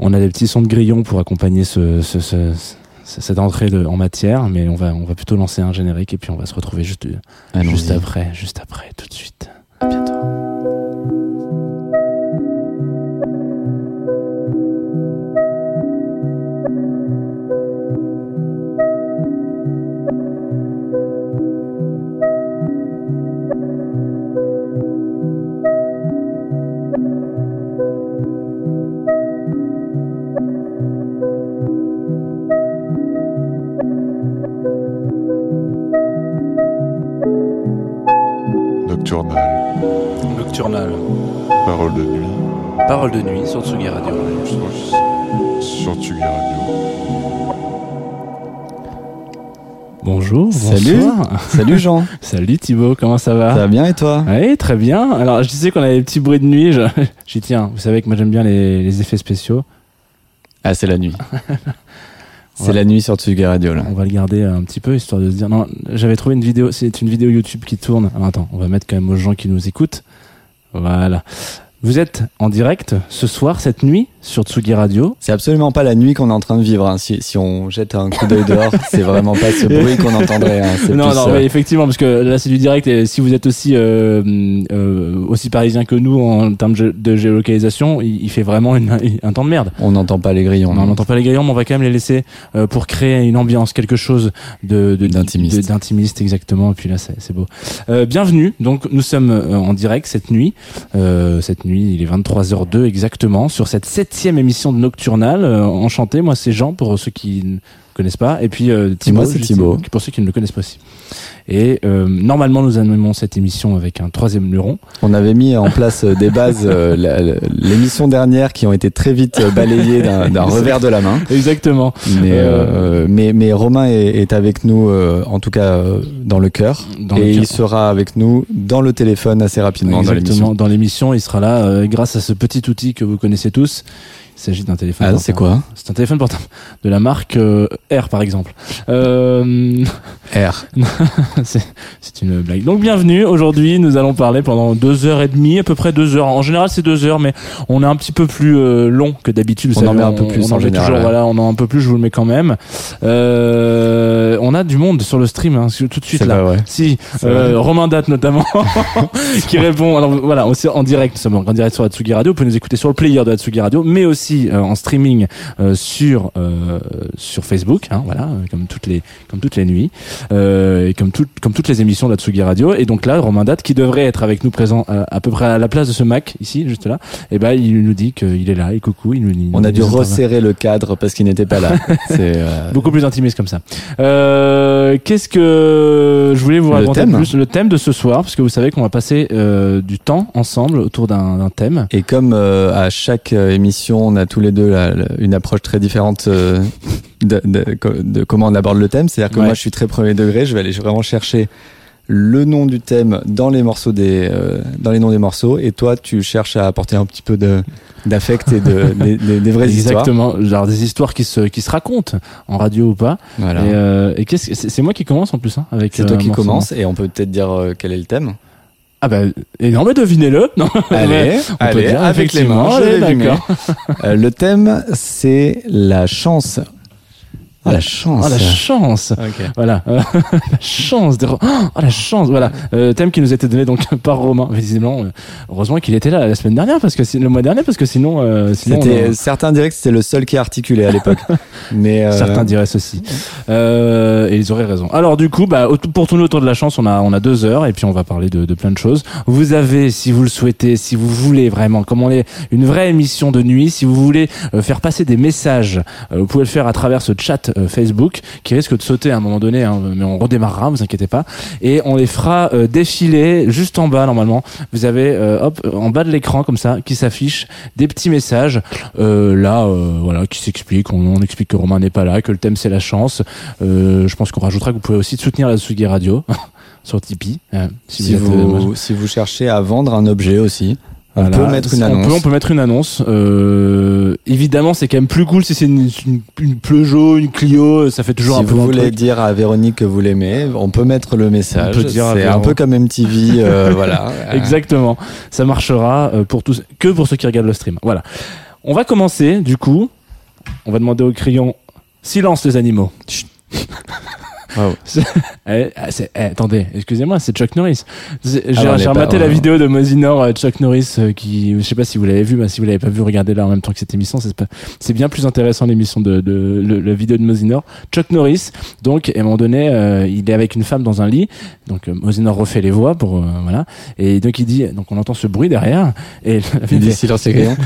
on a des petits sons de grillon pour accompagner ce, ce- ce- ce- cette entrée de- en matière, mais on va, on va plutôt lancer un générique et puis on va se retrouver juste après, juste après, tout de suite. À bientôt. Bonjour, Salut. bonsoir. Salut Jean, Salut Thibaut, comment ça va? Ça va bien et toi? Oui, très bien. Alors, je disais qu'on avait des petits bruits de nuit. J'y tiens. Vous savez que moi j'aime bien les, les effets spéciaux. Ah c'est la nuit. c'est Ouais. la nuit sur Tsugi Radio là. On va le garder un petit peu histoire de se dire. Non, j'avais trouvé une vidéo. C'est une vidéo YouTube qui tourne. Alors, attends, on va mettre quand même aux gens qui nous écoutent. Voilà. Vous êtes en direct ce soir, cette nuit, sur Tsugi Radio. C'est absolument pas la nuit qu'on est en train de vivre. hein. Si, si on jette un coup d'œil dehors, c'est vraiment pas ce bruit qu'on entendrait. hein. Non, plus, non, euh, mais effectivement, parce que là c'est du direct et si vous êtes aussi euh, euh, aussi parisien que nous en termes de géolocalisation, il, il fait vraiment une- un temps de merde. on n'entend pas les grillons. Non, on n'entend pas les grillons, mais on va quand même les laisser euh, pour créer une ambiance, quelque chose de de- D'intimiste. d'intimiste exactement. Et puis là, c'est beau. Euh, bienvenue. Donc nous sommes en direct cette nuit. Euh, cette nuit, il est 23h02 exactement sur cette septième émission de Nocturnal. Euh, enchanté, moi c'est Jean pour ceux qui ne connaissent pas. Et puis euh, Thibaut, Moi, c'est Thibaut. pour ceux qui ne le connaissent pas aussi. Et euh, normalement, nous animons cette émission avec un troisième luron. On avait mis en place euh, des bases euh, l'émission dernière qui ont été très vite euh, balayées d'un revers de la main. Exactement. Mais, Euh, euh, mais, mais Romain est, est avec nous, euh, en tout cas euh, dans le cœur. Dans et le il sera avec nous dans le téléphone assez rapidement. Exactement. Dans l'émission, il sera là euh, grâce à ce petit outil que vous connaissez tous. Il s'agit d'un téléphone. Ah, c'est quoi C'est un téléphone portable de la marque euh, R, par exemple. Euh, R. c'est une blague. Donc bienvenue. Aujourd'hui, nous allons parler pendant deux heures et demie, à peu près deux heures. En général, c'est deux heures, mais on est un petit peu plus euh, long que d'habitude. On en savez, met un peu plus on en met général, toujours, ouais. Voilà, on en a un peu plus. Je vous le mets quand même. Euh, on a du monde sur le stream hein, tout de suite là. pas vrai. Si, euh, Romain Date notamment, qui répond. Alors voilà, aussi en direct, nous sommes en direct sur la Tsugi Radio. Vous pouvez nous écouter sur le player de la Tsugi Radio, mais aussi euh, en streaming euh, sur euh, sur Facebook. Hein, voilà, comme toutes les comme toutes les nuits et comme toutes comme toutes les émissions de la Tsugi Radio. Et donc là, Romain Date, qui devrait être avec nous présent à peu près à la place de ce Mac ici, juste là, et ben il nous dit qu'il est là et coucou. Il nous, il On a dû resserrer le cadre parce qu'il n'était pas là. C'est Beaucoup plus intimiste comme ça. Euh, Qu'est-ce que je voulais vous Le raconter thème. plus Le thème de ce soir, parce que vous savez qu'on va passer euh, du temps ensemble autour d'un thème. Et comme euh, à chaque émission, on a tous les deux une approche très différente euh, de, de- de comment on aborde le thème. C'est-à-dire que Ouais. moi, je suis très premier degré. Je vais aller vraiment chercher le nom du thème dans les morceaux des euh, dans les noms des morceaux. Et toi, tu cherches à apporter un petit peu de d'affect et de des, des- des vraies histoires. Exactement, genre des histoires qui se qui se racontent en radio ou pas. Voilà. Et, euh, et qu'est-ce que- c'est moi qui commence en plus hein, avec. C'est toi qui commence et on peut peut-être dire quel est le thème. Ah bah et non mais devinez-le. Non. Allez, on peut dire, avec les mains, allez, d'accord. Euh, le thème, c'est la chance. Ah, la chance. Oh la chance. Ok. Voilà, Euh, la chance de... Oh la chance, voilà. Euh, thème qui nous été donné donc par Romain, visiblement. euh, heureusement qu'il était là la semaine dernière, parce que si- le mois dernier, parce que sinon, euh, sinon on- certains diraient que c'était le seul qui articulait à l'époque. Mais euh, certains diraient ceci. Euh, et ils auraient raison. Alors du coup, bah, pour tourner autour de la chance, on a on a deux heures et puis on va parler de, de plein de choses. Vous avez, si vous le souhaitez, si vous voulez vraiment, comme on est une vraie émission de nuit, si vous voulez euh, faire passer des messages, euh, vous pouvez le faire à travers ce chat euh, Facebook qui risque de sauter à un moment donné, hein, mais on redémarrera, vous inquiétez pas. Et on les fera euh, défiler juste en bas normalement. Vous avez euh, hop en bas de l'écran comme ça qui s'affiche des petits messages euh, là, euh, voilà, qui s'expliquent. On, on explique que Romain n'est pas là, que le thème c'est la chance. Euh, je pense qu'on rajoutera que vous pouvez aussi soutenir la Tsugi Radio sur Tipeee. euh, si, Si vous êtes, euh, vous, si vous cherchez à vendre un objet aussi, on peut mettre une On annonce. peut, on peut mettre une annonce. Euh, évidemment, c'est quand même plus cool si c'est une, une, une Peugeot, une Clio. Ça fait toujours si un peu vous dans le voulez truc. dire à Véronique que vous l'aimez, on peut mettre le message. C'est un peu comme MTV, euh, voilà. Exactement. Ça marchera euh, pour tous, que pour ceux qui regardent le stream. Voilà. On va commencer, du coup. On va demander au crayon silence les animaux. Wow. Eh, ah, eh, attendez, excusez-moi, c'est Chuck Norris. J'ai Ah, rematé la vidéo de Mosinor, euh, Chuck Norris, euh, qui, je sais pas si vous l'avez vu, mais si vous l'avez pas vu, regardez-la en même temps que cette émission. C'est pas- c'est bien plus intéressant l'émission de, de, le- la vidéo de Mosinor. Chuck Norris, donc, à un moment donné, euh, il est avec une femme dans un lit. Donc, euh, Mosinor refait les voix pour, euh, voilà. Et donc, il dit, donc, on entend ce bruit derrière. Et Il dit silence crayons.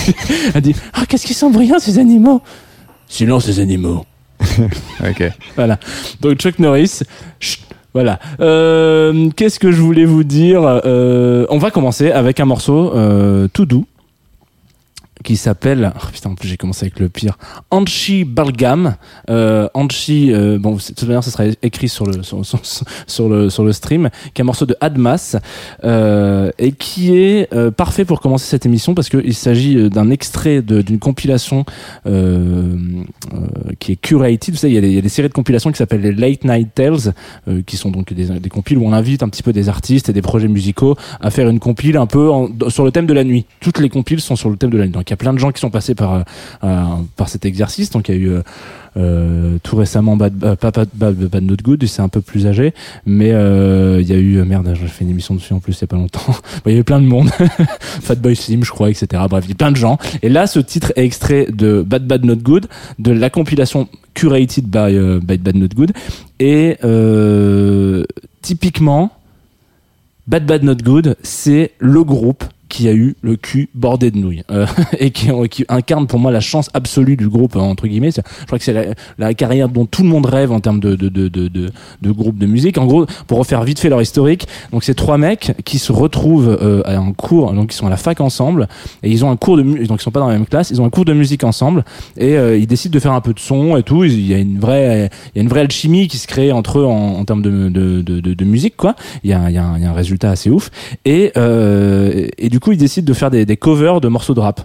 elle dit, ah, qu'est-ce qu'ils sont brillants, ces animaux! Silence, les animaux. ok. Voilà. Donc Chuck Norris. chut, voilà. Euh, Qu'est-ce que je voulais vous dire Euh, On va commencer avec un morceau euh, tout doux qui s'appelle oh, putain en plus j'ai commencé avec le pire Anchi Balgam. Euh, Anchi euh, bon de toute manière ça sera écrit sur le sur, le sur le stream qui est un morceau de Admas euh, et qui est euh, parfait pour commencer cette émission parce qu'il s'agit euh, d'un extrait d'une compilation euh, qui est curated. Vous savez il y, a des, y a des séries de compilations qui s'appellent les Late Night Tales qui sont donc des, des compiles où on invite un petit peu des artistes et des projets musicaux à faire une compile un peu en- sur le thème de la nuit. Toutes les compiles sont sur le thème de la nuit donc il y a plein de gens qui sont passés par euh, par cet exercice. Donc il y a eu euh, euh, tout récemment Bad, Bad, Not Good c'est un peu plus âgé. Mais il y a eu merde j'ai fait une émission dessus en plus il y a pas longtemps. Bon, il y avait plein de monde. Fatboy Slim je crois etc bref il y a plein de gens. Et là ce titre est extrait de Bad Bad Not Good de la compilation curated by, euh, Bad Not Good. Et typiquement Bad Bad Not Good, c'est le groupe qui a eu le cul bordé de nouilles euh, et qui, qui incarne pour moi la chance absolue du groupe entre guillemets. Je crois que c'est la, la carrière dont tout le monde rêve en termes de de, de, de, de groupe de musique. En gros, pour refaire vite fait leur historique, donc c'est trois mecs qui se retrouvent euh, à un cours, donc ils sont à la fac ensemble et ils ont un cours de donc ils sont pas dans la même classe, ils ont un cours de musique ensemble et euh, ils décident de faire un peu de son et tout. Il y a une vraie il y a une vraie alchimie qui se crée entre eux en, en termes de, de, de, musique quoi. Il y a, il y a un résultat assez ouf et euh, et du coup ils décident de faire des, des covers de morceaux de rap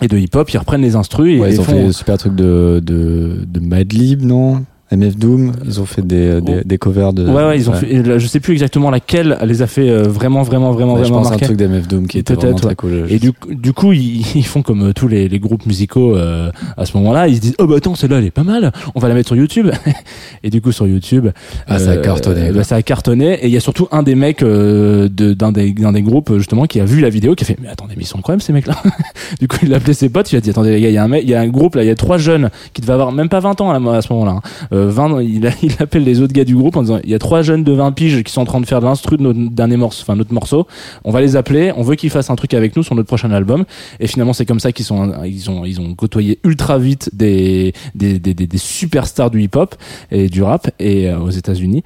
et de hip hop. Ils reprennent les instrus et Ouais, ils ont font- fait des super trucs de, de, de Madlib, non? MF Doom, ils ont fait des, des, des covers de. Ouais, ouais, ils ont fait. Je sais plus exactement laquelle les a fait euh, vraiment, vraiment, vraiment, Ouais, je vraiment pense à un truc d'MF Doom qui était vraiment très cool. Et du, coup- du coup, ils, ils font comme euh, tous les, les groupes musicaux euh, à ce moment-là. Ils se disent, oh bah attends, celle-là, elle est pas mal. On va la mettre sur YouTube. et du coup, sur YouTube, Ah, ça a cartonné, bah, ça a cartonné. Et il y a surtout un des mecs euh, de- d'un des, d'un des groupes justement qui a vu la vidéo, qui a fait, mais attendez, mais ils sont incroyables ces mecs-là. du coup, il a appelé ses potes. Il a dit, attendez les gars, il y a un mec, il y a un groupe là, il y a trois jeunes qui devaient avoir même pas 20 ans à, à ce moment-là. hein. Euh, 20, il, a- il appelle les autres gars du groupe en disant, il y a trois jeunes de 20 piges qui sont en train de faire de l'instru de notre dernier morceau, enfin notre morceau. On va les appeler. On veut qu'ils fassent un truc avec nous sur notre prochain album. Et finalement, c'est comme ça qu'ils sont, ils ont, ils ont côtoyé ultra vite des, des, des, des, des superstars du hip-hop et du rap et euh, aux États-Unis.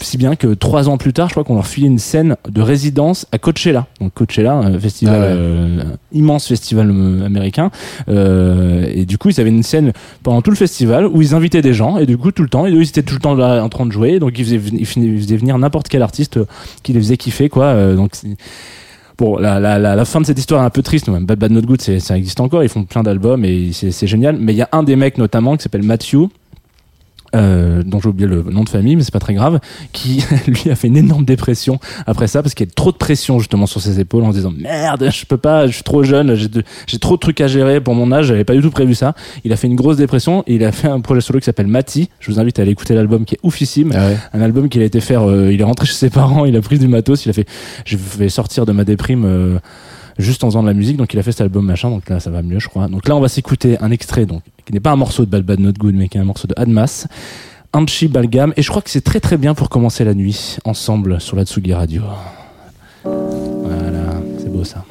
Si bien que trois ans plus tard, je crois qu'on leur filait une scène de résidence à Coachella. Donc Coachella, un festival, Ah ouais. euh, un immense festival euh, américain. Euh, et du coup, ils avaient une scène pendant tout le festival où ils invitaient des gens. Et du coup, tout le temps, et eux, ils étaient tout le temps là en train de jouer. Donc ils faisaient, ils venir n'importe quel artiste euh, qui les faisait kiffer, quoi. Donc Bon, la, la, la, la fin de cette histoire est un peu triste. Même Bad Bad Not Good, ça existe encore. Ils font plein d'albums et c'est génial. Mais il y a un des mecs notamment qui s'appelle Matthew. Euh, dont j'ai oublié le nom de famille, mais c'est pas très grave, qui lui a fait une énorme dépression après ça parce qu'il y a trop de pression justement sur ses épaules en se disant merde, je peux pas, je suis trop jeune, j'ai trop de trucs à gérer pour mon âge, j'avais pas du tout prévu ça. Il a fait une grosse dépression et il a fait un projet solo qui s'appelle Mati. Je vous invite à aller écouter l'album qui est oufissime Ah ouais. un album qu'il a été faire euh, il est rentré chez ses parents il a pris du matos il a fait je vais sortir de ma déprime euh, juste en faisant de la musique donc il a fait cet album machin donc là ça va mieux je crois. Donc là on va s'écouter un extrait donc qui n'est pas un morceau de Bad Bad Not Good mais qui est un morceau de Admas Anchi Balgam et je crois que c'est très très bien pour commencer la nuit ensemble sur la Tsugi Radio. Voilà c'est beau ça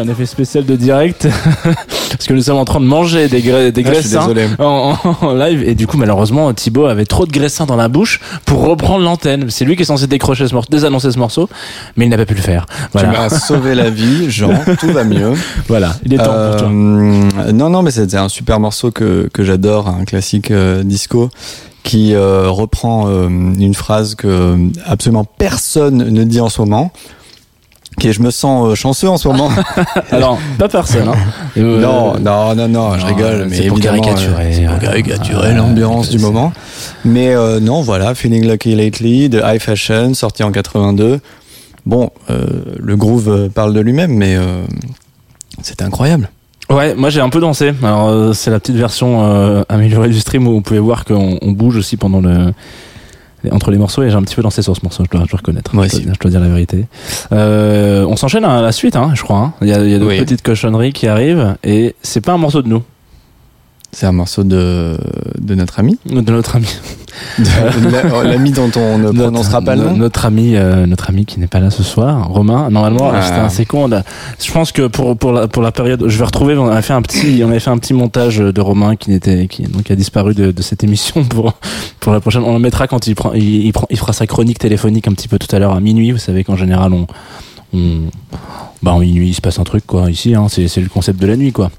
un effet spécial de direct. Parce que nous sommes en train de manger des, gra- des Ah, graissins en, en- en live. Et du coup, malheureusement, Thibaut avait trop de graissins dans la bouche pour reprendre l'antenne. C'est lui qui est censé décrocher ce morceau, désannoncer ce morceau, mais il n'a pas pu le faire. Tu Voilà. m'as sauvé la vie, Jean, tout va mieux. Voilà. Il est temps pour toi. Euh, non, non, mais c'était un super morceau que, que j'adore, un classique euh, disco qui euh, reprend une phrase que absolument personne ne dit en ce moment. Est, je me sens euh, chanceux en ce moment. Alors, pas personne. Hein. Et, euh, non, non, non, non, je non, rigole, mais c'est pour caricaturer. euh, pour caricaturer l'ambiance du moment. Mais euh, non, voilà, Feeling Lucky Lately de High Fashion, sorti en 82. Bon, euh, le groove euh, parle de lui-même, mais euh, c'est incroyable. Ouais, moi j'ai un peu dansé. Alors euh, c'est la petite version euh, améliorée du stream où vous pouvez voir qu'on on bouge aussi pendant le entre les morceaux et j'ai un petit peu dansé sur ce morceau, je dois, je dois reconnaître. Moi je, dois, je dois dire la vérité. Euh, on s'enchaîne à la suite, hein, je crois. hein. Il y a, y a de Oui. petites cochonneries qui arrivent et c'est pas un morceau de nous. C'est un morceau de, de notre ami. De notre ami. La- L'ami dont on ne prononcera pas le nom. Notre ami, euh, notre ami qui n'est pas là ce soir, Romain. Normalement, Ah. c'était un second. on a- Je pense que pour pour la pour la période, je vais retrouver. On avait fait un petit, on avait fait un petit montage de Romain qui n'était, qui donc a disparu de, de cette émission pour pour la prochaine. On le mettra quand il prend, il, il prend, il fera sa chronique téléphonique un petit peu tout à l'heure à minuit. Vous savez qu'en général on on bah en minuit il se passe un truc quoi ici hein, c'est c'est le concept de la nuit quoi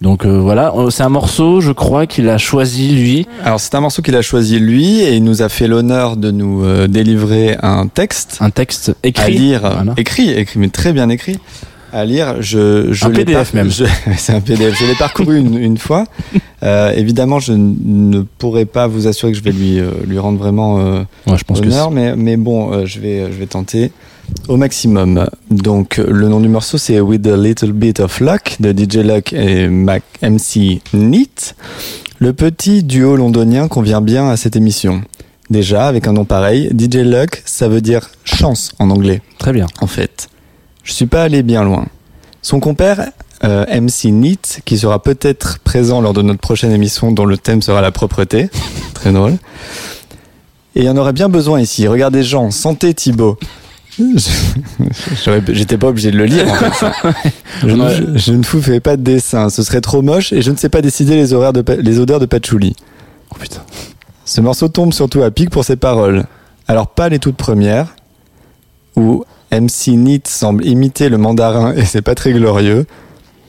donc euh, voilà Euh, c'est un morceau je crois qu'il a choisi lui Alors c'est un morceau qu'il a choisi lui et il nous a fait l'honneur de nous euh, délivrer un texte un texte à écrit lire, Voilà. écrit, écrit, mais très bien écrit à lire. Je, je Un l'ai PDF même. je- C'est un PDF. Je l'ai parcouru une, une fois. Euh, évidemment, je n- ne pourrais pas vous assurer que je vais lui lui rendre vraiment Ouais, je pense que honneur, mais mais bon, je vais je vais tenter au maximum. Donc le nom du morceau c'est With a Little Bit of Luck de DJ Luck et Mac MC Neat. Le petit duo londonien convient bien à cette émission. Déjà, avec un nom pareil, DJ Luck, ça veut dire chance en anglais, très bien en fait. Je suis pas allé bien loin. Son compère, euh, MC Neat, qui sera peut-être présent lors de notre prochaine émission dont le thème sera la propreté. Très drôle. Et il y en aurait bien besoin ici. Regardez Jean, santé Thibaut. J'étais pas obligé de le lire en fait. Je, ne- je- je ne vous fais pas de dessin, ce serait trop moche et je ne sais pas décider les, horaires de, pa- les odeurs de patchouli. oh putain Ce morceau tombe surtout à pic pour ses paroles. Alors pas les toutes premières, où MC Neat semble imiter le mandarin et c'est pas très glorieux,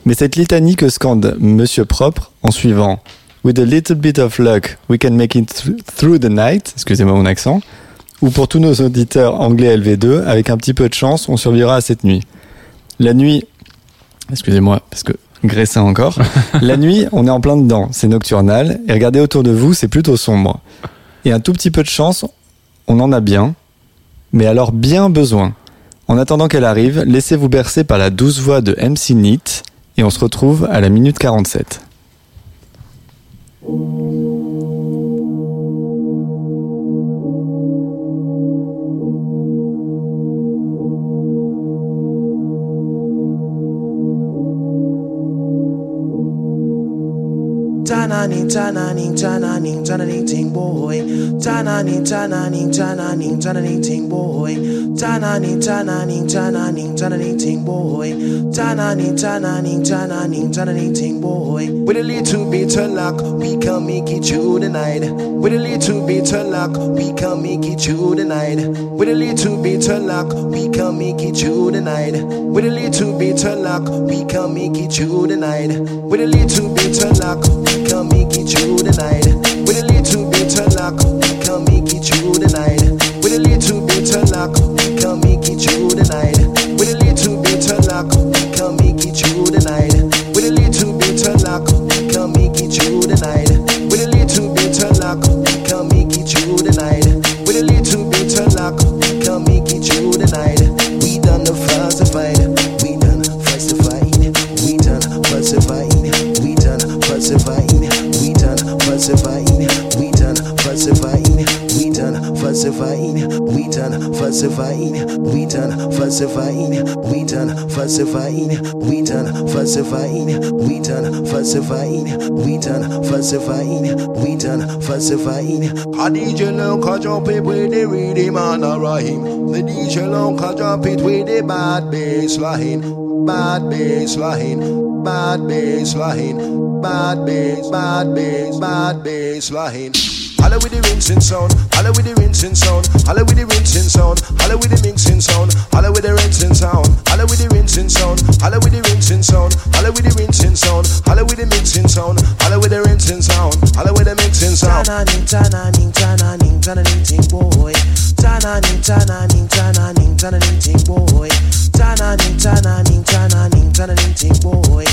mais cette litanie que scande Monsieur Propre en suivant With a little bit of luck, we can make it thr- through the night, excusez-moi mon accent, ou pour tous nos auditeurs anglais LV2, avec un petit peu de chance, on survivra à cette nuit. La nuit, excusez-moi, parce que graissin encore, la nuit, on est en plein dedans, c'est nocturnal, et regardez autour de vous, c'est plutôt sombre. Et un tout petit peu de chance, on en a bien, mais alors bien besoin. En attendant qu'elle arrive, laissez-vous bercer par la douce voix de MC Neat, et on se retrouve à la minute 47. time. Tananing, tananing, tananing, tananing, ting boy. Tananing, tananing, tananing, tananing, ting boy. Tananing, tananing, tananing, tananing, ting boy. Tananing, tananing, tananing, tananing, ting boy. With a little bit of luck, we can make it through the night. With a little bit of luck, we can make it through the night. With a little bit of luck, we can make it through the night. With a little bit of luck, we can make it through the night. With a little bit of luck, Come and get you tonight. With a little bit of luck. Come and get you tonight. With a little bit of luck. Come and get you tonight. With a little bit of luck. Come and get you tonight. With a little bit of luck. Come and get you tonight. With a little bit of luck. Falsified, we done falsified, we done falsified, we done falsified, we done falsified, we done falsified, we done falsified, we done falsified, we done falsified, we done falsified. A DJ look a jump it with the rhythm and a rhyme. The DJ look a jump it with the bad bass line, bad bass line, bad bass line, bad bass, bad bass, bad bass line. Holla with the rinsing sound, holla with the rinsing sound, holla with the rinsing sound, holla with the mixing sound, holla with the rinsing sound, holla with the rinsing sound, holla with the rinsing sound, holla with the rinsing sound, holla with the mixing sound, holla with the rinsing sound, holla with the mixing sound. Tananing, tananing, tananing, tananing, ting boy. Tananing, tananing, tananing, tananing, ting boy. Tananing, tananing, tananing, tananing, ting boy.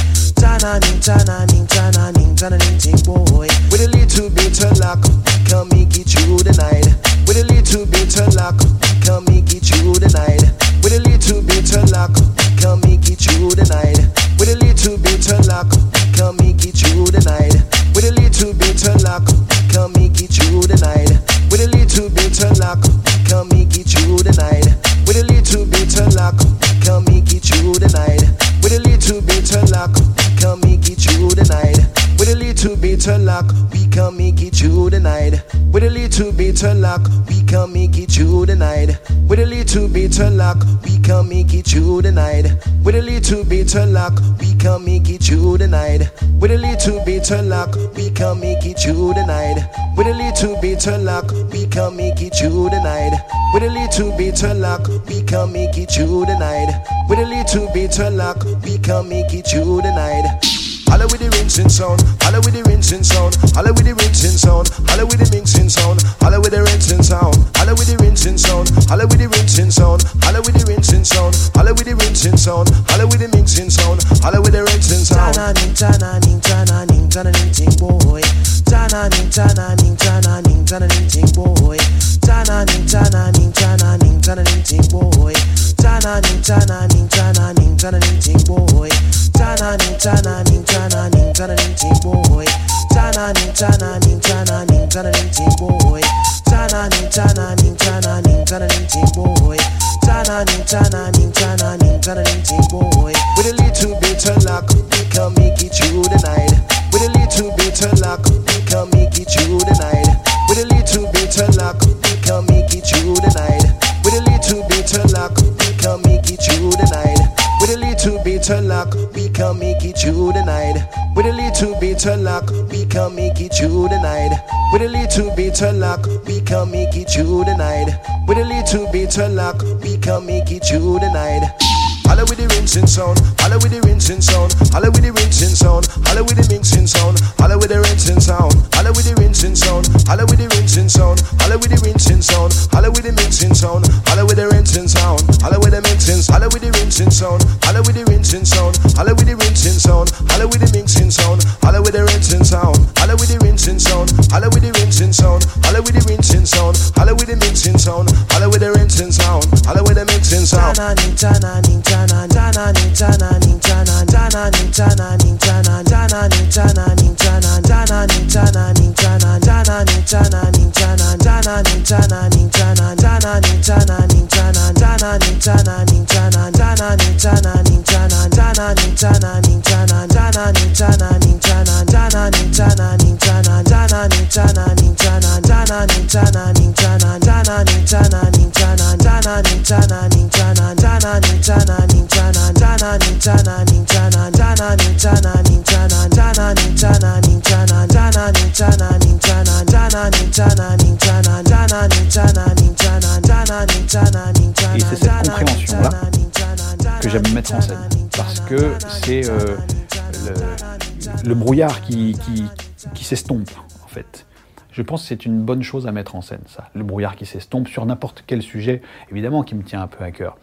Tananing, tananing, tananing, tananing, ting boy. With a little bit of luck, can make it through the night. With a little bit of luck, can make it through the night. With a little bit of luck, can make it through the night. With a little bit of luck, can make it through the night. With a little bit of luck, can make it through the night. With a little bit of luck, can make it through the night. With a little bit of luck, can make it through the night. With a little bit the night. With a little bit of luck, we can make it through the night. With a little bit of luck, we can make it through the night. With a little bit of luck, we can make it through the night. With a little bit of luck, we can make it through the night. With a little bit of luck, we can make it through the night. With a little bit of luck, we can make it through the night. With a little bit of luck, we can make it through the night. With a little bit of luck, we can make it through the night. Holla with the rinsing sound, holla with the rinsing sound, holla with the rinsing sound, holla with the mixing sound, holla with the rinsing sound, holla with the rinsing sound, holla with the rinsing sound, holla with the rinsing sound, holla with the rinsing sound, holla with the mixing sound, holla with the rinsing sound. Tananing, tananing, tananing, tananing, ting boy. Tananing, tananing, tananing, tananing, ting boy. Tananing, tananing, tananing, tananing, ting boy. Tananing, tananing, tananing, tananing, ting boy. Ting boy. Ting boy. Ting boy. Ting boy. With a little bit of luck, we can make it through the night. With a little bit of luck, we can make it through the night. With a little bit of luck, we can make it through the night. With a little bit of luck, we can make it through the night. Little bit of luck, we can make it through the night. With a little bit of luck, we can make it through the night. With a little bit of luck, we can make it through the night. With a little bit of luck, we can make it through the night. Holla with the rinsing sound, holla with the rinsing sound, holla with the rinsing sound, holla with the mixing sound, holla with the rinsing sound, holla with the rinsing sound, holla with the rinsing sound, holla with the rinsing sound, holla with the mixing sound, holla with the rinsing sound, holla with the mixing, holla with the rinsing sound, holla with the rinsing sound, holla with the rinsing sound, holla with the mixing sound, holla with the rinsing sound, holla with the rinsing sound, holla with the rinsing sound, holla with the rinsing sound, holla with the mixing sound, holla with the rinsing sound, holla with the mixing sound. Chana Et c'est cette compréhension-là que j'aime mettre en scène, parce que c'est le, brouillard qui, qui, qui s'estompe, en fait. Je pense que c'est une bonne chose à mettre en scène, ça. Le brouillard qui s'estompe sur n'importe quel sujet, évidemment, qui me tient un peu à cœur.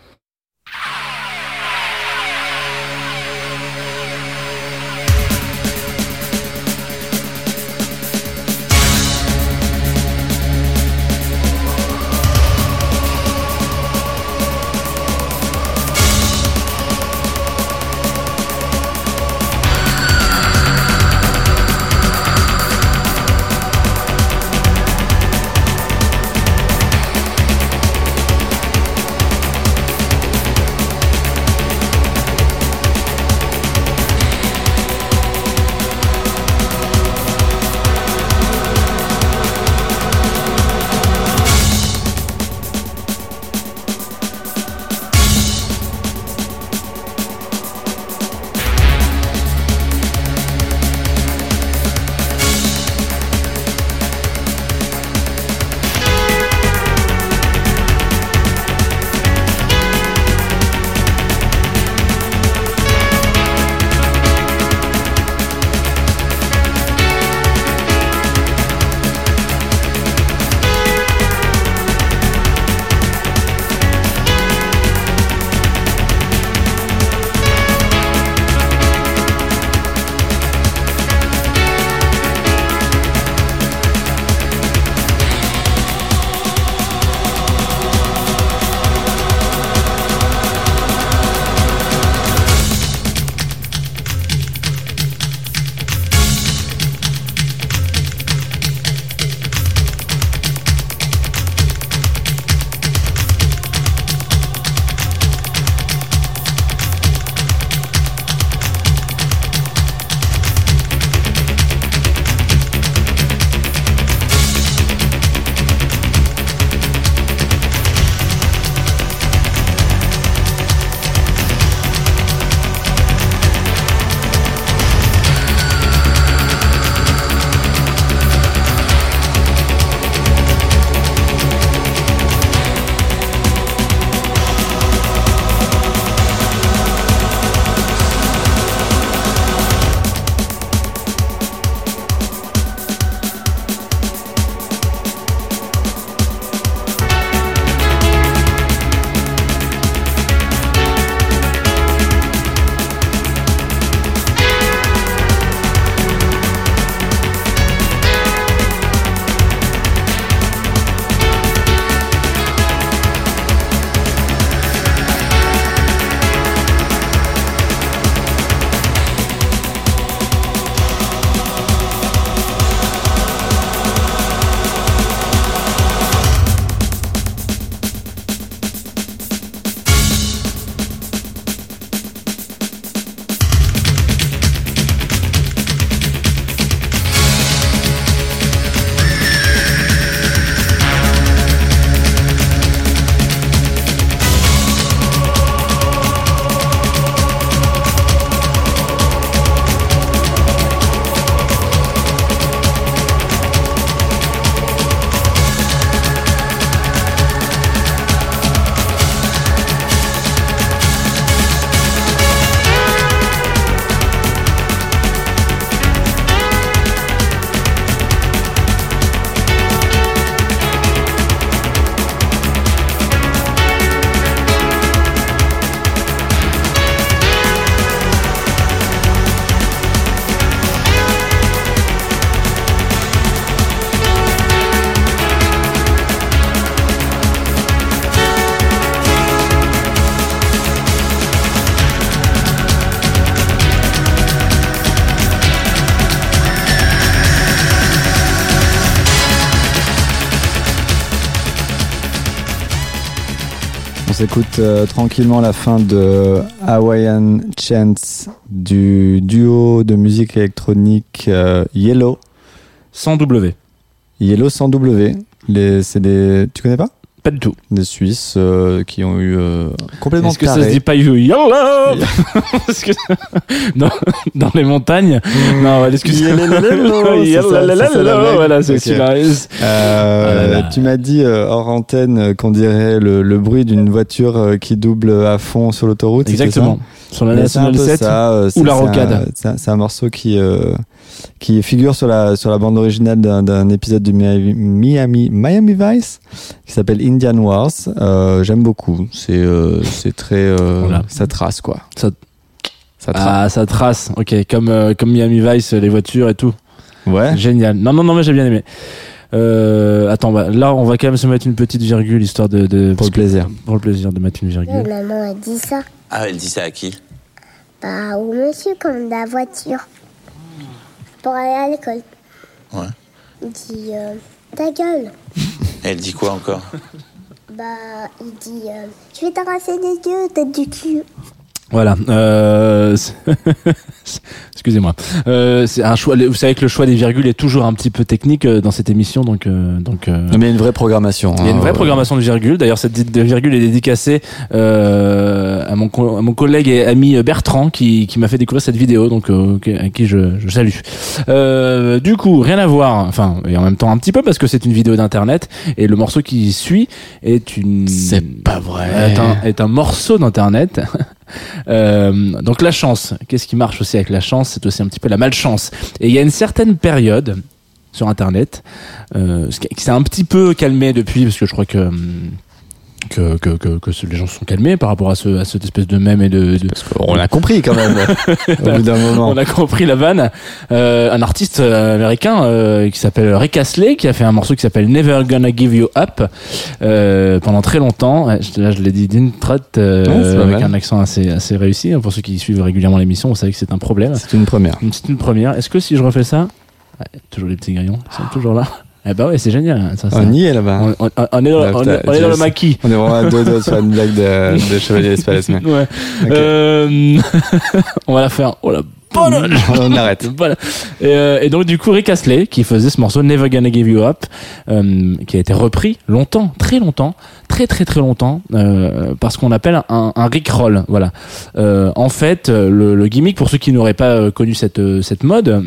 S'écoute euh, tranquillement la fin de Hawaiian Chance du duo de musique électronique euh, Yellow. Sans W. Yellow sans W. Les, c'est des. Tu connais pas? Pas du tout. Des Suisses euh, qui ont eu euh, complètement Est-ce que ça se dit pas Parce que dans, dans les montagnes. Non, ouais, excusez. Voilà, c'est Ok. celui-là. Euh, Ah là là. Tu m'as dit euh, hors antenne euh, qu'on dirait le, le bruit d'une voiture qui double à fond sur l'autoroute. Exactement. Sur la Mais c'est un National peu 7 ça, euh, ou la rocade. C'est un, morceau qui qui figure sur la sur la bande originale d'un d'un épisode du Miami Miami, Miami Vice qui s'appelle Indian Wars. Euh, J'aime beaucoup. C'est euh, c'est très euh, Voilà. ça trace quoi. Ça- Ça trace. Ah, ça trace. Ok, comme euh, comme Miami Vice, les voitures et tout. Ouais. Génial. Non, non, non, mais j'ai bien aimé. Euh, attends, bah, là, on va quand même se mettre une petite virgule histoire de, de Pour le plaisir. pour le plaisir de mettre une virgule. Maman a dit ça. Ah, elle dit ça à qui? Bah, au monsieur comme la voiture. Pour aller à l'école. Ouais. Il dit euh, ta gueule. Elle dit quoi encore? Bah, il dit euh, je vais t'arracher les yeux, tête du cul. Voilà. Euh, Excusez-moi. Euh, c'est un choix. Vous savez que le choix des virgules est toujours un petit peu technique euh, dans cette émission, donc euh, donc. euh, Mais il y a une vraie programmation. Il y a une hein. vraie programmation de virgule. D'ailleurs, cette virgule est dédicacée euh, à, mon à mon collègue et ami Bertrand qui, qui m'a fait découvrir cette vidéo, donc euh, à qui je, je salue. Euh, du coup, rien à voir. Enfin, et en même temps un petit peu parce que c'est une vidéo d'internet et le morceau qui suit est une. C'est pas vrai. Est un, est un morceau d'internet. Euh, donc la chance, qu'est-ce qui marche aussi avec la chance? C'est aussi un petit peu la malchance. Et il y a une certaine période sur Internet, euh, qui s'est un petit peu calmé depuis, parce que je crois que hum, que, que, que, que les gens se sont calmés par rapport à, ce, à cette espèce de mème et de, de- On l'a compris quand même. au bout d'un moment. on a compris la vanne. Euh, un artiste euh, américain euh, qui s'appelle Rick Astley, qui a fait un morceau qui s'appelle Never Gonna Give You Up euh, pendant très longtemps. Là, je l'ai dit d'une traite euh, Ouais, avec un accent assez assez réussi. Pour ceux qui suivent régulièrement l'émission, vous savez que c'est un problème. C'est une première. C'est une première. Est-ce que si je refais ça, Ouais, toujours les petits grillons, ils sont toujours là. Eh ben ouais, c'est génial. Ça, ça. On y est là-bas. On, on- on est dans, Là, on putain, est- on est dans le maquis. On est vraiment à deux doigts de faire une blague de, de Chevalier d'Espace. Mais... Ouais. Euh, on va la faire. Oh la bonne. On arrête. Voilà. Et, euh, et donc du coup Rick Astley qui faisait ce morceau Never Gonna Give You Up, euh, qui a été repris longtemps, très longtemps, très très très longtemps, euh, parce qu'on appelle un, un Rickroll. Voilà. Euh, en fait, le, le gimmick pour ceux qui n'auraient pas connu cette cette mode.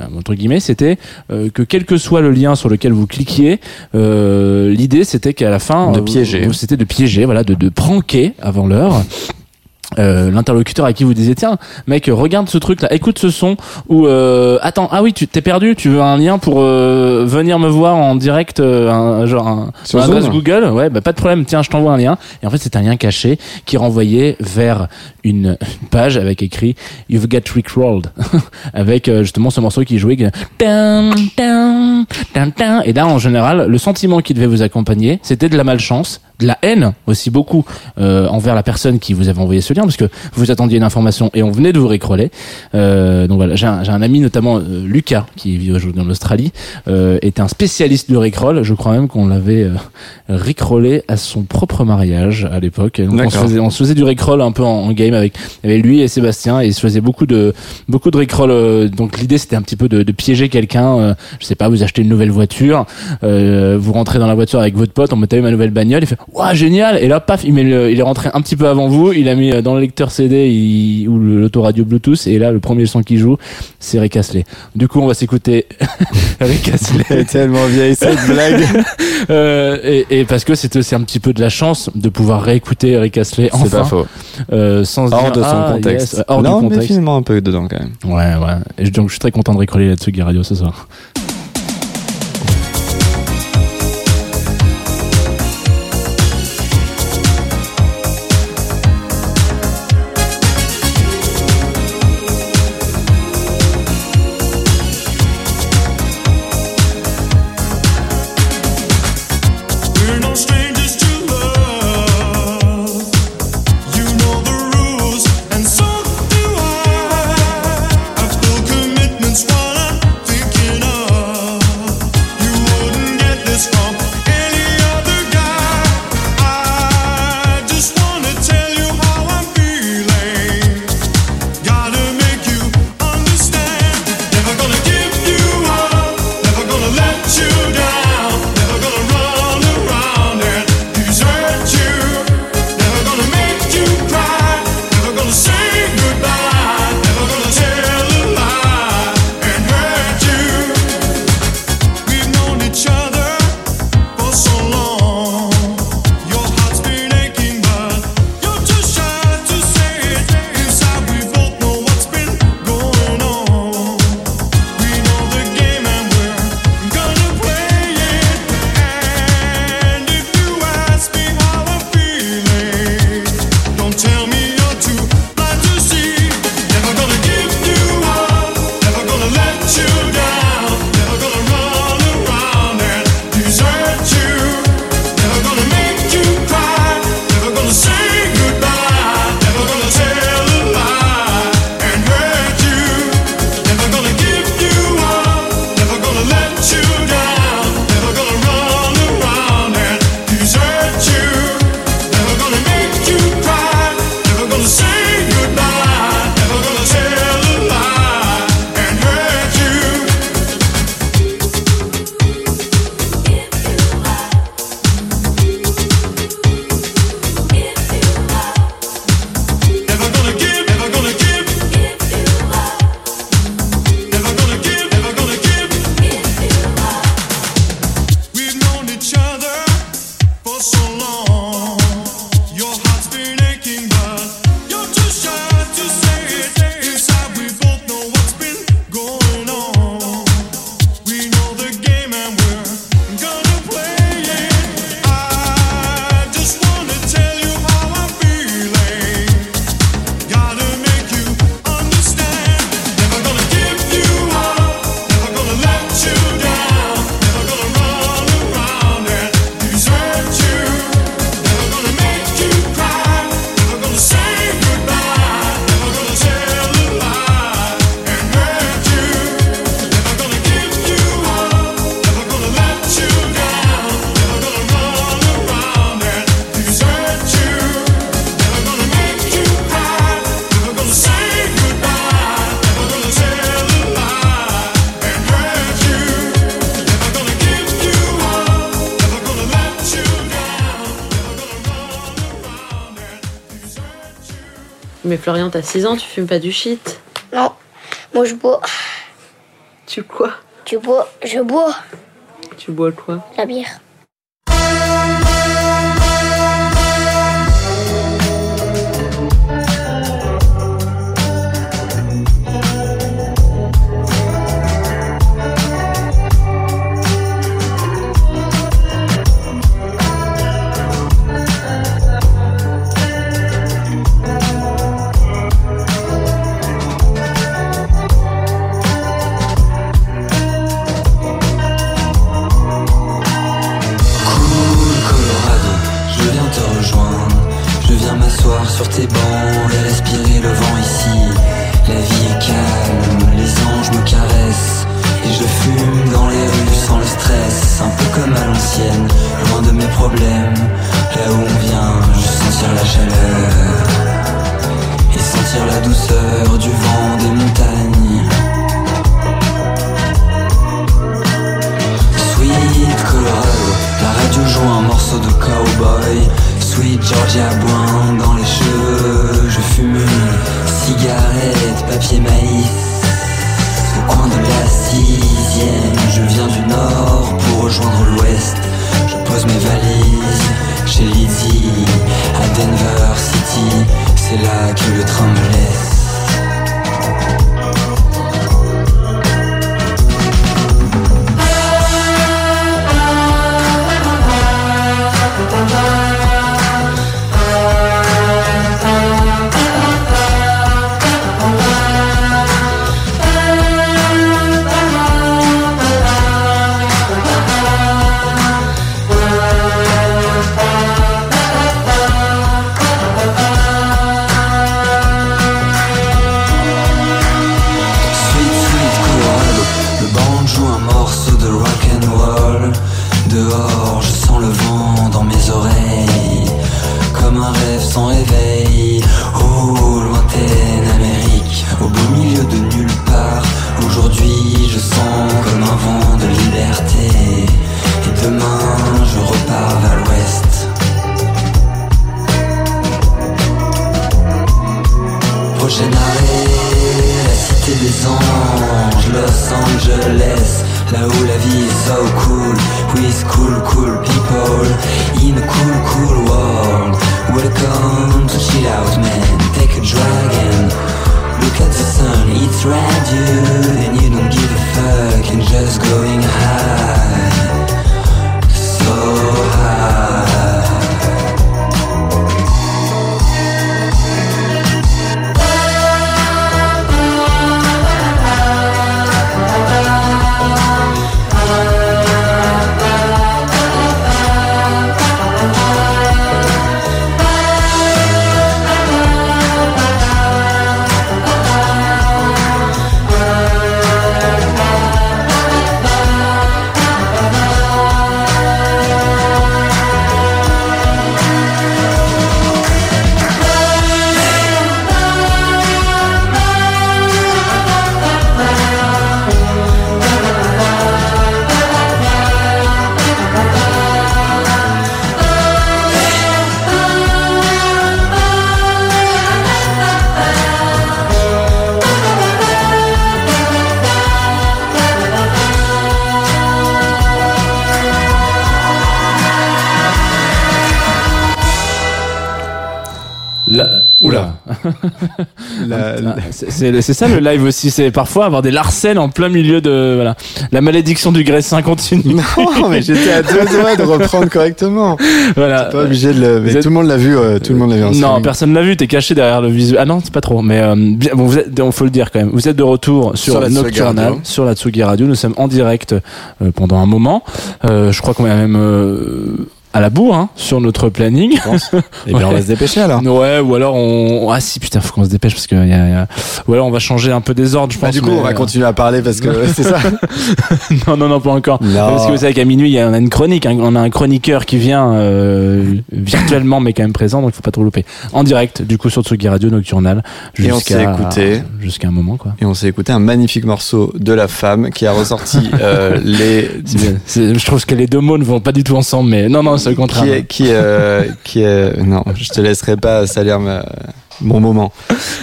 Euh, entre guillemets, c'était euh, que quel que soit le lien sur lequel vous cliquiez, euh, l'idée c'était qu'à la fin, De euh, piéger. c'était de piéger, voilà, de, de pranker avant l'heure. euh, l'interlocuteur à qui vous disiez tiens mec regarde ce truc là écoute ce son ou euh, attends ah oui tu t'es perdu tu veux un lien pour euh, venir me voir en direct euh, un, genre un, Sur un adresse Google? Ouais bah pas de problème tiens je t'envoie un lien et en fait c'est un lien caché qui renvoyait vers une page avec écrit You've got Rickrolled avec euh, justement ce morceau qui jouait et là en général le sentiment qui devait vous accompagner c'était de la malchance de la haine aussi beaucoup euh, envers la personne qui vous avait envoyé ce lien parce que vous attendiez une information et on venait de vous récroller euh, donc voilà j'ai un, j'ai un ami notamment euh, Lucas qui vit aujourd'hui en Australie euh, était un spécialiste du rickroll je crois même qu'on l'avait euh, rickrollé à son propre mariage à l'époque. On se, faisait, on se faisait du rickroll un peu en, en game avec, avec lui et Sébastien et il se faisait beaucoup de beaucoup de rickroll euh, donc l'idée c'était un petit peu de, de piéger quelqu'un euh, je sais pas vous achetez une nouvelle voiture euh, vous rentrez dans la voiture avec votre pote on met ma nouvelle bagnole il fait Ouah génial et là paf il met le- il est rentré un petit peu avant vous il a mis dans le lecteur CD il- ou l'autoradio Bluetooth et là le premier son qui joue c'est Rick Astley du coup on va s'écouter Rick Astley tellement vieille cette blague. euh, et, et parce que c'est aussi un petit peu de la chance de pouvoir réécouter Rick Astley enfin, pas faux. euh, sans se Hors dire, de son ah, contexte. yes, hors non, du mais finalement un peu dedans quand même. Ouais, ouais. Et donc je suis très content de récoller là-dessus, Guy Radio, ce soir. Fumes pas du shit. Non, moi je bois. Tu quoi Tu bois, je bois Tu bois quoi? La bière. Sur tes bancs et respirer le vent ici. La vie est calme, les anges me caressent. Et je fume dans les rues sans le stress, un peu comme à l'ancienne, loin de mes problèmes. Là où on vient, juste sentir la chaleur et sentir la douceur du vent des montagnes. Sweet Colorado, la radio joue un morceau de cowboy. Sweet Georgia Boin dans les cheveux, je fume une cigarette, papier maïs. Au coin de la sixième, je viens du nord pour rejoindre l'ouest. Je pose mes valises chez Lizzie à Denver City. C'est là que le train me laisse. It's radio, and you don't give a fuck, and just going C'est- C'est ça le live aussi, c'est parfois avoir des larcènes en plein milieu de voilà. La malédiction du graissin continue. Non, mais j'étais à deux doigts de reprendre correctement. Voilà. Pas obligé de le. mais êtes- Tout le monde l'a vu. euh, tout le monde l'a vu. en Non, streaming. personne l'a vu. T'es caché derrière le visuel. Ah non, c'est pas trop. Mais euh, bon, vous êtes, on faut le dire quand même. Vous êtes de retour sur, Sur la Nocturnal, Radio. sur la Tsugi Radio. Nous sommes en direct euh, pendant un moment. Je crois qu'on est même euh, à la bourre hein, sur notre planning. Eh bien, on va se dépêcher alors. Ouais, ou alors on. Ah si, putain, faut qu'on se dépêche parce que. y a- y a- Ou alors on va changer un peu des ordres, je Bah, pense. du coup, mais, on va euh, continuer à parler parce que c'est ça. non, non, non, pas encore. Non. Parce que vous savez qu'à minuit, il y a, on a une chronique. hein. On a un chroniqueur qui vient euh, virtuellement, mais quand même présent, donc il faut pas trop louper. En direct, du coup, sur Tsugi Radio Nocturnal. Et on s'est jusqu'à- écouté. Jusqu'à un moment, quoi. Et on s'est écouté un magnifique morceau de La Femme qui a ressorti euh, les. Je trouve que les deux mots ne vont pas du tout ensemble, mais non, non, Qui est, qui, euh, qui est, non, je te laisserai pas salir ma, bon moment,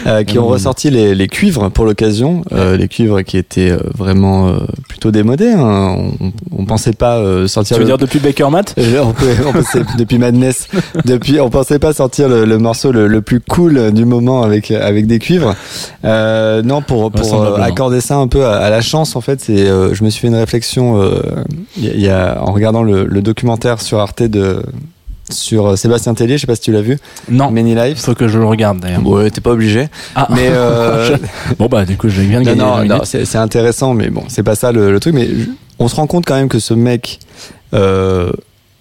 euh, qui ont ressorti les, les cuivres pour l'occasion, euh, les cuivres qui étaient euh, vraiment euh, plutôt démodés. hein. On, on pensait pas euh, sortir. Tu veux le- dire depuis Baker Matt? Euh, on, pensait depuis Madness, depuis on pensait pas sortir le, le morceau le, le plus cool du moment avec avec des cuivres. Euh, non, pour pour accorder ça un peu à, à la chance en fait, c'est euh, je me suis fait une réflexion euh, il y, y a en regardant le, le documentaire sur Arte de sur euh, Sébastien Tellier, je sais pas si tu l'as vu. Non. Many Lives. Faut que je le regarde d'ailleurs. Ouais, t'es pas obligé. Ah. Mais euh, bon bah du coup je viens de non, gagner. non, non, c'est intéressant, mais bon, c'est pas ça le, le truc. Mais on se rend compte quand même que ce mec, euh,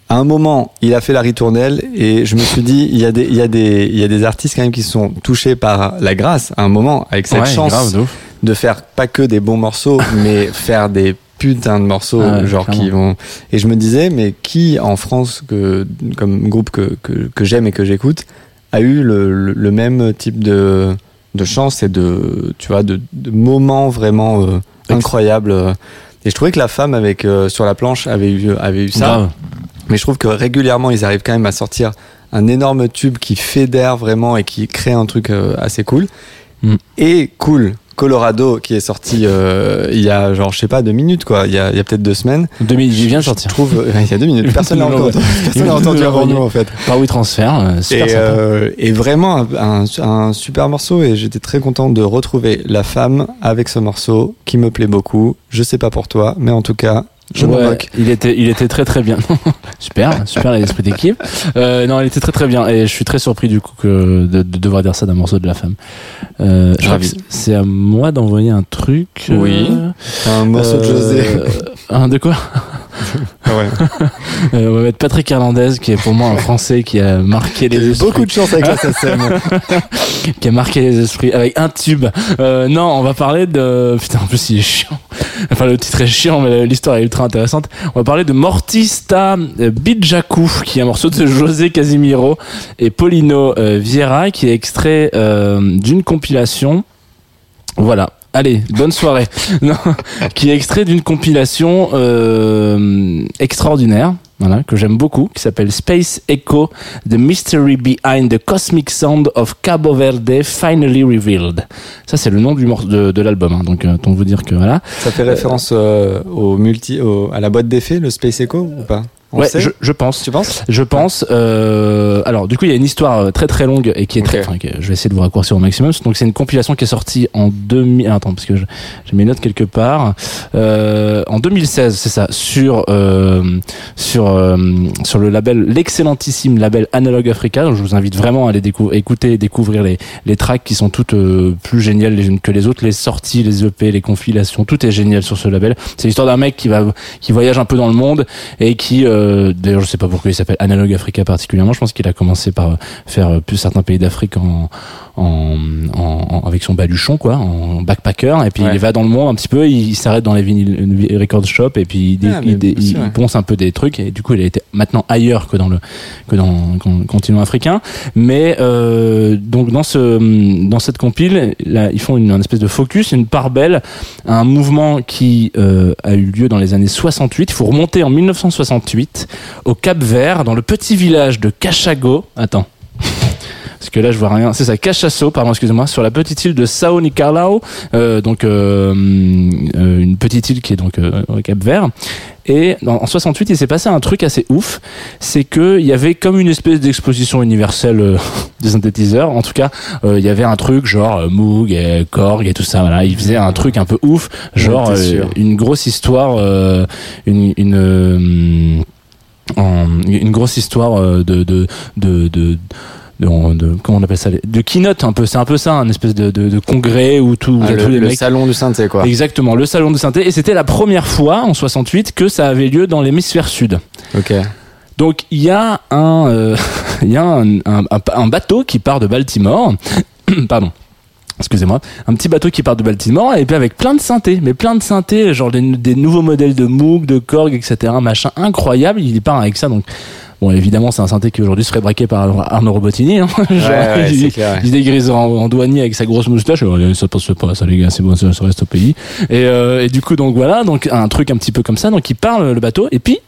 à un moment, il a fait la ritournelle et je me suis dit, il y a des, il y a des, il y a des artistes quand même qui sont touchés par la grâce à un moment avec cette Ouais, chance grave, de ouf. de faire pas que des bons morceaux, mais faire des putains de morceaux, Ah ouais, genre qui vont. Et je me disais, mais qui en France que, comme groupe que, que, que j'aime et que j'écoute, a eu le, le, le même type de, de chance et de, tu vois, de, de moments vraiment euh, incroyables. Et je trouvais que la femme avec euh, sur la planche avait eu avait eu ça. Mais je trouve que régulièrement ils arrivent quand même à sortir un énorme tube qui fédère vraiment et qui crée un truc euh, assez cool. Mm. Et cool, Colorado qui est sorti euh, il y a genre je sais pas deux minutes quoi, il y a, il y a peut-être deux semaines. Deux minutes, il vient de sortir. Je trouve euh, il y a deux minutes. Personne n'a ouais. personne n'a entendu avant nous en fait. Par oui transfert, euh, super Et, sympa. euh, et vraiment un, un- un super morceau et j'étais très content de retrouver la femme avec ce morceau qui me plaît beaucoup. Je sais pas pour toi, mais en tout cas, je Ouais, il était, il était très très bien. super, super l'esprit d'équipe. Euh, non, il était très très bien et je suis très surpris du coup que de, de devoir dire ça d'un morceau de la femme. Euh, je crois que c'est- à moi d'envoyer un truc. euh, Oui. Un morceau de José. Un de quoi? Ouais. Euh, On va mettre Patrick Hernandez qui est pour moi un Français qui a marqué les J'ai eu esprits. beaucoup de chance avec la SSM. qui a marqué les esprits avec un tube. Euh, non, on va parler de. Putain, en plus, il est chiant. Enfin, le titre est chiant, mais l'histoire est ultra intéressante. On va parler de Mortista Bidjaku, qui est un morceau de José Casimiro et Polino euh, Vieira, qui est extrait euh, d'une compilation. Voilà. Allez, bonne soirée. Non, qui est extrait d'une compilation euh, extraordinaire, voilà, que j'aime beaucoup, qui s'appelle Space Echo: The Mystery Behind the Cosmic Sound of Cabo Verde Finally Revealed. Ça, c'est le nom du de, de l'album. hein, donc, euh, autant vous dire que voilà. Ça fait référence euh, au multi, au- à la boîte d'effets, le Space Echo ou pas? On ouais, je, je pense. Tu penses? Je pense. Euh, alors, du coup, il y a une histoire euh, très très longue et qui est très. Enfin, je vais essayer de vous raccourcir au maximum. Donc, c'est une compilation qui est sortie en 2000. ah, Attends, parce que je- j'ai mes notes quelque part. Euh, en 2016, c'est ça, sur euh, sur euh, sur le label, l'excellentissime label Analog Africa. Donc, je vous invite vraiment à aller décou- écouter, découvrir les les tracks qui sont toutes euh, plus géniales les unes que les autres, les sorties, les EP, les compilations, tout est génial sur ce label. C'est l'histoire d'un mec qui va qui voyage un peu dans le monde et qui euh, d'ailleurs je sais pas pourquoi il s'appelle Analog Africa particulièrement. Je pense qu'il a commencé par faire euh, plus certains pays d'Afrique en, en, en- en- avec son baluchon quoi en backpacker. Et puis Ouais. il va dans le monde un petit peu. Il, il s'arrête dans les vinyl euh, record shop et puis il, Ah, il, il- bien sûr, il ouais. ponce un peu des trucs. Et du coup il a été maintenant ailleurs que dans le que dans le continent africain. Mais euh, donc dans ce dans cette compile là, ils font une, une espèce de focus une part belle à un mouvement qui euh, a eu lieu dans les années 68 il faut remonter en 1968 au Cap Vert dans le petit village de Cachago. Attends. Parce que là je vois rien. C'est ça Cachasso pardon excusez-moi sur la petite île de Sao Nicolau euh, donc euh, euh, une petite île qui est donc euh, au Cap Vert. Et en en 68 il s'est passé un truc assez ouf. C'est que il y avait comme une espèce d'exposition universelle euh, des synthétiseurs. En tout cas euh, il y avait un truc genre euh, Moog et Korg et tout ça voilà. Ils faisaient un truc un peu ouf. Genre une grosse histoire une, une en- une grosse histoire euh, de de de, de de, de- comment on appelle ça de keynote un peu. C'est un peu ça un espèce de, de, de congrès où tout, Ah, où le, tous les le mecs. salon du synthé quoi. exactement le salon de synthé. Et c'était la première fois en 68 que ça avait lieu dans l'hémisphère sud. Ok. donc il y a un euh, il y a un, un, un- un bateau qui part de Baltimore. Pardon excusez-moi, un petit bateau qui part de Baltimore et puis avec plein de synthés, mais plein de synthés, genre des, des nouveaux modèles de Moog, de Korg, etc. Machin incroyable. Il part avec ça, donc bon, évidemment, c'est un synthé qui aujourd'hui serait braqué par Arnaud Robotini. Hein. Ouais, il, c'est clair, ouais. il se dégrise en, en douanier avec sa grosse moustache. Oh, ça passe pas, ça les gars, c'est bon, ça, ça reste au pays. Et, euh, et du coup, donc voilà, donc un truc un petit peu comme ça. Donc il part le, le bateau et puis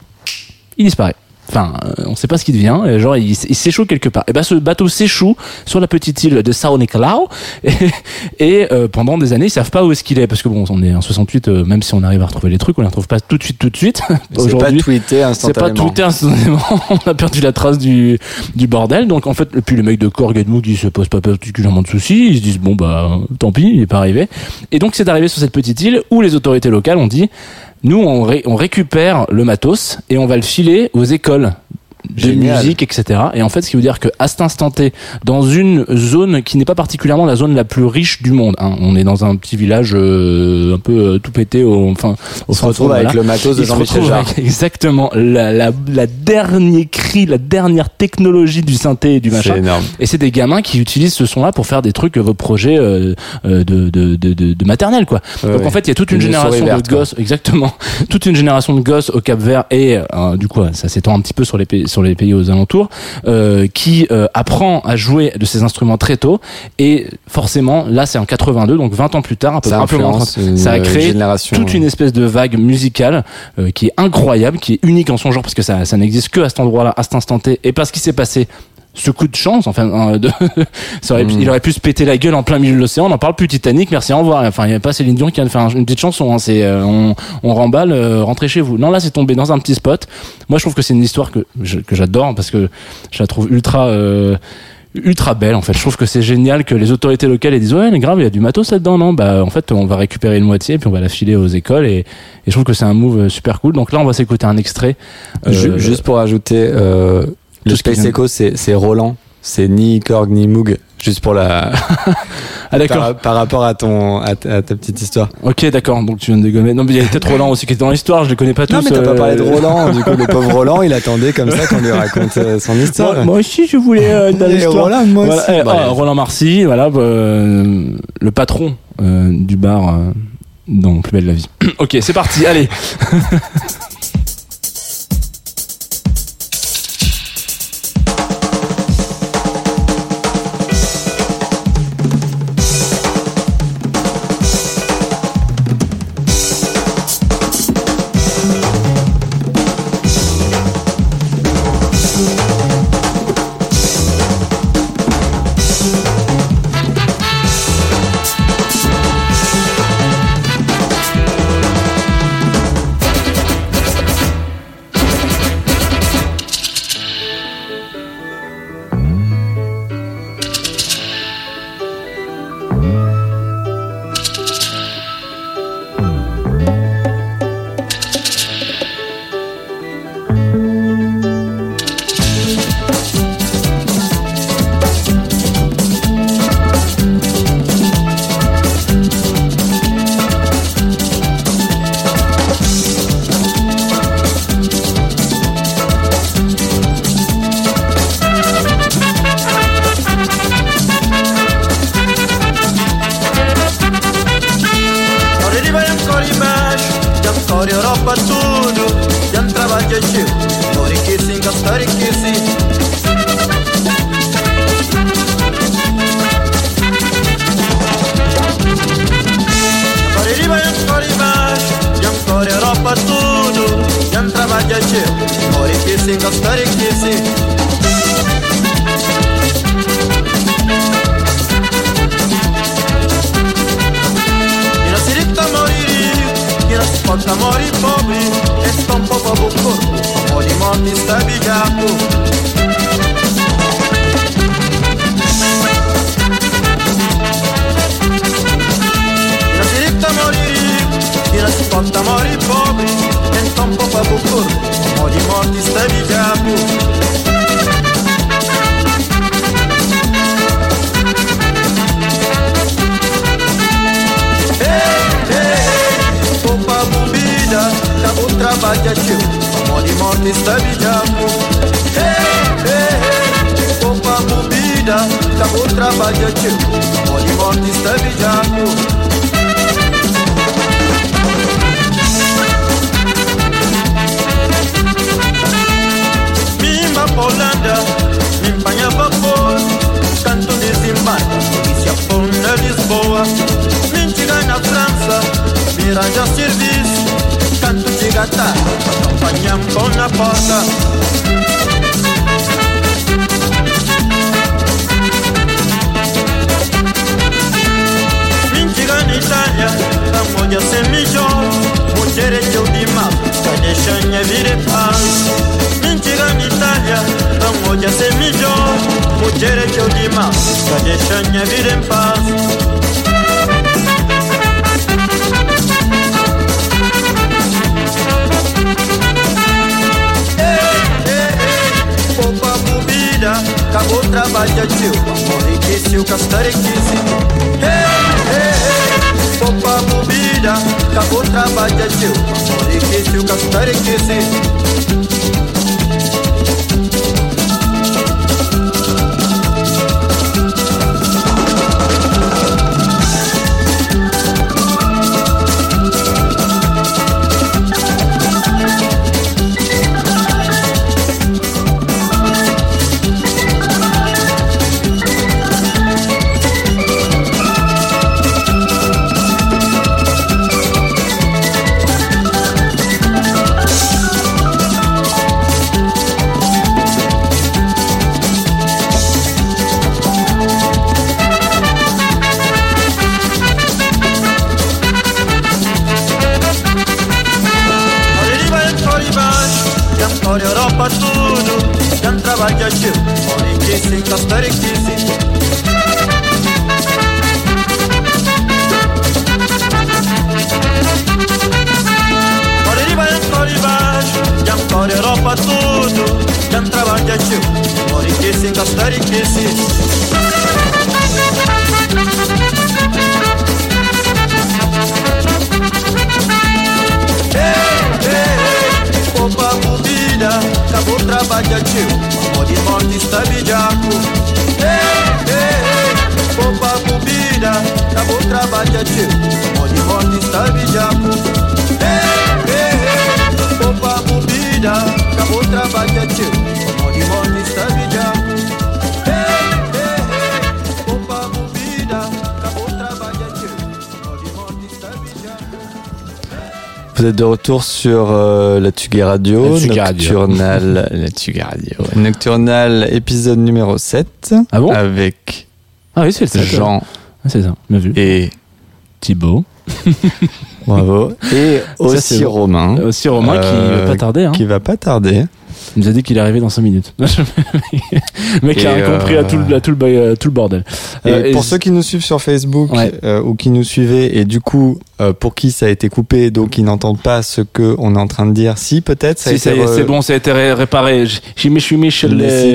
il disparaît. Enfin, euh, on sait pas ce qu'il devient. et genre, il, il s'échoue quelque part. Et ben, ce bateau s'échoue sur la petite île de Sao Nicolau. Et, et, euh, pendant des années, ils savent pas où est-ce qu'il est. Parce que bon, on est en 68, euh, même si on arrive à retrouver les trucs, on les retrouve pas tout de suite, tout de suite. C'est pas tweeté c'est pas instantanément. tweeté instantanément. on a perdu la trace du, du bordel. Donc, en fait, puis le mec de Korg et de Moog, ils se posent pas particulièrement de soucis. Ils se disent, bon, bah, tant pis, il est pas arrivé. Et donc, c'est arrivé sur cette petite île où les autorités locales ont dit, nous, on, ré- on récupère le matos et on va le filer aux écoles de musique, etc. Et en fait, ce qui veut dire que à cet instant T, dans une zone qui n'est pas particulièrement la zone la plus riche du monde, hein, on est dans un petit village euh, un peu euh, tout pété, au, enfin, au se retrouve avec voilà. le matos de Jean-Michel Jarre. exactement la, la, la dernière cri, la dernière technologie du synthé et du machin. C'est énorme. Et c'est des gamins qui utilisent ce son-là pour faire des trucs, euh, vos projets euh, euh, de, de, de, de, maternelle, quoi. Ouais, Donc ouais. en fait, il y a toute une, génération verte, de quoi. gosses, exactement, toute une génération de gosses au Cap Vert et euh, du coup, ça s'étend un petit peu sur les pays, sur les pays aux alentours, euh, qui euh, apprend à jouer de ces instruments très tôt. Et forcément, là, c'est en 82, donc 20 ans plus tard, un peu, Ça un peu une ça a créé génération, toute ouais. une espèce de vague musicale euh, qui est incroyable, qui est unique en son genre parce que ça, ça n'existe que à cet endroit-là, à cet instant T, et parce qu'il s'est passé ce coup de chance, enfin, euh, de, ça aurait pu- Mm. il aurait pu se péter la gueule en plein milieu de l'océan. On n'en parle plus Titanic, merci, au revoir. Enfin, il n'y a pas Céline Dion qui vient de faire une petite chanson. Hein, c'est euh, on, on remballe, euh, rentrez chez vous. Non, là, c'est tombé dans un petit spot. Moi, je trouve que c'est une histoire que je- que j'adore parce que je la trouve ultra. Euh, ultra belle en fait je trouve que c'est génial que les autorités locales disent ouais mais grave il y a du matos là-dedans non? Bah en fait on va récupérer une moitié puis on va la filer aux écoles et, et je trouve que c'est un move euh, super cool donc là on va s'écouter un extrait Euh, Juste pour ajouter, euh, le Space vient- Echo, c'est c'est Roland. C'est ni Korg ni Moog. Juste pour la. ah d'accord par, par rapport à ton à ta, à ta petite histoire. Ok, d'accord. Donc tu viens de dégommer. Non, mais il y a peut-être Roland aussi qui était dans l'histoire. Je les connais pas tous. Non mais t'as pas euh, parlé de Roland. Du coup, le pauvre Roland, il attendait comme ça qu'on lui raconte euh, son histoire. Moi, moi aussi, je voulais euh, dans l'histoire. Roland, moi Voilà. aussi. Eh, Bah, ah, Roland Marcy, voilà, euh, le patron euh, du bar dans Plus belle la vie. ok, c'est parti. Allez. Sur euh, la Tsugi Radio, La Tsugi Radio. Nocturnal, la Tsugi Radio, Nocturnal épisode numéro 7. Ah bon? Avec Ah oui, c'est le sept. Jean Ah, c'est ça, bien vu. et Thibaut. bravo et aussi. Romain. Aussi Romain qui Euh, va pas tarder. Hein. Qui va pas tarder. Il nous a dit qu'il est arrivé dans 5 minutes. le mec Et a compris à tout le, à tout le, ba- euh, tout le bordel. Et Euh, pour ceux qui nous suivent sur Facebook Ouais. ou qui nous suivaient et du coup euh, pour qui ça a été coupé donc qui n'entendent pas ce que on est en train de dire, si peut-être si, re- c'est bon, ça a été ré- réparé.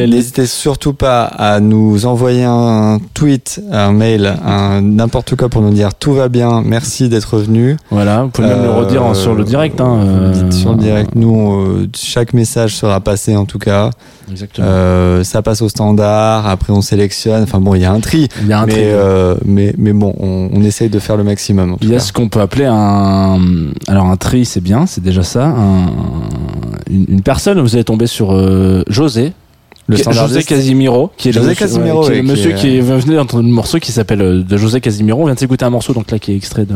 N'hésitez surtout pas à nous envoyer un tweet, un mail, un n'importe quoi pour nous dire tout va bien, merci d'être venu. Voilà, vous pouvez même le Euh, redire en- sur le direct. Hein, vous le dites euh, sur le direct, nous chaque message sera passé en tout cas. Exactement. Euh, ça passe au standard, après on sélectionne. Enfin bon, il y a un tri, Il y a un mais tri. euh, mais mais bon, on, on essaye de faire le maximum. Il y a ce qu'on peut appeler un. Alors, un tri, c'est bien, c'est déjà ça. Un- Une, une personne, vous allez tomber sur euh, José. Le José. Casimiro, qui est le José monsieur, Casimiro, qui est le monsieur qui est venu d'entendre le morceau qui s'appelle euh, de José Casimiro. On vient de s'écouter un morceau, donc là, qui est extrait de.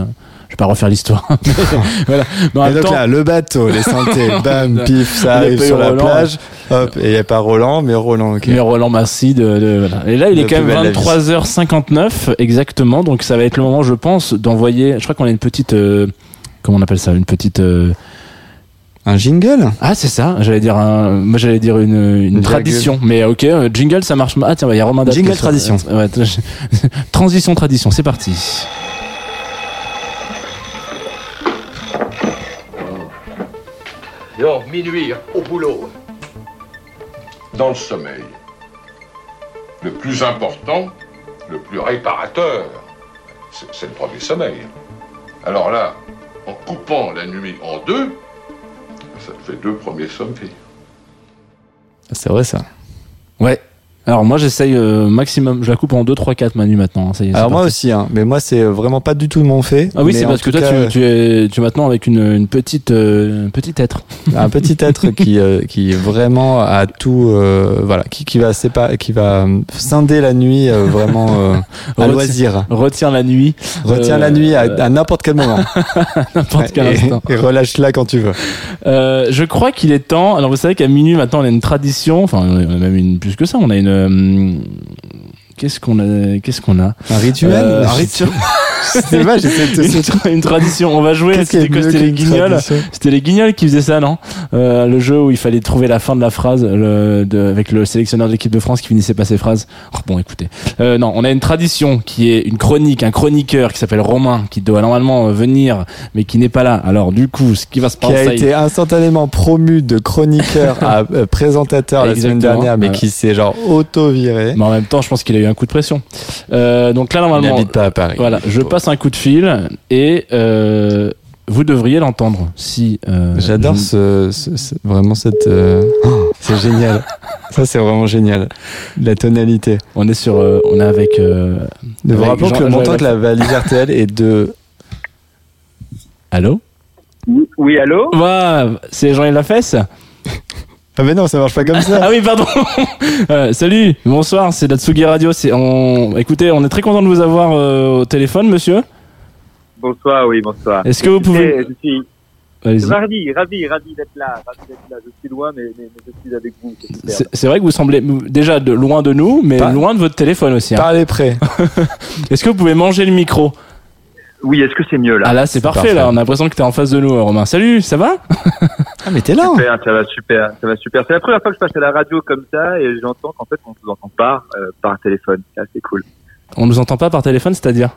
Je vais pas refaire l'histoire. voilà. Mais Et donc temps- là, le bateau, les synthés, bam, pif, ça arrive sur la plage. Hop, et il n'y a pas Roland, mais Roland, ok. Mais Roland Massy de, de- voilà. Et là, il est Le quand même bel de la vie. 23h59 exactement. Donc ça va être le moment, je pense, d'envoyer. Je crois qu'on a une petite. euh, comment on appelle ça? Une petite. euh, Un jingle? Ah, c'est ça. J'allais dire un. Moi, j'allais dire une, une, Une tradition. Mais ok, euh, jingle, ça marche. Ah tiens, bah, il y a Romain Jingle tradition. Ouais, transition tradition. C'est parti. Non, minuit, au boulot. Dans le sommeil. Le plus important, le plus réparateur, c'est c'est le premier sommeil. Alors là, en coupant la nuit en deux, ça fait deux premiers sommeils. C'est vrai ça. Ouais. Alors moi j'essaye euh, maximum, je la coupe en 2, 3, 4 Manu maintenant. hein, ça y est, c'est Alors moi parti. aussi, hein, mais moi c'est vraiment pas du tout mon fait. Ah oui, c'est parce que toi cas, tu, tu es tu es maintenant avec une, une petite euh, un petit être. un petit être qui euh, qui vraiment a tout euh, voilà qui qui va sépa- qui va euh, scinder la nuit euh, vraiment euh, à loisir Retient la nuit. retient Euh, la nuit à, à n'importe quel moment n'importe quel et, instant. et relâche-la quand tu veux Euh, je crois qu'il est temps. Alors vous savez qu'à minuit maintenant on a une tradition, enfin on a même une plus que ça, on a une euh, Qu'est-ce qu'on a Qu'est-ce qu'on a un rituel Euh, un rituel. sais pas j'essaie de une, tra- une tradition. On va jouer. Qui C'était C'était les guignols. C'était les guignols qui faisaient ça, non Euh, Le jeu où il fallait trouver la fin de la phrase le, de, avec le sélectionneur de l'équipe de France qui finissait pas ses phrases. Oh, bon, écoutez. Euh, non, on a une tradition qui est une chronique, un chroniqueur qui s'appelle Romain, qui doit normalement euh, venir, mais qui n'est pas là. Alors du coup, ce qui va se qui passer. a été instantanément promu de chroniqueur à euh, présentateur la semaine Exactement, dernière mais qui s'est genre auto-viré Mais en même temps, je pense qu'il a eu un coup de pression. Euh, donc là, il normalement, n'habite pas à Paris voilà, je passe un coup de fil et euh, vous devriez l'entendre. Si euh, J'adore ce, ce- ce- vraiment cette. euh, oh, c'est génial. Ça c'est vraiment génial. La tonalité. On est sur, euh, on est avec. Euh, Nous vous Jean- que le montant de la valise RTL est de. Allô? Oui, allô? C'est Jean-Yves Lafesse? Ah mais non, ça marche pas comme ça. Ah oui, pardon. Euh, salut, bonsoir, c'est Datsugi Radio. C'est on. Écoutez, on est très content de vous avoir euh, au téléphone, monsieur. Bonsoir, oui, bonsoir. Est-ce que vous pouvez- Je suis ravi, ravi, ravi d'être là, ravi d'être là. Je suis loin, mais, mais, mais je suis avec vous. c'est vrai que vous semblez déjà de loin de nous, mais Pas- loin de votre téléphone aussi. hein. Parlez près. Est-ce que vous pouvez manger le micro? Oui, est-ce que c'est mieux là Ah là, c'est parfait, parfait. Là, on a l'impression que t'es en face de nous, Romain. Salut, ça va Ah mais t'es là. hein. Super, ça va super, ça va super. C'est la première fois que je passe à la radio comme ça et j'entends qu'en fait on vous entend pas euh, par téléphone. C'est assez cool. On nous entend pas par téléphone, c'est-à-dire?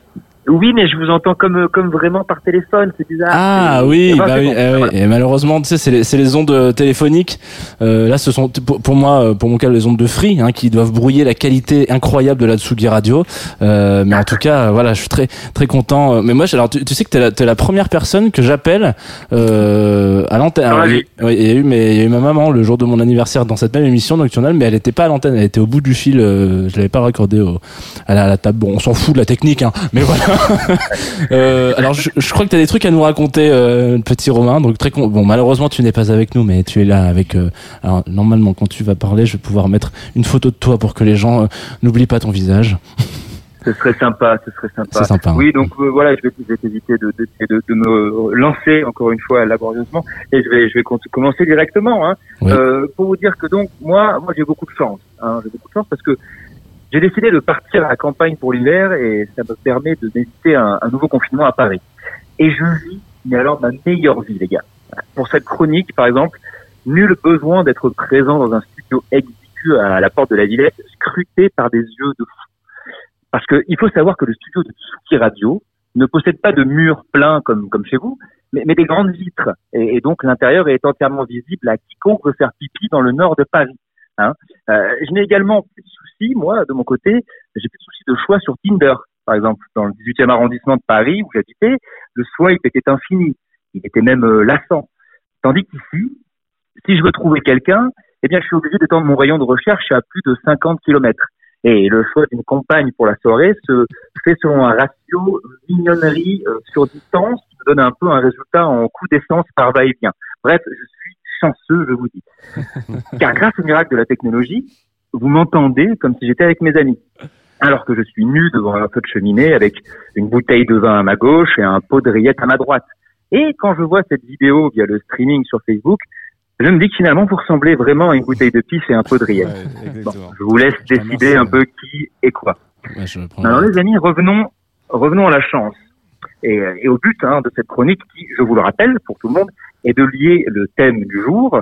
Oui, mais je vous entends comme comme vraiment par téléphone. C'est bizarre. Ah oui, Enfin, bah oui, bon, eh oui. voilà. Et malheureusement, tu sais, c'est les, c'est les ondes euh, téléphoniques. Euh, là, ce sont pour, pour moi, euh, pour mon cas, les ondes de Free, hein, qui doivent brouiller la qualité incroyable de la Tsugi Radio. Euh, mais en tout cas, euh, voilà, je suis très très content. Mais moi, je- alors tu, tu sais que t'es la, t'es la première personne que j'appelle euh, à l'antenne. Y, vie. oui, il y a eu, mais il y a eu ma maman le jour de mon anniversaire dans cette même émission nocturnale, mais elle était pas à l'antenne, elle était au bout du fil. Euh, je l'avais pas raccordé au, à, la, à la table. Bon, on s'en fout de la technique, hein, mais voilà. Euh, alors, je, je crois que tu as des trucs à nous raconter, euh, petit Romain. Donc très con... bon, malheureusement, tu n'es pas avec nous, mais tu es là avec. euh, Alors normalement, quand tu vas parler, je vais pouvoir mettre une photo de toi pour que les gens euh, n'oublient pas ton visage. Ce serait sympa, ce serait sympa. Sympa, hein. Oui, donc euh, voilà, je vais, je vais éviter de, de, de, de me lancer encore une fois laborieusement et je vais, je vais commencer directement. Hein. Oui. Euh, pour vous dire que donc moi, moi j'ai beaucoup de chance. Hein, j'ai beaucoup de chance parce que j'ai décidé de partir à la campagne pour l'hiver et ça me permet de méditer un, un nouveau confinement à Paris. Et je vis, mais alors ma meilleure vie, les gars. Pour cette chronique, par exemple, nul besoin d'être présent dans un studio exigu à la porte de la Villette, scruté par des yeux de fou. Parce que il faut savoir que le studio de Tsuki Radio ne possède pas de murs pleins comme, comme chez vous, mais, des grandes vitres. Et, et donc l'intérieur est entièrement visible à quiconque veut faire pipi dans le nord de Paris. Hein. Euh, je n'ai également plus de soucis, moi, de mon côté, j'ai plus de soucis de choix sur Tinder, par exemple, dans le 18e arrondissement de Paris où j'habitais, le swipe était infini, il était même euh, lassant. Tandis qu'ici, si je veux trouver quelqu'un, eh bien, je suis obligé d'étendre mon rayon de recherche à plus de 50 kilomètres. Et le choix d'une compagne pour la soirée se fait selon un ratio mignonnerie euh, sur distance qui me donne un peu un résultat en coût d'essence par va-et-vient. Bref, je suis chanceux, je vous dis. Car grâce au miracle de la technologie, vous m'entendez comme si j'étais avec mes amis. Alors que je suis nu devant un feu de cheminée avec une bouteille de vin à ma gauche et un pot de rillettes à ma droite. Et quand je vois cette vidéo via le streaming sur Facebook, je me dis que finalement, vous ressemblez vraiment à une bouteille de pisse et un pot de rillettes. Bon, je vous laisse décider un peu qui et quoi. Ouais, Alors les amis, revenons, revenons à la chance et, et au but hein, de cette chronique qui, je vous le rappelle pour tout le monde, est de lier le thème du jour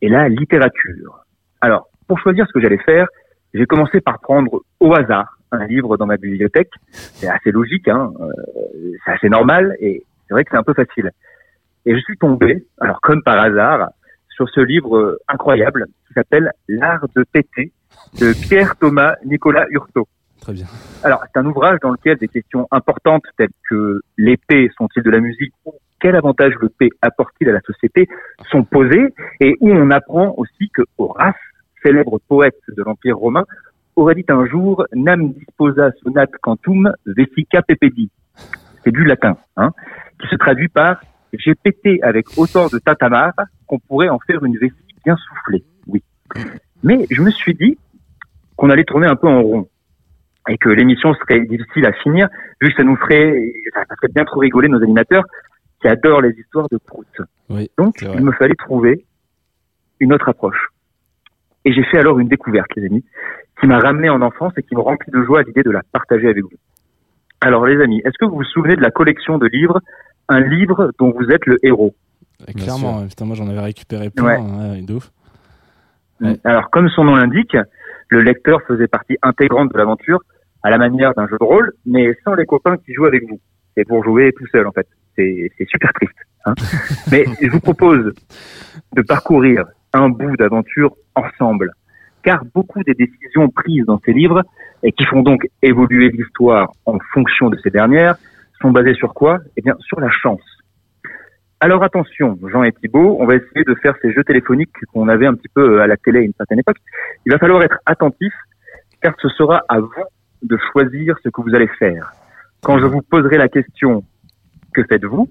et la littérature. Alors, pour choisir ce que j'allais faire, j'ai commencé par prendre au hasard un livre dans ma bibliothèque. C'est assez logique, hein, euh, c'est assez normal et c'est vrai que c'est un peu facile. Et je suis tombé, alors comme par hasard, sur ce livre incroyable qui s'appelle L'art de péter de Pierre Thomas Nicolas Hurtaud. Très bien. Alors, c'est un ouvrage dans lequel des questions importantes telles que les P sont-ils de la musique ou quel avantage le P apporte-t-il à la société sont posées et où on apprend aussi que Horace, célèbre poète de l'Empire romain, aurait dit un jour Nam disposa sonat quantum vesica pepedi. C'est du latin, hein, qui se traduit par J'ai pété avec autant de tatamar qu'on pourrait en faire une vessie bien soufflée. Oui. Mais je me suis dit qu'on allait tourner un peu en rond et que l'émission serait difficile à finir, vu que ça nous ferait, ça ferait bien trop rigoler nos animateurs qui adorent les histoires de Proust. Oui, Donc, il me fallait trouver une autre approche. Et j'ai fait alors une découverte, les amis, qui m'a ramené en enfance et qui me remplit de joie à l'idée de la partager avec vous. Alors, les amis, est-ce que vous vous souvenez de la collection de livres, un livre dont vous êtes le héros Clairement, ouais. putain, moi j'en avais récupéré plein, Ouais. de ouf. Alors, comme son nom l'indique, le lecteur faisait partie intégrante de l'aventure, à la manière d'un jeu de rôle, mais sans les copains qui jouent avec vous. C'est pour jouer tout seul, en fait. C'est c'est super triste. hein. mais je vous propose de parcourir un bout d'aventure ensemble, car beaucoup des décisions prises dans ces livres et qui font donc évoluer l'histoire en fonction de ces dernières sont basées sur quoi? Eh bien, sur la chance. Alors attention, Jean et Thibault, on va essayer de faire ces jeux téléphoniques qu'on avait un petit peu à la télé à une certaine époque. Il va falloir être attentif, car ce sera à vous de choisir ce que vous allez faire. Quand je vous poserai la question « Que faites-vous ?»,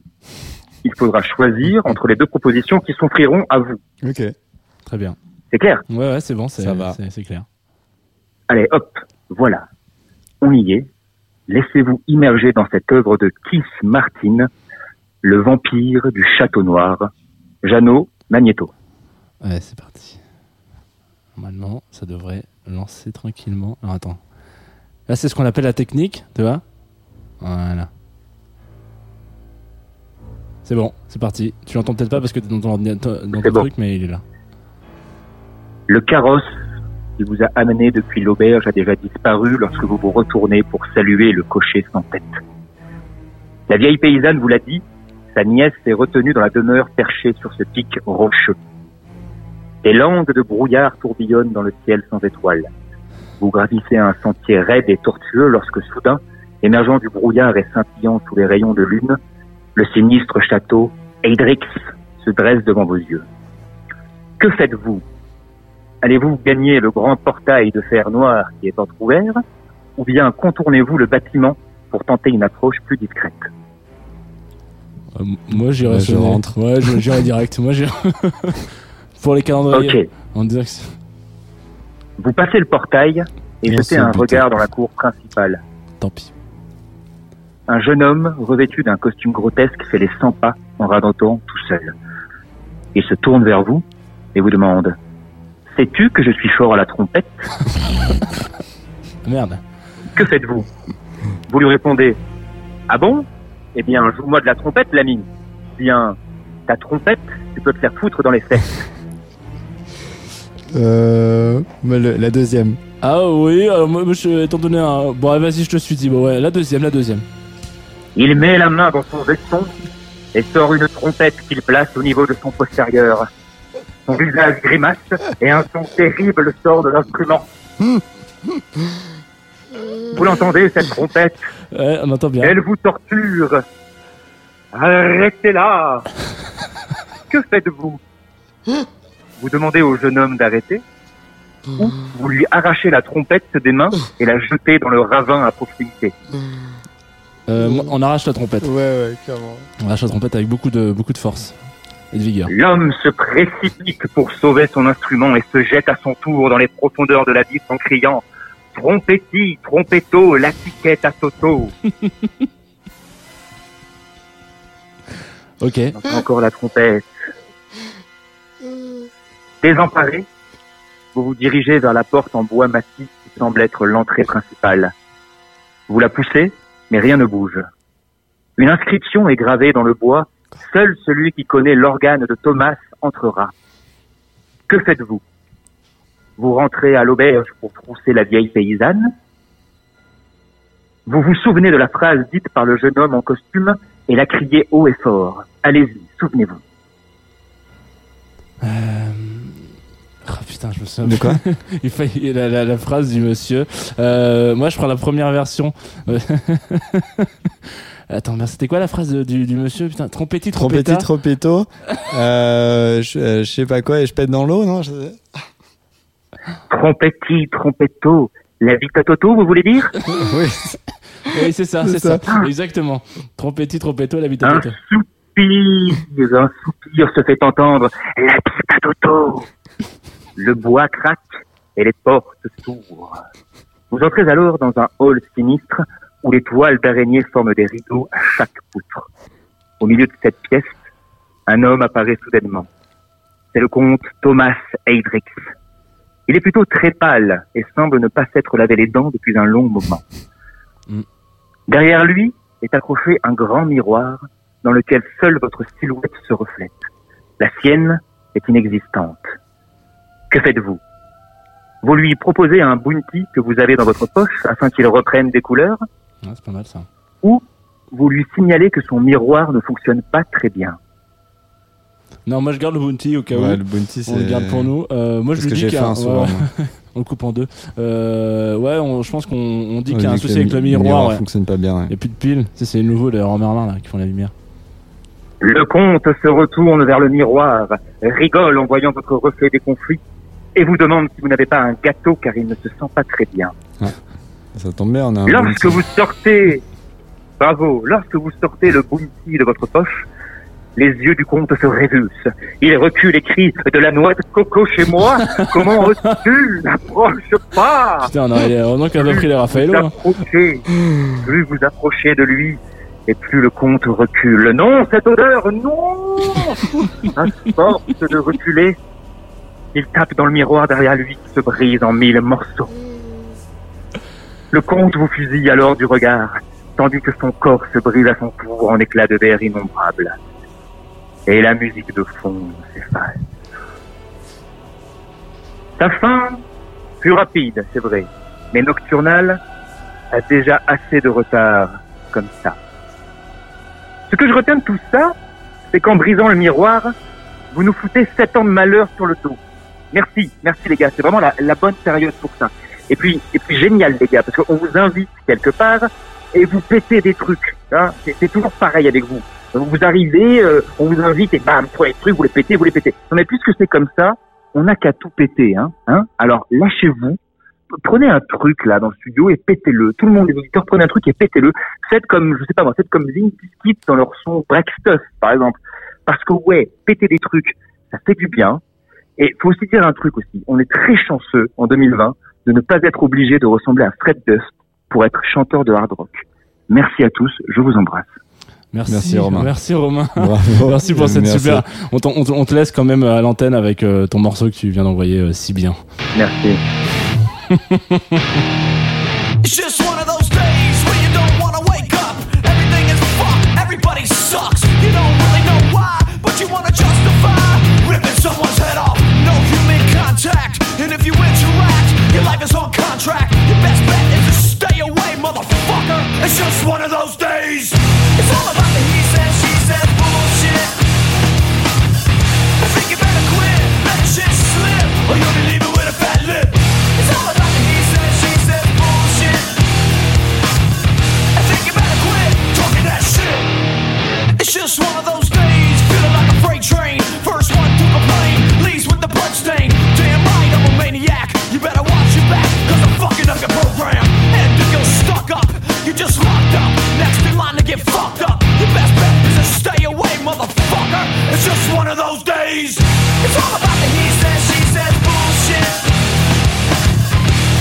il faudra choisir entre les deux propositions qui s'offriront à vous. Ok. Très bien. C'est clair Ouais, ouais, c'est bon, c'est Ça va. c'est- c'est clair. Allez, hop, voilà. On y est. Laissez-vous immerger dans cette œuvre de Keith Martin, le vampire du château noir, Jeannot Magneto. Ouais, c'est parti. Normalement, ça devrait lancer tranquillement. Alors attends. Là, c'est ce qu'on appelle la technique, tu vois? Voilà. C'est bon, c'est parti. Tu l'entends peut-être pas parce que t'es dans ton, ordinateur- dans ton bon. truc, mais il est là. Le carrosse qui vous a amené depuis l'auberge a déjà disparu lorsque vous vous retournez pour saluer le cocher sans tête. La vieille paysanne vous l'a dit, sa nièce est retenue dans la demeure perchée sur ce pic rocheux. Des langues de brouillard tourbillonnent dans le ciel sans étoiles. Vous gravissez un sentier raide et tortueux lorsque soudain, émergeant du brouillard et scintillant sous les rayons de lune, le sinistre château Eidrix se dresse devant vos yeux. Que faites-vous Allez-vous gagner le grand portail de fer noir qui est entrouvert ou bien contournez-vous le bâtiment pour tenter une approche plus discrète Euh, moi, Ouais, je rentre. Ouais, j'irais direct. Moi, j'irais. Pour les calendriers. Ok. On que Vous passez le portail et jetez un regard dans la cour principale. Tant pis. Un jeune homme revêtu d'un costume grotesque fait les 100 pas en radotant tout seul. Il se tourne vers vous et vous demande Sais-tu que je suis fort à la trompette Merde. Que faites-vous Vous lui répondez Ah bon? Eh bien, joue-moi de la trompette, l'ami. Bien, ta trompette, tu peux te faire foutre dans les fesses. Euh, mais le- la deuxième. Ah oui, alors moi, moi, je, étant donné un. Bon, allez, vas-y, je te suis dit. Bon, ouais, la deuxième, la deuxième. Il met la main dans son veston et sort une trompette qu'il place au niveau de son postérieur. Son visage grimace et un son terrible sort de l'instrument. Vous l'entendez, cette trompette? Ouais, on entend bien. Elle vous torture. Arrêtez-la. que faites-vous? Vous demandez au jeune homme d'arrêter? Ou vous lui arrachez la trompette des mains et la jetez dans le ravin à proximité? Euh, on arrache la trompette. Ouais, ouais, clairement. On arrache la trompette avec beaucoup de, beaucoup de force L'homme se précipite pour sauver son instrument et se jette à son tour dans les profondeurs de l'abysse en criant Trompetti, trompetto, la tiquette à Toto. Ok. Encore la trompette. Désemparé, vous vous dirigez vers la porte en bois massif qui semble être l'entrée principale. Vous la poussez, mais rien ne bouge. Une inscription est gravée dans le bois. Seul celui qui connaît l'organe de Thomas entrera. Que faites-vous? Vous rentrez à l'auberge pour trousser la vieille paysanne? Vous vous souvenez de la phrase dite par le jeune homme en costume? Et la criez haut et fort. Allez-y, souvenez-vous. Euh... Oh putain, je me souviens. De quoi? Il fallait la, la, la phrase du monsieur. Euh, moi, je prends la première version. Attends, c'était quoi la phrase du, du monsieur Putain, trompetti, trompetta. Trompetti, trompetto. euh, je, euh, je sais pas quoi, et je pète dans l'eau, non je- Trompetti, trompetto, La Vita Toto, vous voulez dire Oui. Oui, c'est ça, c'est ça. Exactement. Trop péto, la vie Un soupir, un soupir se fait entendre. La Vita Toto. Le bois craque et les portes s'ouvrent. Vous entrez alors dans un hall sinistre où les toiles d'araignée forment des rideaux à chaque poutre. Au milieu de cette pièce, un homme apparaît soudainement. C'est le comte Thomas Heydrix. Il est plutôt très pâle et semble ne pas s'être lavé les dents depuis un long moment. Derrière lui est accroché un grand miroir dans lequel seule votre silhouette se reflète. La sienne est inexistante. Que faites-vous? Vous lui proposez un bounty que vous avez dans votre poche afin qu'il reprenne des couleurs? Ouais, c'est pas mal ça. ou vous lui signalez que son miroir ne fonctionne pas très bien. Non, moi je garde le bounty au cas où. Le bounty, On le c'est- garde pour nous. Euh, moi je lui que dis qu'il y a faim un- souvent, on le coupe en deux. Euh, ouais, on- je pense qu'on on dit On qu'il y a un souci avec le le miroir. miroir ouais. fonctionne pas bien, ouais. Il n'y a plus de piles. Tu sais, c'est les nouveaux de Merlin là qui font la lumière. Le comte se retourne vers le miroir, rigole en voyant votre reflet déconfit et vous demande si vous n'avez pas un gâteau car il ne se sent pas très bien. Ça tombe bien, on a un Lorsque vous sortez, bravo, lorsque vous sortez le bounty de votre poche, les yeux du comte se révulsent. Il recule et crie de la noix de coco chez moi. Comment oses-tu N'approche pas. Putain, on aurait heureusement qu'elle a pris les Raffaello. Hein. plus vous approchez de lui, et plus le comte recule. Non, cette odeur, non À force de reculer, il tape dans le miroir derrière lui qui se brise en mille morceaux. Le comte vous fusille alors du regard, tandis que son corps se brise à son tour en éclats de verre innombrables. Et la musique de fond s'efface. Sa fin fut rapide, c'est vrai, mais Nocturnal a déjà assez de retard comme ça. Ce que je retiens de tout ça, c'est qu'en brisant le miroir, vous nous foutez sept ans de malheur sur le dos. Merci, merci les gars, c'est vraiment la, la bonne période pour ça. Et puis, et puis génial les gars, parce qu'on vous invite quelque part et vous pétez des trucs. Hein c'est, toujours pareil avec vous. Vous arrivez, euh, on vous invite et bam, trois trucs, vous les pétez, vous les pétez. Mais puisque c'est comme ça, on n'a qu'à tout péter. Hein, hein Alors lâchez-vous, prenez un truc là dans le studio et pétez-le. Tout le monde, les auditeurs, prenez un truc et pétez-le. Faites comme, je sais pas moi, faites comme Zinc Bizkit dans leur son Break Stuff, par exemple. Parce que ouais, péter des trucs, ça fait du bien. Et faut aussi dire un truc aussi. On est très chanceux en 2020 de ne pas être obligé de ressembler à Fred Dust pour être chanteur de hard rock. Merci à tous, je vous embrasse. Merci, Merci, Romain. Merci Romain. Bravo. Merci pour cette Merci. super. On, te- on te laisse quand même à l'antenne avec euh, ton morceau que tu viens d'envoyer euh, si bien. Merci. It's just one of those days where you don't wanna wake up. Everything is fucked, everybody sucks. You don't really know why, but you wanna justify ripping someone's head off. No human contact, life is on contract. Your best bet is to stay away, motherfucker. It's just one of those days. It's all about the he says, she says bullshit. I think you better quit, let the shit slip, or you'll be leaving with a fat lip. It's all about the he says, she says bullshit. I think you better quit talking that shit. It's just one of those you're just locked up. Next in line to get fucked up. Your best bet is to stay away, motherfucker. It's just one of those days. It's all about the he says, she says bullshit.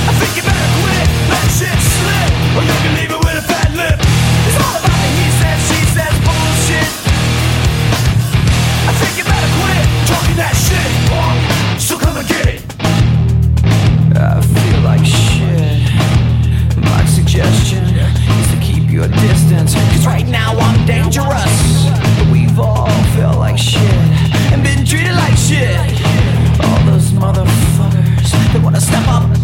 I think you better quit, let shit slip, or you'll be leaving with a fat lip. It's all about the he says, she says bullshit. I think you better quit talking that shit. So come and get it. I feel like shit. My suggestion your distance. Cause right now I'm dangerous. We've all felt like shit and been treated like shit. All those motherfuckers that wanna step up.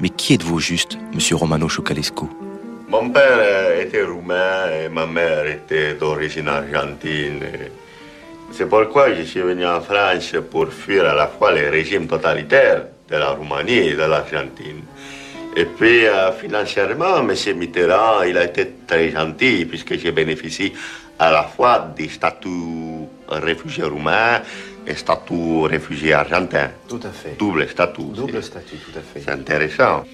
Mais qui êtes-vous juste, monsieur Romano Chocalesco Mon père était roumain et ma mère était d'origine argentine. C'est pourquoi je suis venu en France pour fuir à la fois les régimes totalitaires de la Roumanie et de l'Argentine. Et puis, euh, financièrement, M. Mitterrand, il a été très gentil puisque j'ai bénéficié à la fois des statuts réfugiés roumains Estatuto refugiado, argentin. Tudo é a fait. Double estatuto. Double estatuto, tudo é a fait. C'est intéressant.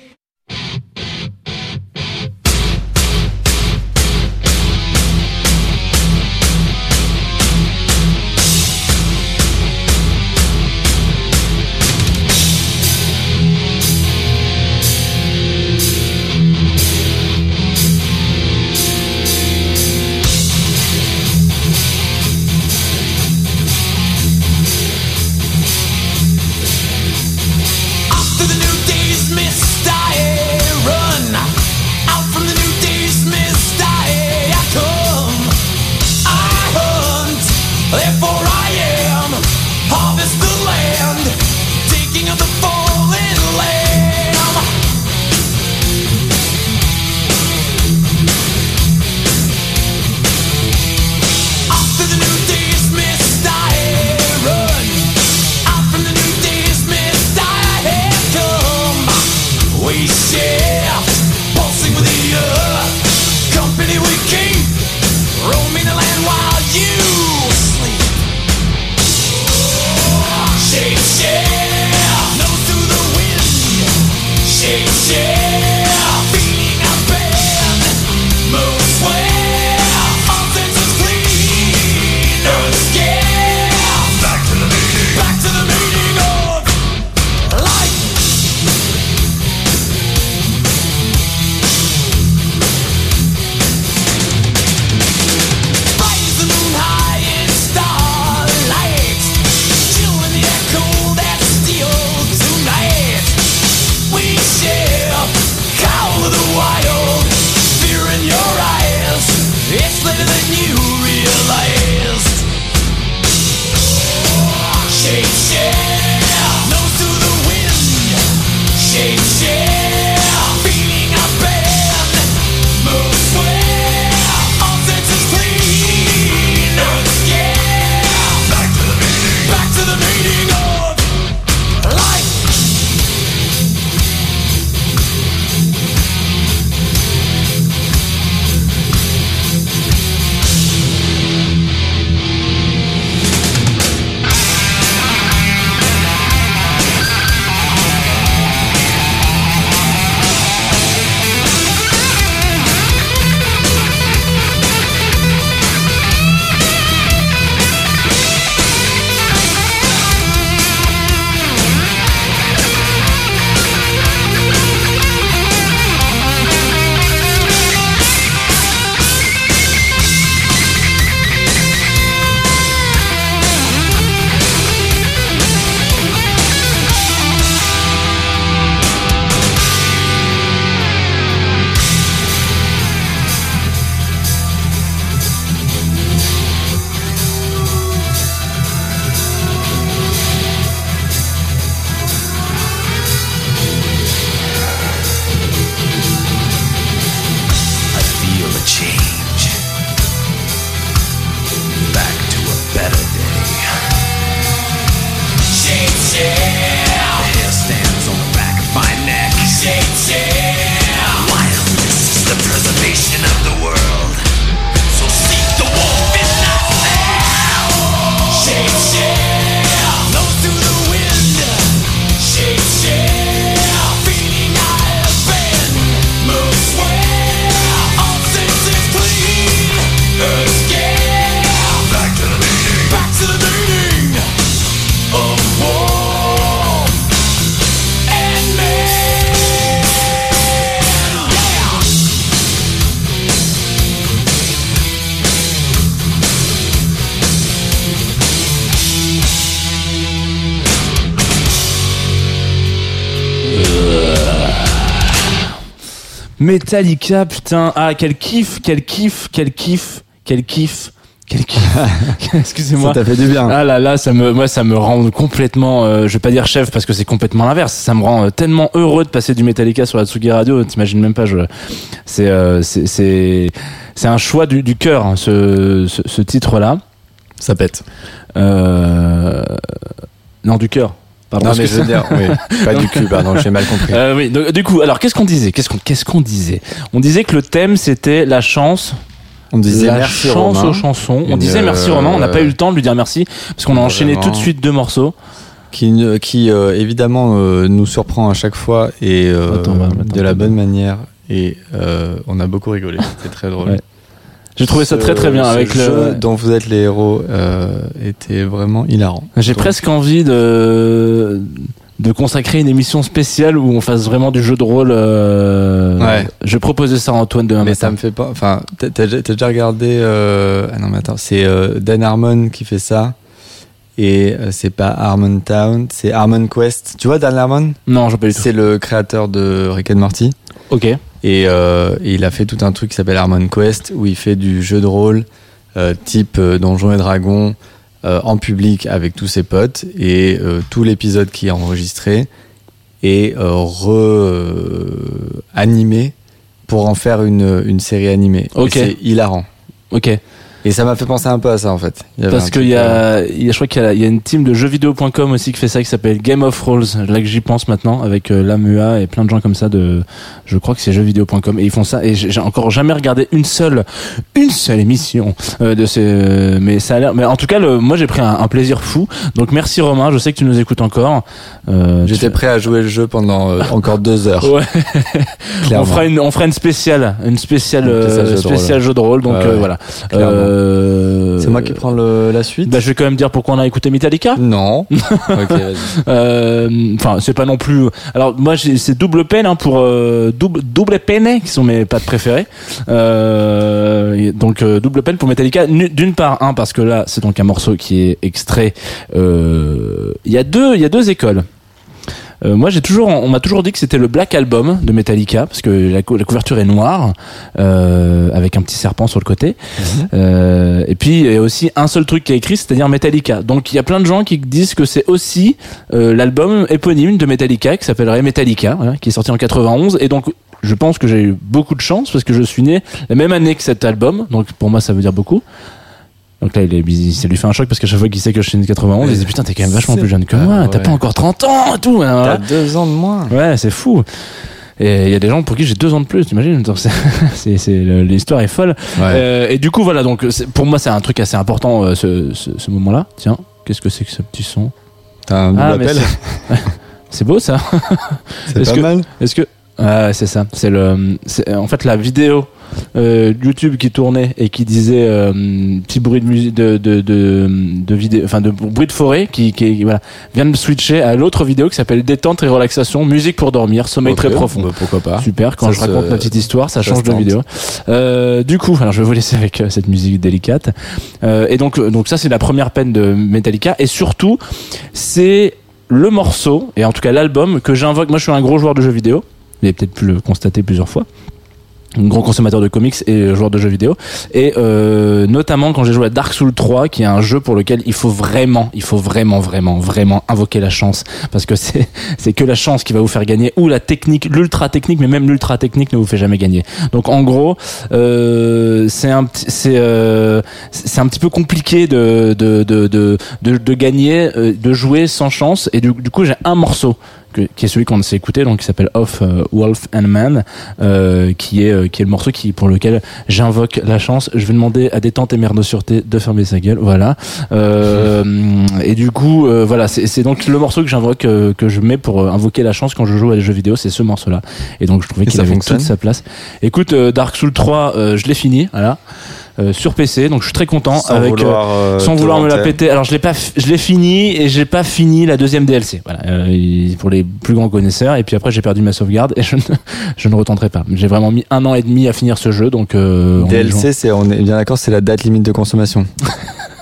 Metallica, putain. Ah, quel kiff, quel kiff, quel kiff, quel kiff. Quel kiff. Excusez-moi. Ça t'a fait du bien. Ah là là, ça me, moi, ça me rend complètement, euh, je vais pas dire chef parce que c'est complètement l'inverse. Ça me rend euh, tellement heureux de passer du Metallica sur la Tsugi Radio. T'imagines même pas, c'est, euh, c'est, c'est, c'est un choix du, cœur, hein, ce, ce, titre-là. Ça pète. Euh, non, du cœur. Pardon, Non, mais je veux dire, oui, pas du cul, pardon, j'ai mal compris. Euh, oui, donc, du coup, alors qu'est-ce qu'on disait? Qu'est-ce qu'on qu'est-ce qu'on disait? On disait que le thème c'était la chance. On disait la merci, chance Romain. aux chansons. On disait merci euh, Romain. On n'a pas eu le temps de lui dire merci parce qu'on a enchaîné Vraiment. tout de suite deux morceaux. qui, qui euh, évidemment euh, nous surprend à chaque fois et euh, Attends, de la bonne manière et euh, on a beaucoup rigolé c'était très drôle Ouais. J'ai trouvé ça très très bien avec le. jeu dont vous êtes les héros euh, était vraiment hilarant J'ai Donc, presque envie de de consacrer une émission spéciale où on fasse vraiment du jeu de rôle. euh, Ouais. Je proposer ça à Antoine demain mais matin. ça me fait pas enfin t'as déjà regardé euh, ah non mais attends c'est euh, Dan Harmon qui fait ça et euh, c'est pas Harmon Town c'est Harmon Quest tu vois Dan Harmon? Non, je pas du tout. c'est le créateur de Rick and Morty Ok. Et, euh, et il a fait tout un truc qui s'appelle Harmon Quest où il fait du jeu de rôle euh, type euh, Donjons et Dragons euh, en public avec tous ses potes et euh, tout l'épisode qui est enregistré est euh, re-animé pour en faire une, une série animée. Ok. C'est hilarant. Ok. Et ça m'a fait penser un peu à ça en fait. Il y avait un Parce qu'il y euh, a, il y a, je crois qu'il y a, il y a une team de jeuxvideo.com aussi qui fait ça, qui s'appelle Game of Rolls. Là que j'y pense maintenant, avec euh, Lamua et plein de gens comme ça de, je crois que c'est jeuxvideo.com et ils font ça. Et j'ai encore jamais regardé une seule, une seule émission euh, de ces, euh, mais ça a l'air, mais en tout cas, le, moi j'ai pris un, un plaisir fou. Donc merci Romain, je sais que tu nous écoutes encore. Euh, J'étais tu- prêt à jouer le jeu pendant euh, encore deux heures. Ouais. On fera une, on fera une spéciale, une spéciale, spéciale jeu de rôle. Donc voilà. Clairement. Euh, C'est moi qui prends le, la suite Bah, je vais quand même dire pourquoi on a écouté Metallica. Non. Euh, Enfin, c'est pas non plus. Alors moi, c'est double peine hein, pour euh, double double peine qui sont mes pattes préférées. Donc double peine pour Metallica. D'une part, un parce que là, c'est donc un morceau qui est extrait. Il y a deux, il y a deux écoles. Euh, moi, j'ai toujours, on m'a toujours dit que c'était le Black Album de Metallica parce que la, cou- la couverture est noire euh, avec un petit serpent sur le côté. Euh, et puis il y a aussi un seul truc qui est écrit, c'est-à-dire Metallica. Donc il y a plein de gens qui disent que c'est aussi euh, l'album éponyme de Metallica qui s'appellerait Metallica, voilà, qui est sorti en 91. Et donc je pense que j'ai eu beaucoup de chance parce que je suis né la même année que cet album. Donc pour moi ça veut dire beaucoup. Donc là, il est, ça lui fait un choc parce qu'à chaque fois qu'il sait que je suis de 91, il se dit putain, t'es quand même vachement plus jeune que moi, t'as ouais. pas encore 30 ans et tout. hein, T'as voilà. deux ans de moins. Ouais, c'est fou. Et il y a des gens pour qui j'ai deux ans de plus, t'imagines? L'histoire est folle. Euh, et du coup, voilà. Donc, pour moi, c'est un truc assez important euh, ce, ce, ce moment-là. Tiens, qu'est-ce que c'est que ce petit son? T'as un Ah, appel? c'est- beau ça. C'est pas que- mal. Est-ce que ah, c'est ça. C'est le, en fait la vidéo euh, YouTube qui tournait et qui disait euh, petit bruit de musique, de de de, de vidéo, enfin de bruit de forêt qui qui voilà vient de switcher à l'autre vidéo qui s'appelle détente et relaxation, musique pour dormir, sommeil très profond. bah, pourquoi pas. Super. Quand Ça je raconte ma petite histoire, ça, ça change de vidéo. Euh, du coup, alors je vais vous laisser avec cette musique délicate. Et donc, donc ça c'est la première peine de Metallica. Et surtout, c'est le morceau et en tout cas l'album que j'invoque. Moi, je suis un gros joueur de jeux vidéo. Vous avez peut-être pu le constater plusieurs fois. Un gros consommateur de comics et joueur de jeux vidéo. Et euh, notamment quand j'ai joué à Dark Souls 3, qui est un jeu pour lequel il faut vraiment, il faut vraiment, vraiment, vraiment invoquer la chance. Parce que c'est, c'est que la chance qui va vous faire gagner, ou la technique, l'ultra technique, mais même l'ultra technique ne vous fait jamais gagner. Donc en gros, euh, c'est un, c'est, euh, c'est un petit peu compliqué de, de, de, de, de, gagner, euh, de jouer sans chance. Et du coup, j'ai un morceau que- qui est celui qu'on s'est écouté, donc qui s'appelle Off euh, Wolf and Man, euh, qui est euh, qui est le morceau qui pour lequel j'invoque la chance. Je vais demander à détente et mère de sûreté de fermer sa gueule, voilà. Euh, et du coup, euh, voilà, c'est donc le morceau que j'invoque, euh, que je mets pour invoquer la chance quand je joue à des jeux vidéo, c'est ce morceau-là. Et donc je trouvais qu'il avait fonctionne toute sa place. Écoute, euh, Dark Souls 3, euh, je l'ai fini, voilà. Euh, sur PC, donc je suis très content Sans avec vouloir, euh, sans te vouloir me la péter. Alors je l'ai pas, je l'ai fini et j'ai pas fini la deuxième DLC. Voilà, euh, il- pour les plus grands connaisseurs. Et puis après j'ai perdu ma sauvegarde et je ne, je ne retenterai pas. J'ai vraiment mis un an et demi à finir ce jeu, donc euh. DLC, c'est, on est bien d'accord, c'est la date limite de consommation.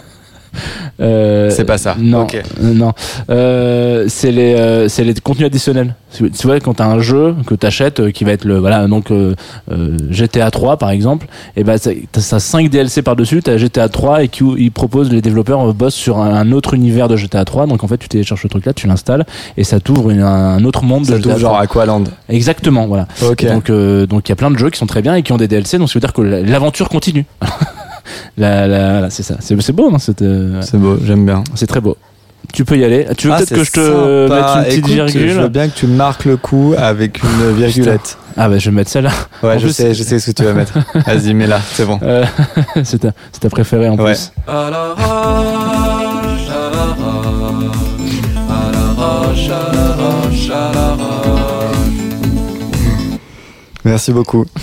Euh, C'est pas ça. Non, Ok. euh, non. Euh, c'est les, euh, c'est les contenus additionnels. Tu vois, quand t'as un jeu que t'achètes, qui va être le, voilà, donc GTA 3 par exemple, et ben ça- t'as ça 5 DLC par dessus. T'as GTA 3 et qui ils proposent les développeurs bossent sur un, autre univers de GTA 3. Donc en fait, tu télécharges ce truc-là, tu l'installes et ça t'ouvre un autre monde de Ça GTA t'ouvre genre 3. Aqualand. Exactement, voilà. Ok. Donc euh, donc il y a plein de jeux qui sont très bien et qui ont des DLC. Donc ça veut dire que l'aventure continue. La- la- voilà, c'est ça. C'est c'est beau, non C'est euh, C'est beau, j'aime bien. c'est très beau. Tu peux y aller. Tu veux Ah, peut-être que je te sympa. mette une petite Écoute, virgule Je veux bien que tu marques le coup avec une virgulette. Ah bah je vais mettre celle-là. Ouais, En je plus, sais, je sais ce que tu vas mettre. Vas-y, mets-la, c'est bon. Euh, c'est ta, c'est ta préférée en Ouais. plus. Merci beaucoup.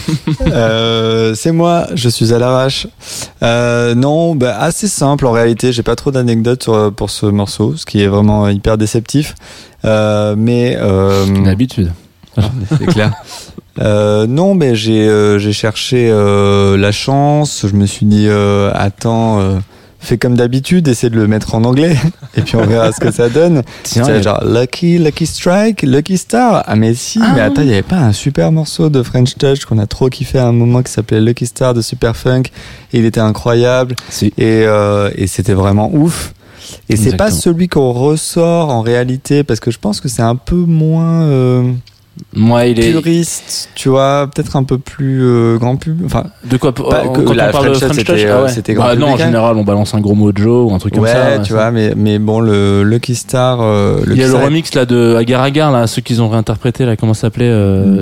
Euh, c'est moi, je suis à l'arrache. Euh, non, bah, assez simple en réalité. J'ai pas trop d'anecdotes sur- pour ce morceau, ce qui est vraiment hyper déceptif. Euh, mais euh, D'habitude. c'est clair. Euh, non, mais j'ai euh, j'ai cherché euh, la chance. Je me suis dit euh, attends, euh, fais comme d'habitude, essaie de le mettre en anglais et puis on verra ce que ça donne. Tiens, a- genre Lucky, Lucky Strike, Lucky Star. Ah mais si, mais attends, il y avait pas un super morceau de French Touch qu'on a trop kiffé à un moment qui s'appelait Lucky Star de Superfunk. Et il était incroyable Si. et euh, et c'était vraiment ouf. Et c'est pas celui qu'on ressort en réalité parce que je pense que c'est un peu moins. euh, Moi, il est. puriste, tu vois, peut-être un peu plus euh, grand pub. Enfin, De quoi Pas euh, que Quand la on parle de French Touch, c'était, euh, ah ouais. c'était grand Bah non, en hein. général, on balance un gros mot de Joe ou un truc comme ouais, ça. tu ça. vois, mais, mais bon, le Lucky Star. euh, Il y a le remix là de Agar Agar là, ceux qu'ils ont réinterprété là, comment ça s'appelait euh,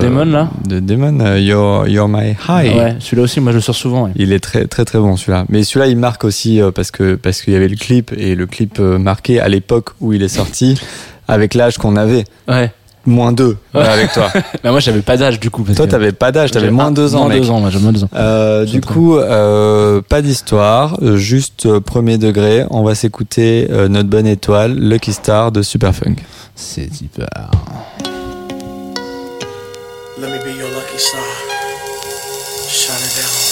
de Demon là. De Demon, You're, You're My High. Ouais, celui-là aussi, moi je le sors souvent. ouais. Il est très très très bon celui-là. Mais celui-là il marque aussi parce que parce qu'il y avait le clip et le clip marqué à l'époque où il est sorti avec l'âge qu'on avait. Ouais. Moins deux Ouais. avec toi. bah moi j'avais pas d'âge du coup. parce toi que- t'avais pas d'âge, t'avais moins un- deux ans Moins mec. deux ans, moi j'ai moins deux ans. Euh, du coup, euh, pas d'histoire, juste euh, premier degré. On va s'écouter euh, notre bonne étoile, Lucky Star de Superfunk. C'est hyper. Let me be your lucky star. Shine it down.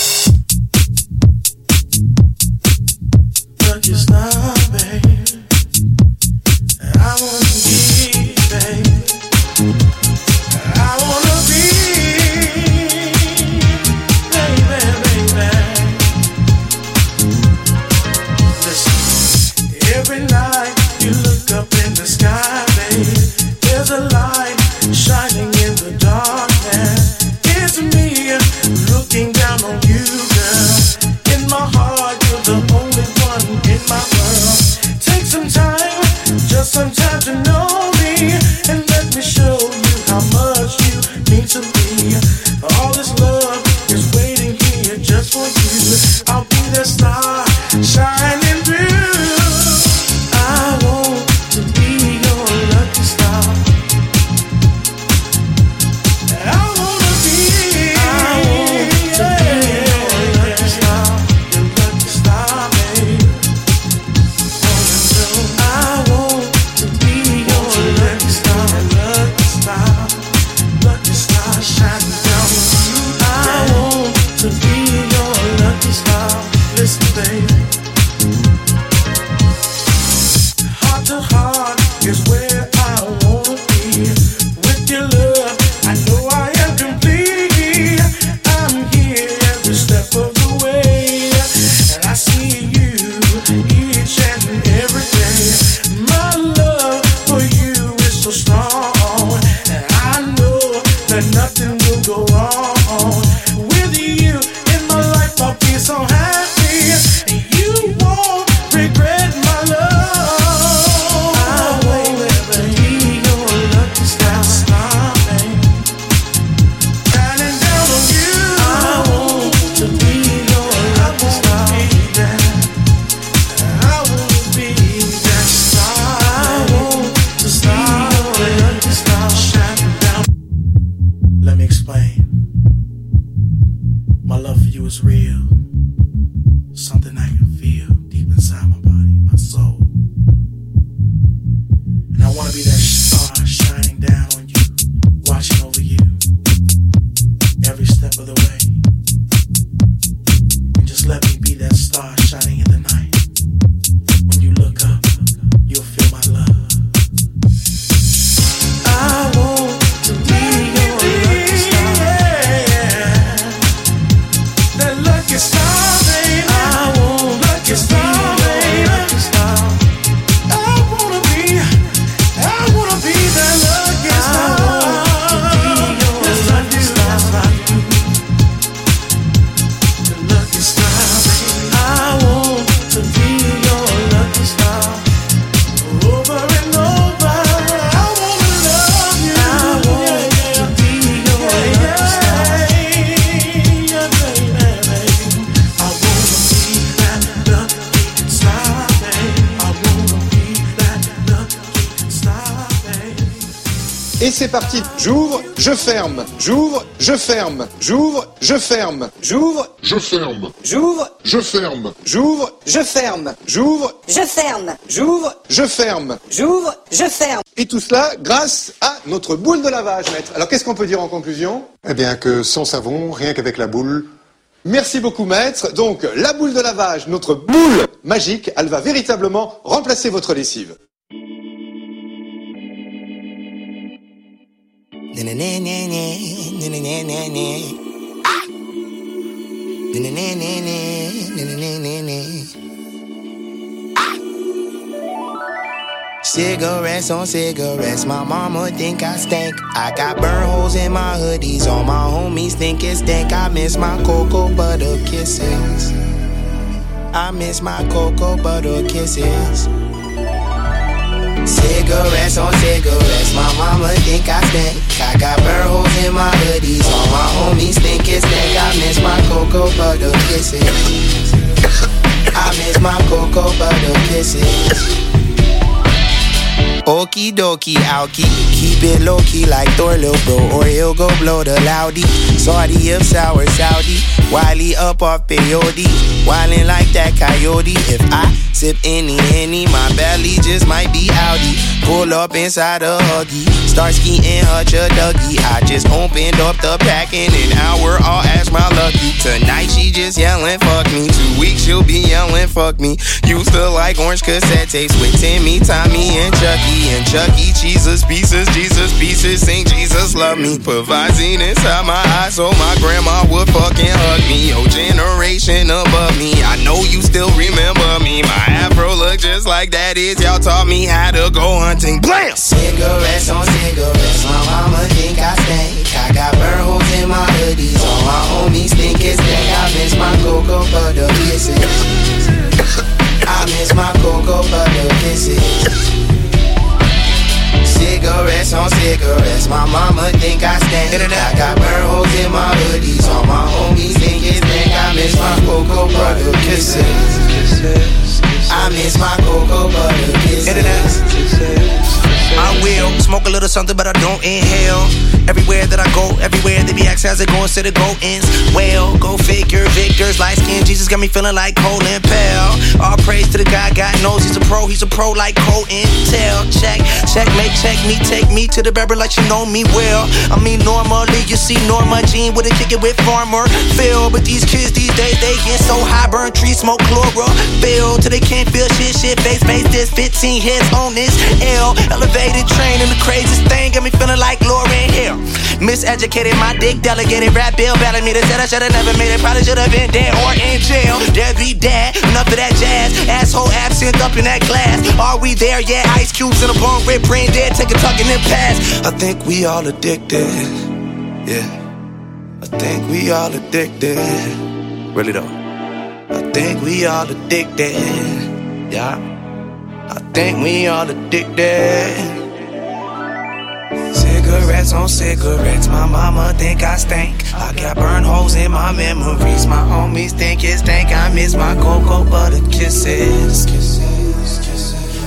sometimes I know. Ferme. J'ouvre, je ferme. J'ouvre, Je ferme. j'ouvre, Je ferme. j'ouvre, je ferme. J'ouvre, Je ferme. j'ouvre, je ferme. J'ouvre, je ferme. Et tout cela grâce à notre boule de lavage, maître. Alors qu'est-ce qu'on peut dire en conclusion? Eh bien que sans savon, rien qu'avec la boule. Merci beaucoup, maître. Donc, la boule de lavage, notre boule magique, elle va véritablement remplacer votre lessive. Cigarettes on cigarettes, my mama think I stink. I got burn holes in my hoodies, all my homies think it stink. I miss my cocoa butter kisses. I miss my cocoa butter kisses. Cigarettes on cigarettes, my mama think I stink. I got burn holes in my hoodies, all my homies think it stink. I miss my cocoa butter kisses. I miss my cocoa butter kisses. Okie dokie, alky. Keep it low key like Thor, lil bro, or he'll go blow the loudy. Saudi of sour Saudi, Wiley up off peyote. Wildin' like that coyote. If I sip any, any, my belly just might be outy. Pull up inside a huggy. Start skiing hutch a Dougie. I just opened up the pack in an hour. I'll ask my lucky. Tonight she just yelling, fuck me. Two weeks she'll be yelling, fuck me. Used to like orange cassette tapes with Timmy, Tommy, and Chucky. And Chucky, Jesus pieces, Jesus pieces. Sing Jesus love me. Put Visine inside my eyes so my grandma would fucking hug me. Your generation above me. I know you still remember me. My afro look just like that is. Y'all taught me how to go hunting. Blam! Cigarettes on cigarettes. My mama think I stink. I got burn holes in my hoodies. All my homies think it's stink. I miss my cocoa butter kisses. I miss my cocoa butter kisses. Cigarettes on cigarettes, my mama think I stink. I got burn holes in my hoodies, all my homies think it's stink. I miss my cocoa butter kisses. I miss my smoke a little something, but I don't inhale. Everywhere that I go, everywhere they be asking how's it going, instead of go ins. Well, go figure, victors, light skin, Jesus got me feeling like Colin Pell. All praise to the guy, God knows he's a pro, he's a pro like Cole Intel. Check, checkmate, check me, take me to the barber like you know me well. I mean, normally you see Norma Jean with a kick it with Farmer Phil, but these kids these days they get so high, burn trees, smoke chlorophyll till they can't feel shit, shit, face, face, this 15 hits on this L. Elevated train and the craziest thing got me feeling like Lauren Hill. Miseducated, my dick delegated, rap bill belling me. They said I should've never made it, probably should've been dead or in jail. Deadbeat dad, enough of that jazz. Asshole absinthe up in that glass. Are we there yet? Ice cubes in a bone, rip brain dead, take a tuck and then pass. I think we all addicted. Yeah. I think we all addicted. Really though. I think we all addicted. Yeah. I think we all addicted. Cigarettes on cigarettes, my mama think I stink. I got burn holes in my memories. My homies think it stink. I miss my cocoa butter kisses.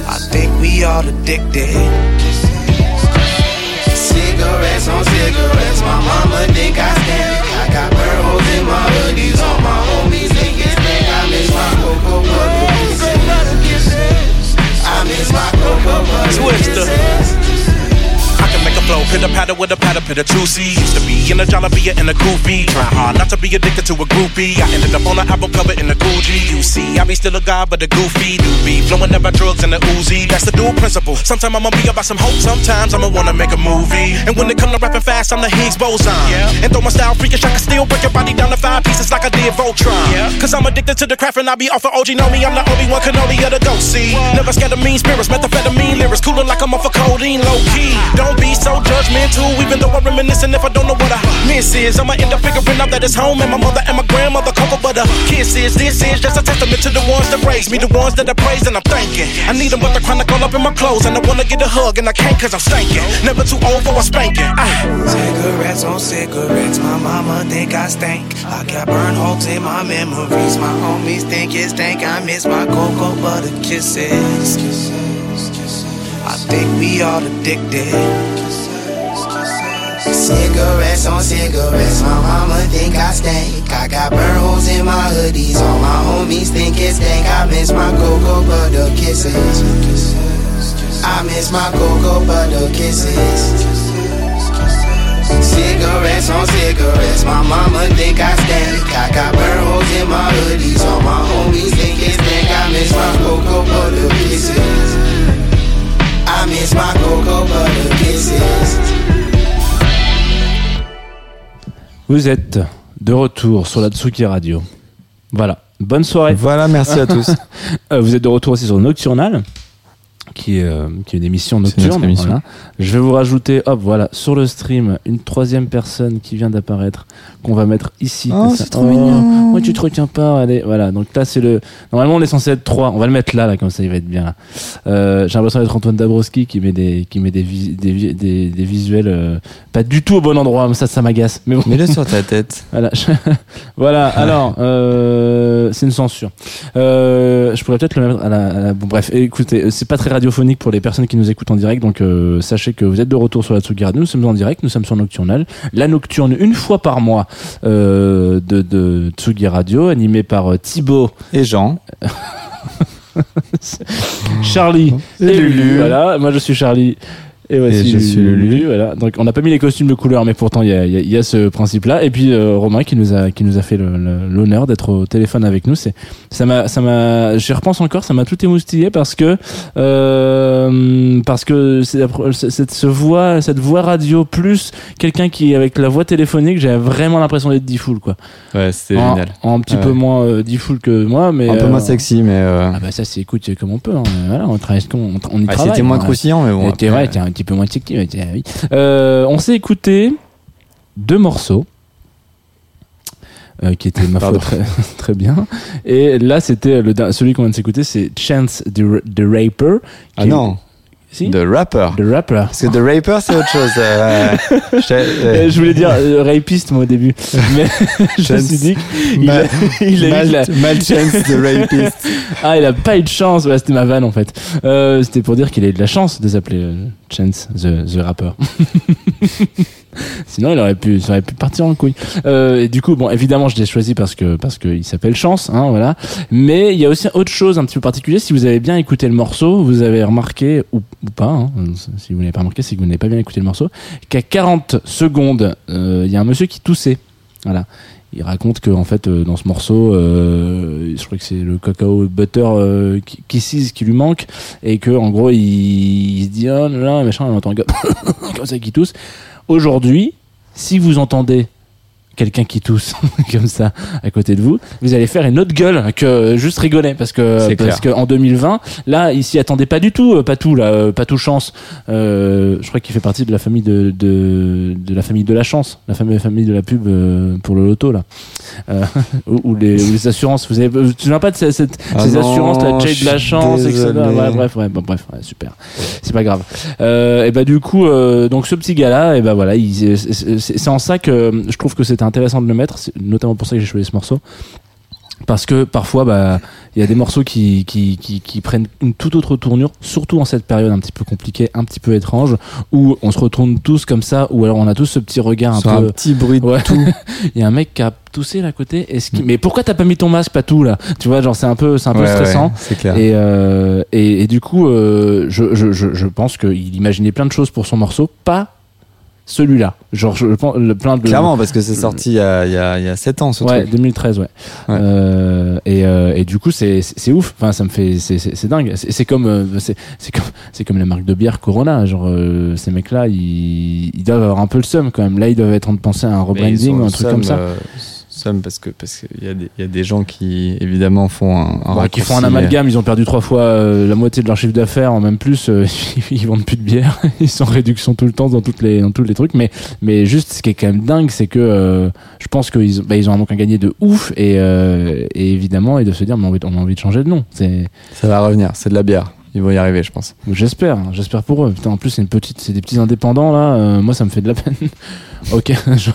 I think we all addicted. Cigarettes on cigarettes, my mama think I stink. I got burn holes in my hoodies. All my homies think it stink. I miss my cocoa butter kisses. I miss my cocoa butter Twister. kisses. I can make a flow, pitter patter with a patter, pitter juicy. Used to be in a jalapia and a goofy. Try hard not to be addicted to a groupie. I ended up on an album cover in the Gucci. You see, I be still a guy, but a goofy do be flowing about drugs and the Uzi. That's the dual principle. Sometimes I'ma be about some hope, sometimes I'ma wanna make a movie. And when it come to rapping fast, I'm the Higgs boson. Yeah. And throw my style freakish, I can still break your body down to five pieces like I did Voltron. Yeah. Cause I'm addicted to the craft and I be off of OG. Know me, I'm the only one can only of the ghost. See, never scared of mean spirits, methamphetamine lyrics, cooler like I'm off of codeine, low key. Don't be so judgmental, even though I'm reminiscing if I don't know what I miss is. I'ma end up figuring out that it's home and my mother and my grandmother cocoa butter kisses. This is just a testament to the ones that raised me, the ones that I praised and I'm thanking. I need them, but they're chronic all up in my clothes, and I wanna get a hug and I can't cause I'm stankin'. Never too old for a spanking. Cigarettes on cigarettes, my mama think I stink. I got burn holes in my memories. My homies think it stink. I miss my cocoa butter kisses. I think we all addicted. Cigarettes on cigarettes, my mama think I stink. I got burn holes in my hoodies, all my homies think it's dank. I miss my cocoa butter kisses. I miss my cocoa butter kisses. Cigarettes on cigarettes, my mama think I stink. I got burn holes in my hoodies, all my homies think it's dank. I miss my cocoa butter kisses. I miss my cocoa butter kisses. Vous êtes de retour sur la Tsuki Radio. Voilà. Bonne soirée. Voilà, merci à tous. Euh, Vous êtes de retour aussi sur Nocturnal, qui est, euh, qui est une émission nocturne. émission. voilà. Je vais vous rajouter, hop, voilà, sur le stream, une troisième personne qui vient d'apparaître, qu'on va mettre ici. Oh, c'est trop mignon. Moi, tu te retiens pas. Allez, voilà. Donc là, c'est le. Normalement, on est censé être trois. On va le mettre là, là, comme ça, il va être bien. Là. Euh, J'ai l'impression d'être Antoine Dabrowski qui met des, qui met des, vis- des, des, des visuels euh, pas du tout au bon endroit. Mais ça, ça m'agace. Mais bon. Mets-le sur ta tête. Voilà. voilà. Alors, euh, c'est une censure. Euh, je pourrais peut-être le mettre à la, à la- Bon, bref. Écoutez, c'est pas très radiophonique pour les personnes qui nous écoutent en direct. Donc, euh, sachez que vous êtes de retour sur la Tsugi Radio. Nous sommes en direct. Nous sommes sur Nocturnal. La Nocturne, une fois par mois, euh, de, de Tsugi Radio, animée par euh, Thibaut. Et Jean. Charlie Et et, Lulu. Lulu. Voilà, moi je suis Charlie. Et voici Et je suis Lulu. Voilà. Donc on n'a pas mis les costumes de couleur, mais pourtant il y a, il y a- y a ce principe-là. Et puis euh, Romain qui nous a qui nous a fait l'honneur d'être au téléphone avec nous. C'est ça m'a ça m'a j'y repense encore. Ça m'a tout émoustillé parce que euh, parce que cette ce voix cette voix radio plus quelqu'un qui avec la voix téléphonique, j'avais vraiment l'impression d'être Diffoul quoi. Ouais, c'était génial. En un petit Ouais. peu moins euh, Diffoul que moi, mais Un peu euh, moins sexy, mais. euh, ah bah ça c'est écoute comme on peut hein. voilà on travaille on, on y Ah, travaille c'était moins hein. croustillant, mais bon, après- ouais, petit peu moins mais oui. Euh, on s'est écouté deux morceaux euh, qui étaient ma foi très, très bien et là c'était le celui qu'on vient de s'écouter c'est Chance the, the Rapper Ah non. Si. The Rapper. The Rapper Parce que The Rapper, c'est autre chose. euh, je- Euh, je voulais dire euh, rapiste moi au début mais je me suis dit il a, Mal- il a eu mal- de la- mal chance the rapist. ah il a pas eu de chance c'était ma vanne en fait c'était pour dire qu'il a eu de la chance de s'appeler Chance the, the Rapper Sinon, il aurait pu, ça aurait pu partir en couille. Euh, et du coup, bon, évidemment, je l'ai choisi parce que parce qu'il s'appelle Chance, hein, voilà. Mais il y a aussi autre chose un petit peu particulier. Si vous avez bien écouté le morceau, vous avez remarqué ou, ou pas, hein, si vous n'avez pas remarqué, c'est que vous n'avez pas bien écouté le morceau, qu'à 40 secondes, euh, il y a un monsieur qui toussait. Voilà. Il raconte que en fait euh, dans ce morceau, euh, je crois que c'est le cacao butter euh, Kisses qui lui manque et que en gros il, se dit oh là là machin, on entend comme ça qui tousse. Aujourd'hui, si vous entendez quelqu'un qui tousse comme ça à côté de vous, vous allez faire une autre gueule que juste rigoler parce que C'est parce que en 2020, là, il s'y attendait pas du tout, euh, pas tout là, euh, pas tout chance. Euh, je crois qu'il fait partie de la famille de, de de la famille de la chance, la famille famille de la pub pour le loto là, euh, ou, les, assurances. Vous avez, vous souvenez pas de cette, cette- Ah ces non, assurances, la Jade de la chance, etc. Ouais, bref, ouais, bon, bref, ouais, super. C'est pas grave. Euh, et bah du coup, donc ce petit gars-là, et ben voilà, il- c'est- c'est c'est en ça que je trouve que c'était intéressant de le mettre, c'est notamment pour ça que j'ai choisi ce morceau. Parce que parfois, bah, il y a des morceaux qui, qui, qui, qui prennent une toute autre tournure, surtout en cette période un petit peu compliquée, un petit peu étrange, où on se retourne tous comme ça, ou alors on a tous ce petit regard un Sur peu. un petit bruit de Ouais. tout. Il y a un mec qui a toussé là à côté. Est-ce qu'il- Mais pourquoi t'as pas mis ton masque, pas tout là? Tu vois, genre c'est un peu, c'est un peu Ouais, stressant. ouais, c'est clair. Et, euh, et, et du coup, euh, je, je, je, je pense qu'il imaginait plein de choses pour son morceau, pas celui-là. Genre, je pense le plein de Clairement, parce que c'est sorti il y a, il y, a, il y a 7 ans, ce Ouais, truc. 2013, ouais. Euh, et, euh, et du coup, c'est c'est c'est ouf. Enfin, ça me fait, c'est c'est c'est dingue. C'est c'est comme, euh, c'est c'est comme, c'est comme la marque de bière Corona. Genre, euh, ces mecs-là, ils, ils doivent avoir un peu le seum quand même. Là, ils doivent être en train de penser à un rebranding ou un truc seum, comme ça. Euh, parce que parce qu'il y, a des- il y a des gens qui évidemment font un, un Ouais, qui font un amalgame, ils ont perdu trois fois euh, la moitié de leur chiffre d'affaires, en même plus, euh, ils vendent plus de bière, ils sont en réduction tout le temps dans toutes les dans tous les trucs, mais mais juste ce qui est quand même dingue, c'est que euh, je pense qu'ils ont- bah, ils ont un manque à gagner de ouf et, euh, et évidemment et de se dire mais on a envie, on a envie de changer de nom, c'est Ça va revenir, c'est de la bière. Ils vont y arriver, je pense. J'espère, j'espère pour eux. Putain, en plus, c'est une petite, c'est des petits indépendants là. euh, moi, ça me fait de la peine. ok. je-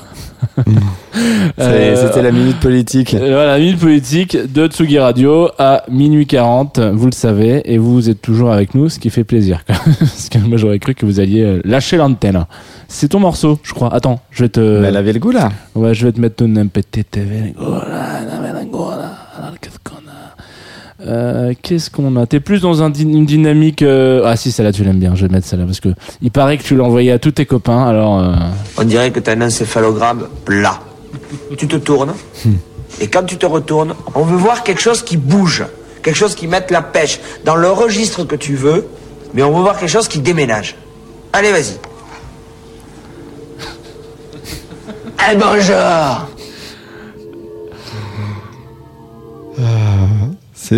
Euh, C'était la minute politique. Euh, Voilà, minute politique de Tsugi Radio à minuit 40, vous le savez, et vous êtes toujours avec nous, ce qui fait plaisir. quoi. Parce que moi j'aurais cru que vous alliez lâcher l'antenne. C'est ton morceau, je crois. Attends, je vais te. Mais elle avait le goût là. Ouais, je vais te mettre ton qu'on a Euh, Qu'est-ce qu'on a? T'es plus dans un une dynamique. euh, Ah si, celle-là tu l'aimes bien. Je vais mettre celle-là parce que il paraît que tu l'as envoyé à tous tes copains. Alors. euh, On dirait que tu as un encéphalogramme plat. tu te tournes, et quand tu te retournes, on veut voir quelque chose qui bouge, quelque chose qui mette la pêche dans le registre que tu veux, mais on veut voir quelque chose qui déménage. Allez, vas-y. Eh bonjour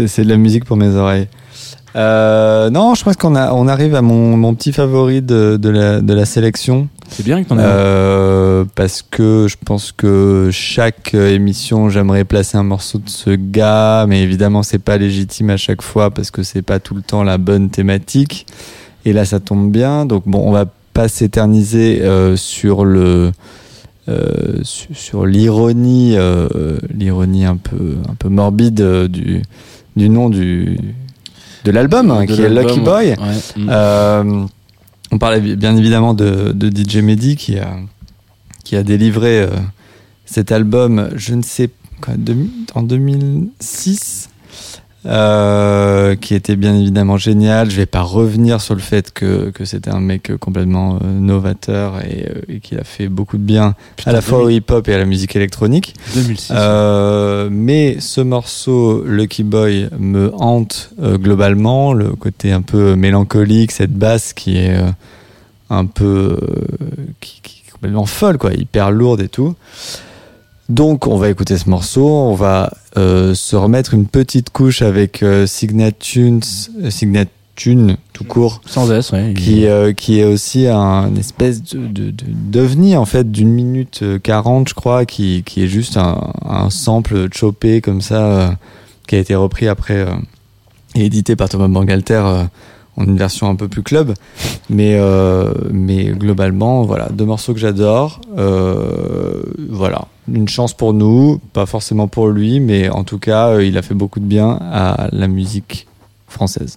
C'est de la musique pour mes oreilles. Euh, non, je pense qu'on on arrive à mon, mon petit favori de, de, la, de la sélection. C'est bien que t'en aies. Euh, parce que je pense que chaque émission, j'aimerais placer un morceau de ce gars, mais évidemment, c'est pas légitime à chaque fois parce que c'est pas tout le temps la bonne thématique. Et là, ça tombe bien. Donc bon, on va pas s'éterniser euh, sur le sur, sur l'ironie, l'ironie un peu un peu morbide du du nom du de l'album, hein, qui est Lucky Boy. ouais. Mm. Euh, on parlait bi- bien évidemment de, de DJ Mehdi qui a, qui a délivré euh, cet album, je ne sais en 2006, euh, qui était bien évidemment génial. Je vais pas revenir sur le fait que, que c'était un mec complètement euh, novateur et, euh, et qu'il a fait beaucoup de bien à la fois au hip-hop et à la musique électronique. 2006. Euh, mais ce morceau, Lucky Boy, me hante euh, globalement. Le côté un peu mélancolique, cette basse qui est euh, un peu euh, qui, qui est complètement folle, quoi, hyper lourde et tout. Donc, on va écouter ce morceau. On va euh, se remettre une petite couche avec euh, Signatunes, Signatune tout court, Sans S, ouais. qui, euh, qui est aussi un espèce de, de, de- d'ovni en fait d'une minute euh, 40 je crois qui, qui est juste un, un sample chopé comme ça qui a été repris après et édité par Thomas Bangalter en une version un peu plus club mais euh, mais globalement voilà deux morceaux que j'adore euh, voilà une chance pour nous pas forcément pour lui mais en tout cas euh, il a fait beaucoup de bien à la musique française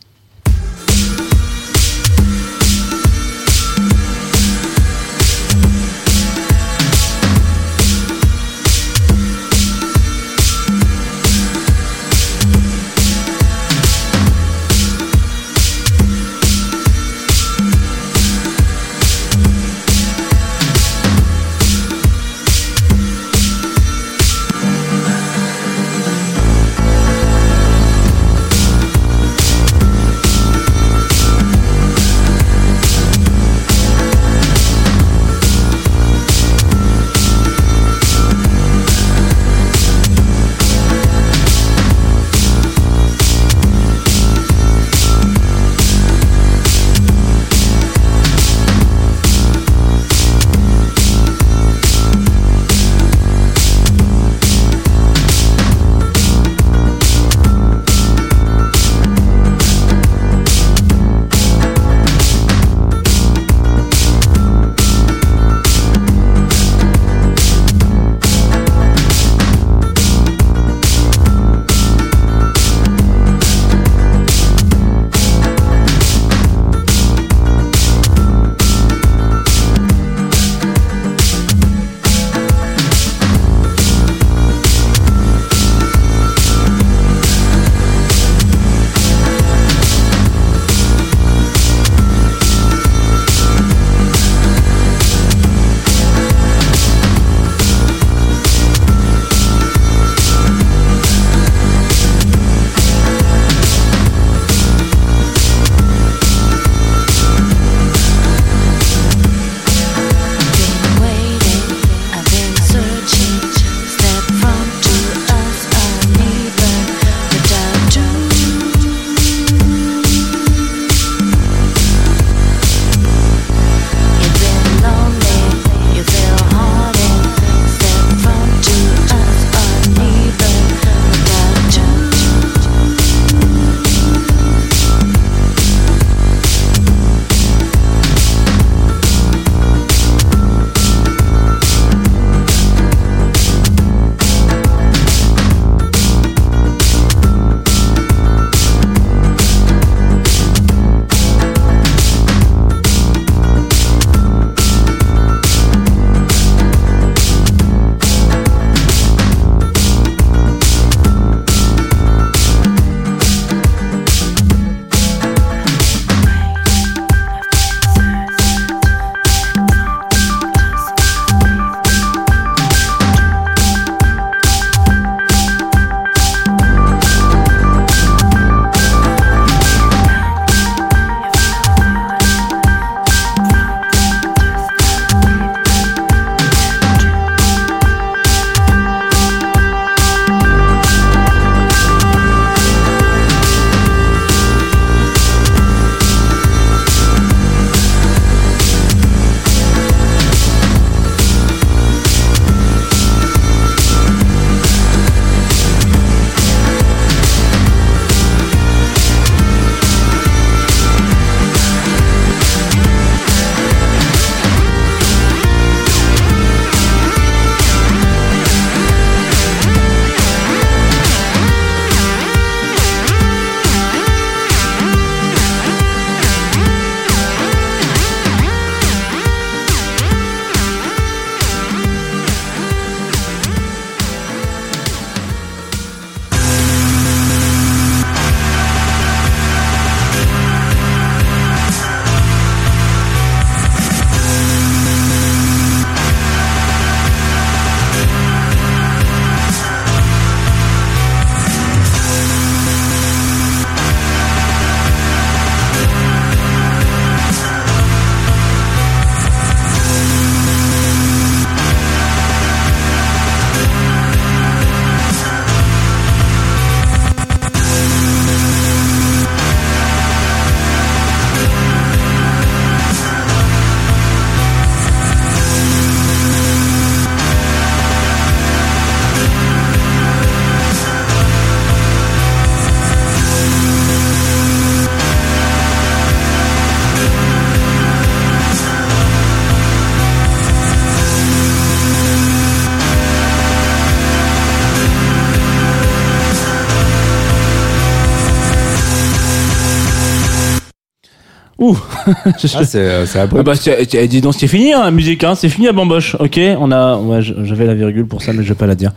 Ah, c'est euh, Ah bah, c'est- dis donc, c'est fini, hein, la musique, hein, c'est fini à bamboche. Ok, on a, ouais, j'avais la virgule pour ça, mais je vais pas la dire.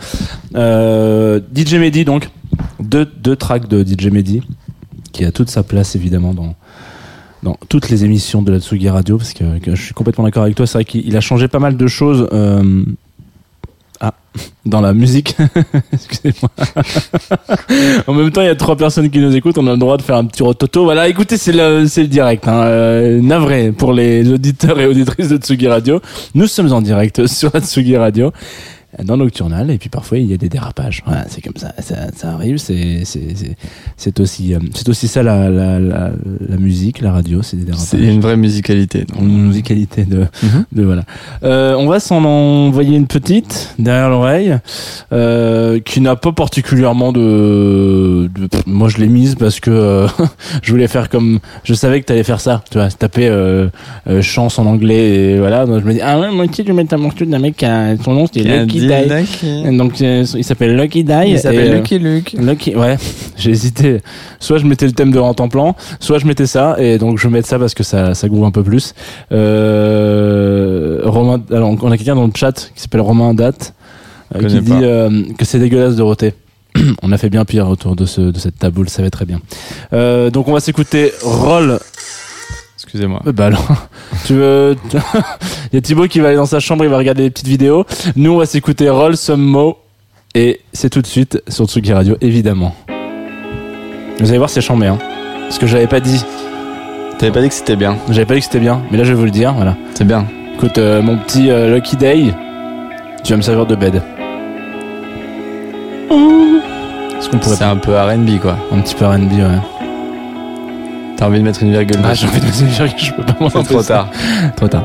Euh, DJ Mehdi, donc, deux, deux tracks de DJ Mehdi, qui a toute sa place évidemment dans dans toutes les émissions de la Tsugi Radio, parce que, que je suis complètement d'accord avec toi. C'est vrai qu'il il a changé pas mal de choses. Euh, dans la musique. Excusez-moi. en même temps, il y a trois personnes qui nous écoutent. On a le droit de faire un petit rototo. Voilà, écoutez, c'est le, c'est le direct. Hein. Euh, navré pour les auditeurs et auditrices de Tsugi Radio. Nous sommes en direct sur Tsugi Radio dans Nocturnal et puis parfois il y a des dérapages voilà, c'est comme ça ça, ça arrive c'est c'est c'est c'est aussi euh, c'est aussi ça la, la, la, la musique la radio c'est des dérapages C'est une vraie musicalité. donc. une musicalité de, de voilà. Euh, on va s'en envoyer une petite derrière l'oreille euh, qui n'a pas particulièrement de, de- moi je l'ai mise parce que euh, je voulais faire comme je savais que t'allais faire ça tu vois taper euh, euh, chance en anglais et voilà donc je me dis ah ouais moi aussi je vais mettre un morceau d'un mec qui a son nom c'est Lucky dit Die Lucky. donc euh, il s'appelle Lucky Die Il s'appelle euh, Lucky Luke. Lucky, ouais, j'ai hésité. Soit je mettais le thème de Rent en plan, soit je mettais ça, et donc je vais mettre ça parce que ça, ça groove un peu plus. Euh, Romain, alors on a quelqu'un dans le chat qui s'appelle Romain Date, euh, qui dit euh, que c'est dégueulasse de roter. on a fait bien pire autour de ce, de cette table, vous le savez très bien. Euh, donc on va s'écouter Roll. Excusez-moi. Euh, Bah alors, tu veux, il y a Thibaut qui va aller dans sa chambre, il va regarder les petites vidéos. Nous on va s'écouter Roll Some Mo, et c'est tout de suite sur Tsugi Radio, évidemment. Vous allez voir, c'est chambé, hein. Parce que j'avais pas dit. T'avais pas dit que c'était bien. J'avais pas dit que c'était bien, mais là je vais vous le dire, voilà. C'est bien. Écoute, euh, mon petit euh, Lucky Day, tu vas me servir de bed. Est-ce qu'on pourrait C'est un peu R&B quoi. un petit peu R&B, ouais. T'as envie de mettre une virgule Ah, j'ai envie de me dire que je peux pas m'en C'est trop tard. Trop tard.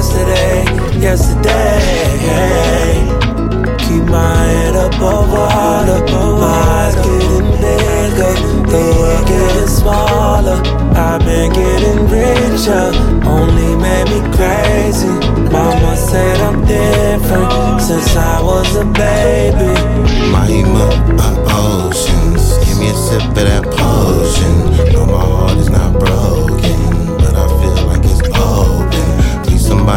Yesterday, yesterday. Keep my head up over water. My eyes getting bigger, the world getting smaller. I've been getting richer, only made me crazy. Mama said I'm different since I was a baby. Mahima uh, of oceans. Give me a sip of that potion. No, my heart is not broken,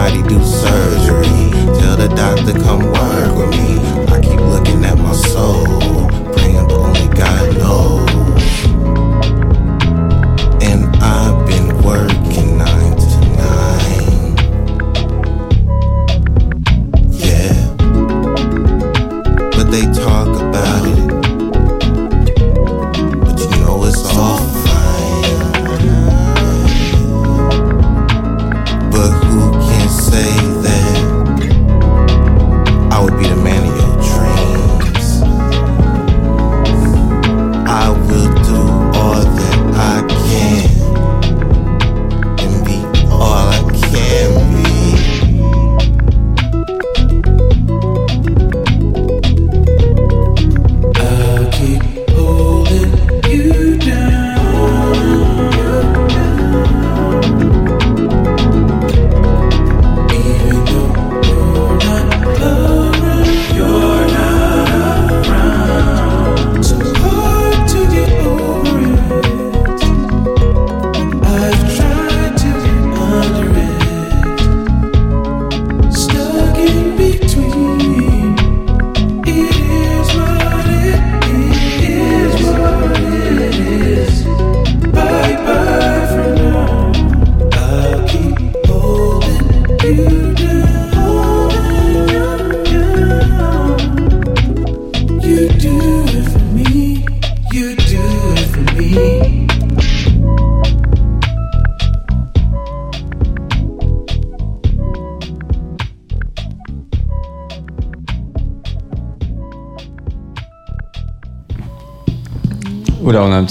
Somebody do surgery. Tell the doctor come work with me. I keep looking at my soul, praying, but only God knows.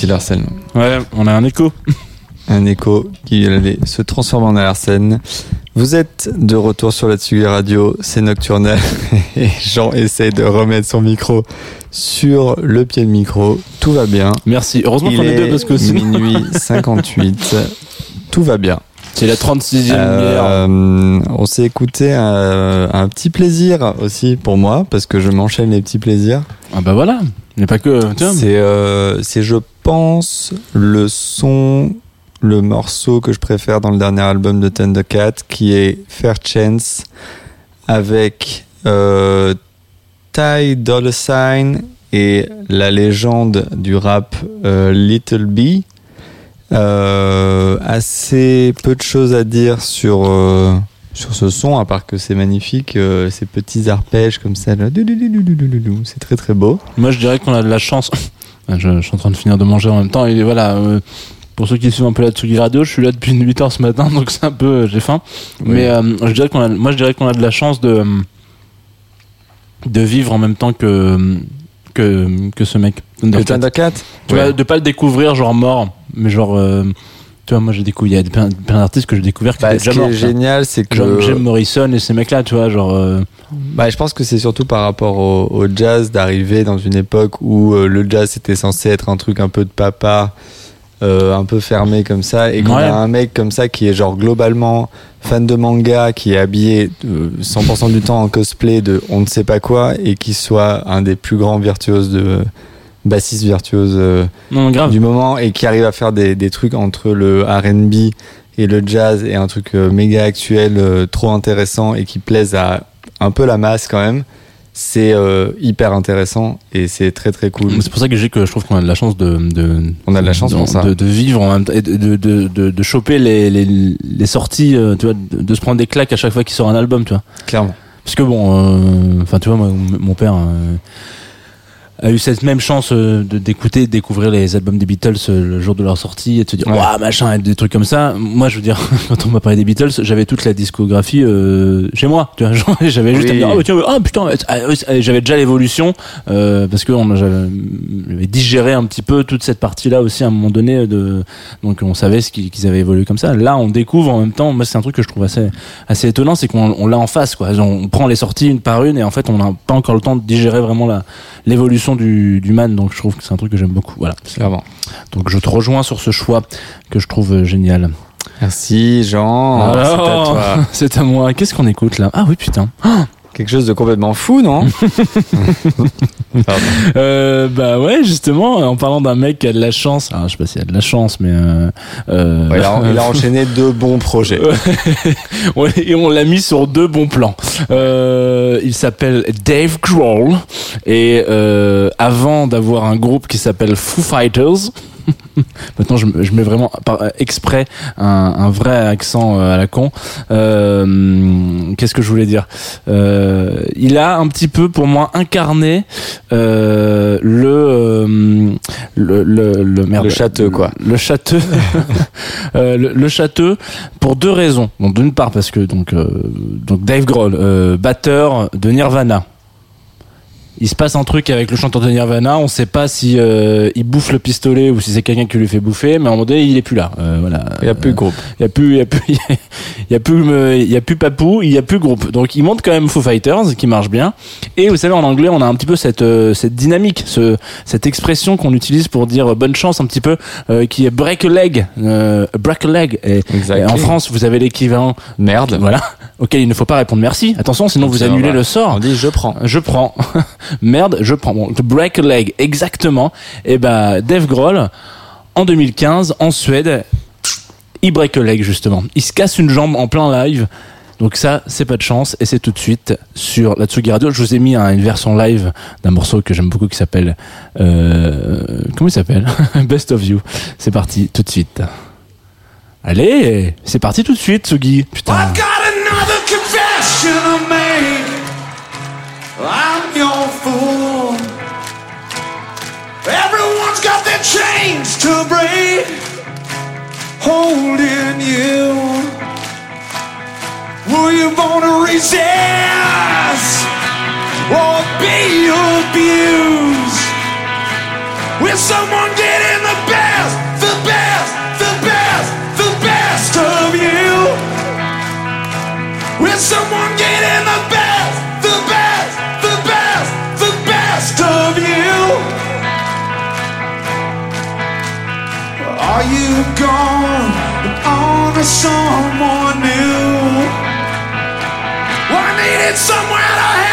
Larsen. Ouais, on a un écho. Un écho qui allait se transformer en Larsen. Vous êtes de retour sur la Tsugi Radio, c'est Nocturnal et Jean essaie de remettre son micro sur le pied de micro. Tout va bien. Merci. Heureusement qu'on est deux parce que sinon- minuit 58. Tout va bien. C'est la 36e bière. Euh, on s'est écouté un, un petit plaisir aussi pour moi parce que je m'enchaîne les petits plaisirs. Ah bah voilà, euh, c'est je pense le son, le morceau que je préfère dans le dernier album de Thundercat qui est Fair Chance avec euh, Ty Dolla Sign et la légende du rap euh, Little B. Euh, assez peu de choses à dire sur sur ce son, à part que c'est magnifique, euh, ces petits arpèges comme ça, là, c'est très très beau. Moi, je dirais qu'on a de la chance. je, je suis en train de finir de manger en même temps. Et voilà, euh, pour ceux qui suivent un peu la Tsugi Radio, je suis là depuis 8h ce matin, donc c'est un peu. euh, J'ai faim. Oui. Mais je dirais qu'on a, moi, je dirais qu'on a de la chance de, de vivre en même temps que, que, que ce mec. Thundercat Tu vois, de pas le découvrir genre mort, mais genre. Tu vois, moi j'ai découvert, il y a plein, plein d'artistes que j'ai découvert qui Bah, étaient déjà morts. génial, c'est que. Genre Jim Morrison et ces mecs-là, tu vois, genre. euh, Bah, je pense que c'est surtout par rapport au, au jazz d'arriver dans une époque où euh, le jazz était censé être un truc un peu de papa, euh, un peu fermé comme ça, et qu'on Ouais. a un mec comme ça qui est genre globalement fan de manga, qui est habillé euh, 100% du temps en cosplay de on ne sait pas quoi, et qui soit un des plus grands virtuoses de bassiste virtuose euh, Non, grave. du moment, et qui arrive à faire des, des trucs entre le R&B et le jazz et un truc euh, méga actuel, euh, trop intéressant et qui plaise à un peu la masse quand même. C'est euh, hyper intéressant et c'est très très cool. C'est pour ça que j'ai que je trouve qu'on a de la chance de, de On a de la chance de, pour ça. de, de vivre en même temps et de, de, de, de, de choper les, les, les sorties, euh, tu vois, de, de se prendre des claques à chaque fois qu'il sort un album, tu vois. Clairement. Parce que bon, euh, enfin tu vois, moi, mon père euh, a eu cette même chance euh, de d'écouter, de découvrir les albums des Beatles euh, le jour de leur sortie et de se dire, Ouais. waouh, machin, et des trucs comme ça. Moi, je veux dire, quand on m'a parlé des Beatles, j'avais toute la discographie euh, chez moi, tu vois. J'avais juste à me dire, Oui. bah, tiens, ah putain, ah, oui, j'avais déjà l'évolution euh, parce que on j'avais digéré un petit peu toute cette partie-là aussi à un moment donné de donc on savait ce qu'ils avaient évolué comme ça. Là, on découvre en même temps. Moi, c'est un truc que je trouve assez assez étonnant, c'est qu'on on l'a en face, quoi. On prend les sorties une par une et en fait, on n'a pas encore le temps de digérer vraiment la l'évolution du du man. Donc, je trouve que c'est un truc que j'aime beaucoup. Voilà. Clairement. Donc, je te rejoins sur ce choix que je trouve euh, génial. Merci Jean. Alors, c'est à toi. C'est à moi. Qu'est-ce qu'on écoute là? Ah oui, putain. Quelque chose de complètement fou, non Pardon. Euh, bah ouais, justement, en parlant d'un mec qui a de la chance, alors je sais pas s'il a de la chance, mais euh, euh, Ouais, il, a, il a enchaîné deux bons projets. Et on l'a mis sur deux bons plans. Euh, il s'appelle Dave Grohl et euh, avant d'avoir un groupe qui s'appelle Foo Fighters. Maintenant, je, je mets vraiment par exprès un, un vrai accent euh, à la con. Euh, Qu'est-ce que je voulais dire? Euh, Il a un petit peu, pour moi, incarné euh, le, euh, le le le merde, Le châteux, quoi. Le châteux, Euh, le, le châteux pour deux raisons. Bon, d'une part parce que donc donc Dave Grohl, batteur de Nirvana. Il se passe un truc avec le chanteur de Nirvana, on sait pas si euh, il bouffe le pistolet ou si c'est quelqu'un qui lui fait bouffer, mais à un moment donné, il est plus là. Euh, voilà. Il y a plus de groupe. Il y a plus, il y a plus, il y a plus, euh, il y a plus Papou, il y a plus groupe. Donc il monte quand même Foo Fighters, qui marche bien. Et vous savez, en anglais, on a un petit peu cette euh, cette dynamique, ce cette expression qu'on utilise pour dire euh, bonne chance, un petit peu, euh, qui est break a leg, euh, break a leg. Et, et en France, vous avez l'équivalent merde, voilà, auquel il ne faut pas répondre merci. Attention, sinon vous annulez le sort. On dit je prends. Je prends. Merde, je prends. Break a leg, exactement. Et ben, Dave Grohl, en 2015, en Suède, il break a leg, justement. Il se casse une jambe en plein live. Donc ça, c'est pas de chance, et c'est tout de suite sur la Tsugi Radio. Je vous ai mis une version live d'un morceau que j'aime beaucoup qui s'appelle... Euh, comment il s'appelle? Best of You. C'est parti, tout de suite. Allez, c'est parti tout de suite, Tsugi. Putain. Got another confession chains to break, holding you. Were you born to resist or be abused? Will someone get in the best, the best, the best, the best of you? Will someone get in the Are you gone and on to someone new? I needed somewhere to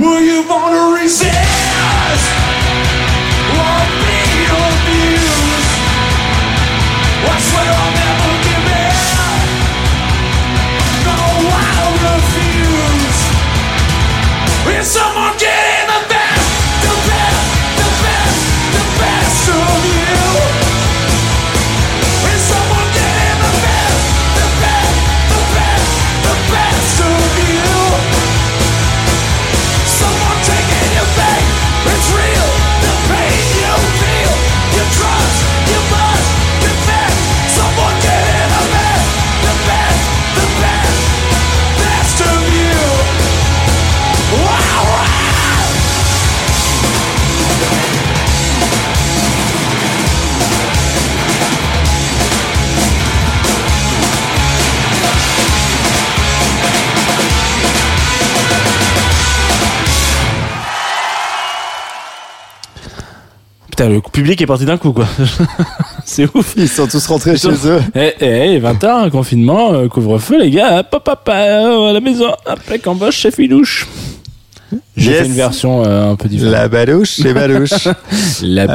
wanna resist. Won't be abused. I swear I'll never give in. No, I'll refuse. Is someone Putain, le public est parti d'un coup, quoi. c'est ouf. Ils sont tous rentrés chez eux. Eh, eh, 20h, confinement, euh, couvre-feu, les gars, hop, hop, hop, euh, à la maison, hop, les camboches, chef Filouche. J'ai Yes. fait une version euh, un peu différente. La balouche, les balouches. La Euh,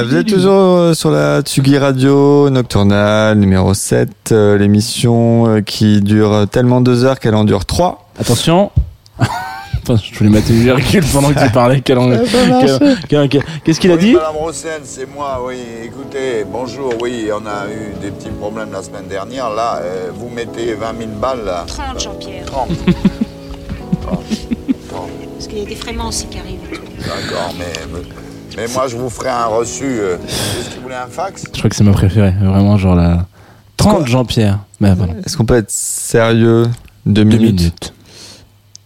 balouche. vous êtes toujours sur la Tsugi Radio Nocturnale numéro 7, euh, l'émission qui dure tellement deux heures qu'elle en dure trois. Attention. Je voulais mettre une virgule pendant que tu parlais. Qu'est-ce qu'il a Oui, dit Madame Rossen, c'est moi, oui. Écoutez, bonjour, oui, on a eu des petits problèmes la semaine dernière. Là, euh, vous mettez 20 000 balles. là. 30, Jean-Pierre. 30. Parce qu'il y a des fréments aussi qui arrivent. D'accord, mais, mais moi, je vous ferai un reçu. euh, Est-ce que vous voulez un fax? Je crois que c'est ma préférée. Vraiment, genre la 30 Jean-Pierre. Mais voilà. Est-ce qu'on peut être sérieux deux Deux minutes, minutes.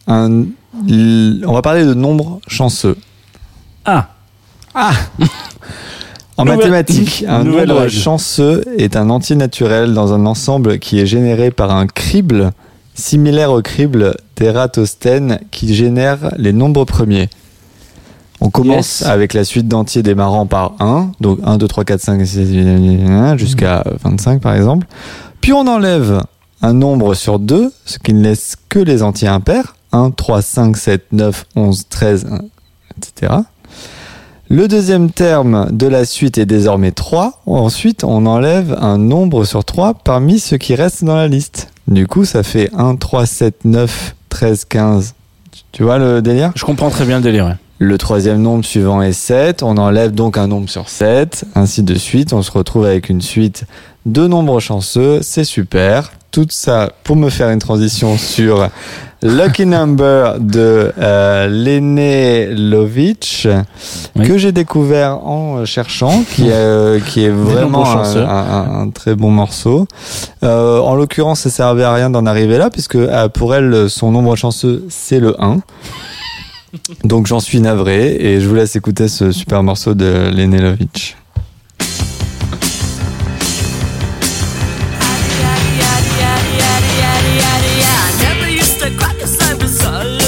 Un- On va parler de nombres chanceux. Ah Ah En Nouvelle- mathématiques, un nouvelle nombre règle. chanceux est un entier naturel dans un ensemble qui est généré par un crible similaire au crible d'Ératosthène qui génère les nombres premiers. On commence Yes. avec la suite d'entiers démarrant par 1, donc 1, 2, 3, 4, 5, 6, 7, jusqu'à 25 par exemple. Puis on enlève un nombre sur 2, ce qui ne laisse que les entiers impairs, 1, 3, 5, 7, 9, 11, 13, etc. Le deuxième terme de la suite est désormais 3. Ensuite, on enlève un nombre sur 3 parmi ceux qui restent dans la liste. Du coup, ça fait 1, 3, 7, 9, 13, 15. Tu vois le délire? Je comprends très bien le délire. Le troisième nombre suivant est 7. On enlève donc un nombre sur 7. Ainsi de suite. On se retrouve avec une suite de nombres chanceux. C'est super. Tout ça pour me faire une transition sur Lucky Number de euh, Lene Lovitch que j'ai découvert en cherchant, qui, est, euh, qui est vraiment un très bon morceau. Euh, en l'occurrence, ça servait à rien d'en arriver là, puisque euh, pour elle, son nombre chanceux, c'est le 1. Donc j'en suis navré et je vous laisse écouter ce super morceau de Lenelovitch. Never used to cry 'cause I was all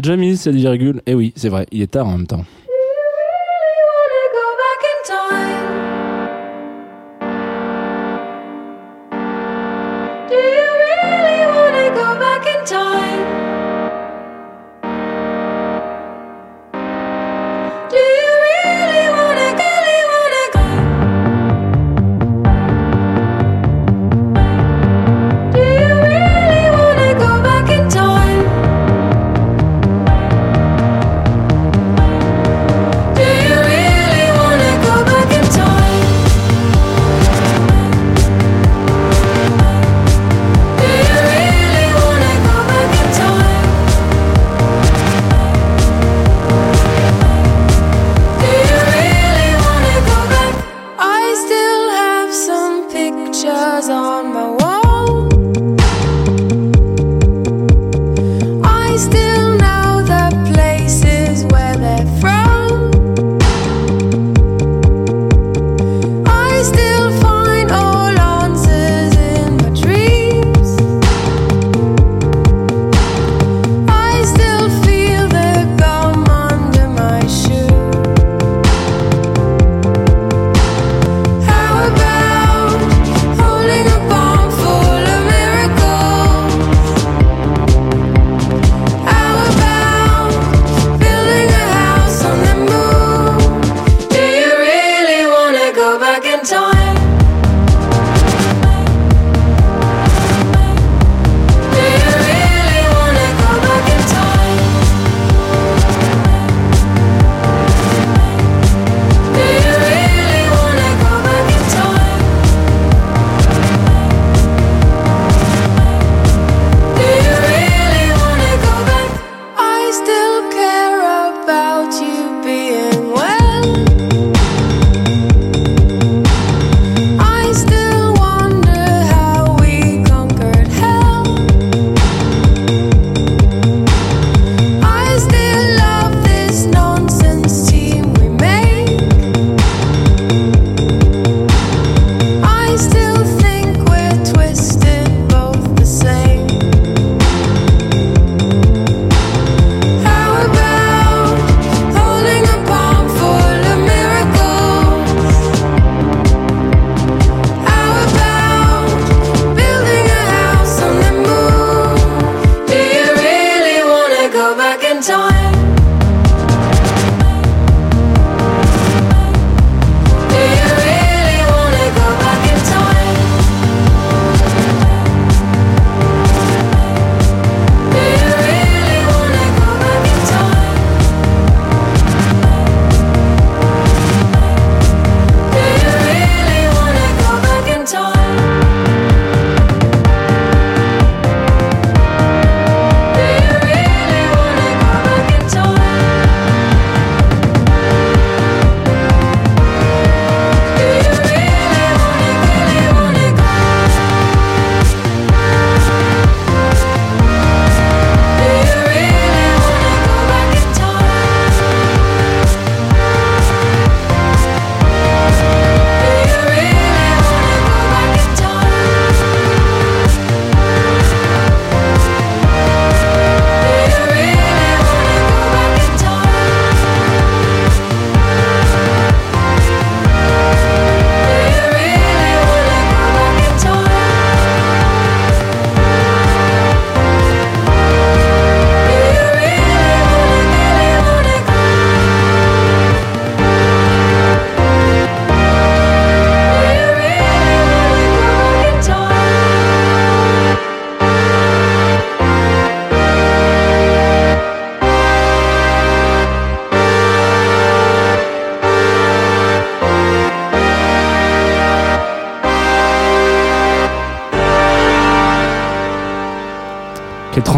l'a déjà mise, cette virgule. Eh oui, c'est vrai, il est tard en même temps.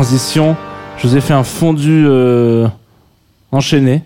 transition, je vous ai fait un fondu euh, enchaîné.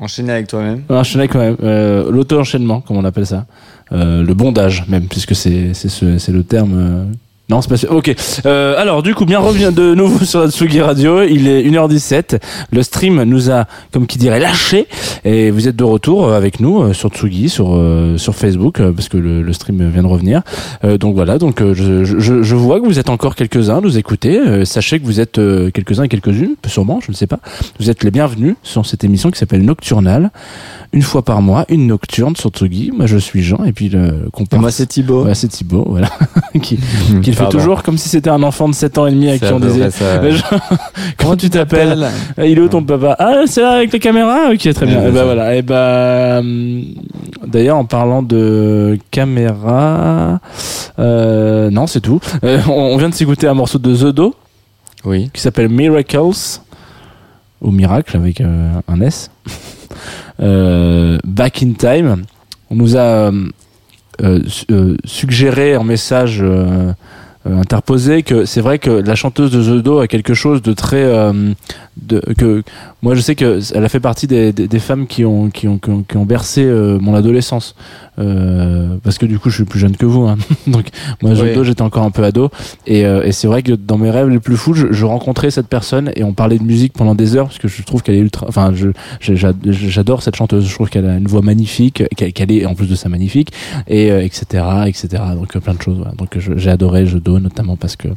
Enchaîné avec toi-même Enchaîné avec moi-même. Euh, l'auto-enchaînement, comme on appelle ça. Euh, le bondage, même, puisque c'est ce, le terme non, c'est pas sûr. Ok. Euh, alors, du coup, bien revient de nouveau sur la Tsugi Radio. Il est 1h17. Le stream nous a, comme qui dirait, lâché. Et vous êtes de retour euh, avec nous euh, sur Tsugi, sur euh, sur Facebook, euh, parce que le, le stream vient de revenir. Euh, donc voilà. Donc je, je, je vois que vous êtes encore quelques-uns à nous écouter. Euh, sachez que vous êtes euh, quelques-uns et quelques-unes, sûrement, je ne sais pas. Vous êtes les bienvenus sur cette émission qui s'appelle Nocturnal. Une fois par mois, une nocturne sur Tsugi. Moi, je suis Jean, et puis le comparse. Moi, c'est Thibaut. Ouais, c'est Thibaut, voilà. qui, qui le fait toujours comme si c'était un enfant de 7 ans et demi à qui on disait. comment tu t'appelles il est où ton papa ah c'est là avec les caméras ok très bien. Et bah ça. voilà. Et bah hum, d'ailleurs en parlant de caméra euh, non c'est tout. Euh, on, vient de s'écouter un morceau de The Do oui. qui s'appelle Miracles ou Miracle avec euh, un S. Back in Time. On nous a euh, euh, su- suggéré en message euh, interposé que c'est vrai que la chanteuse de The Do a quelque chose de très de, que moi je sais que elle a fait partie des, des, des femmes qui ont qui ont qui ont, qui ont bercé euh, mon adolescence euh, parce que du coup je suis plus jeune que vous hein. donc moi Oui. J'étais encore un peu ado et, euh, et c'est vrai que dans mes rêves les plus fous je, je rencontrais cette personne et on parlait de musique pendant des heures parce que je trouve qu'elle est ultra enfin je je- j'a- j'adore cette chanteuse je trouve qu'elle a une voix magnifique qu'elle est en plus de ça magnifique et euh, etc etc donc euh, plein de choses voilà. donc je- j'ai adoré The Do notamment parce que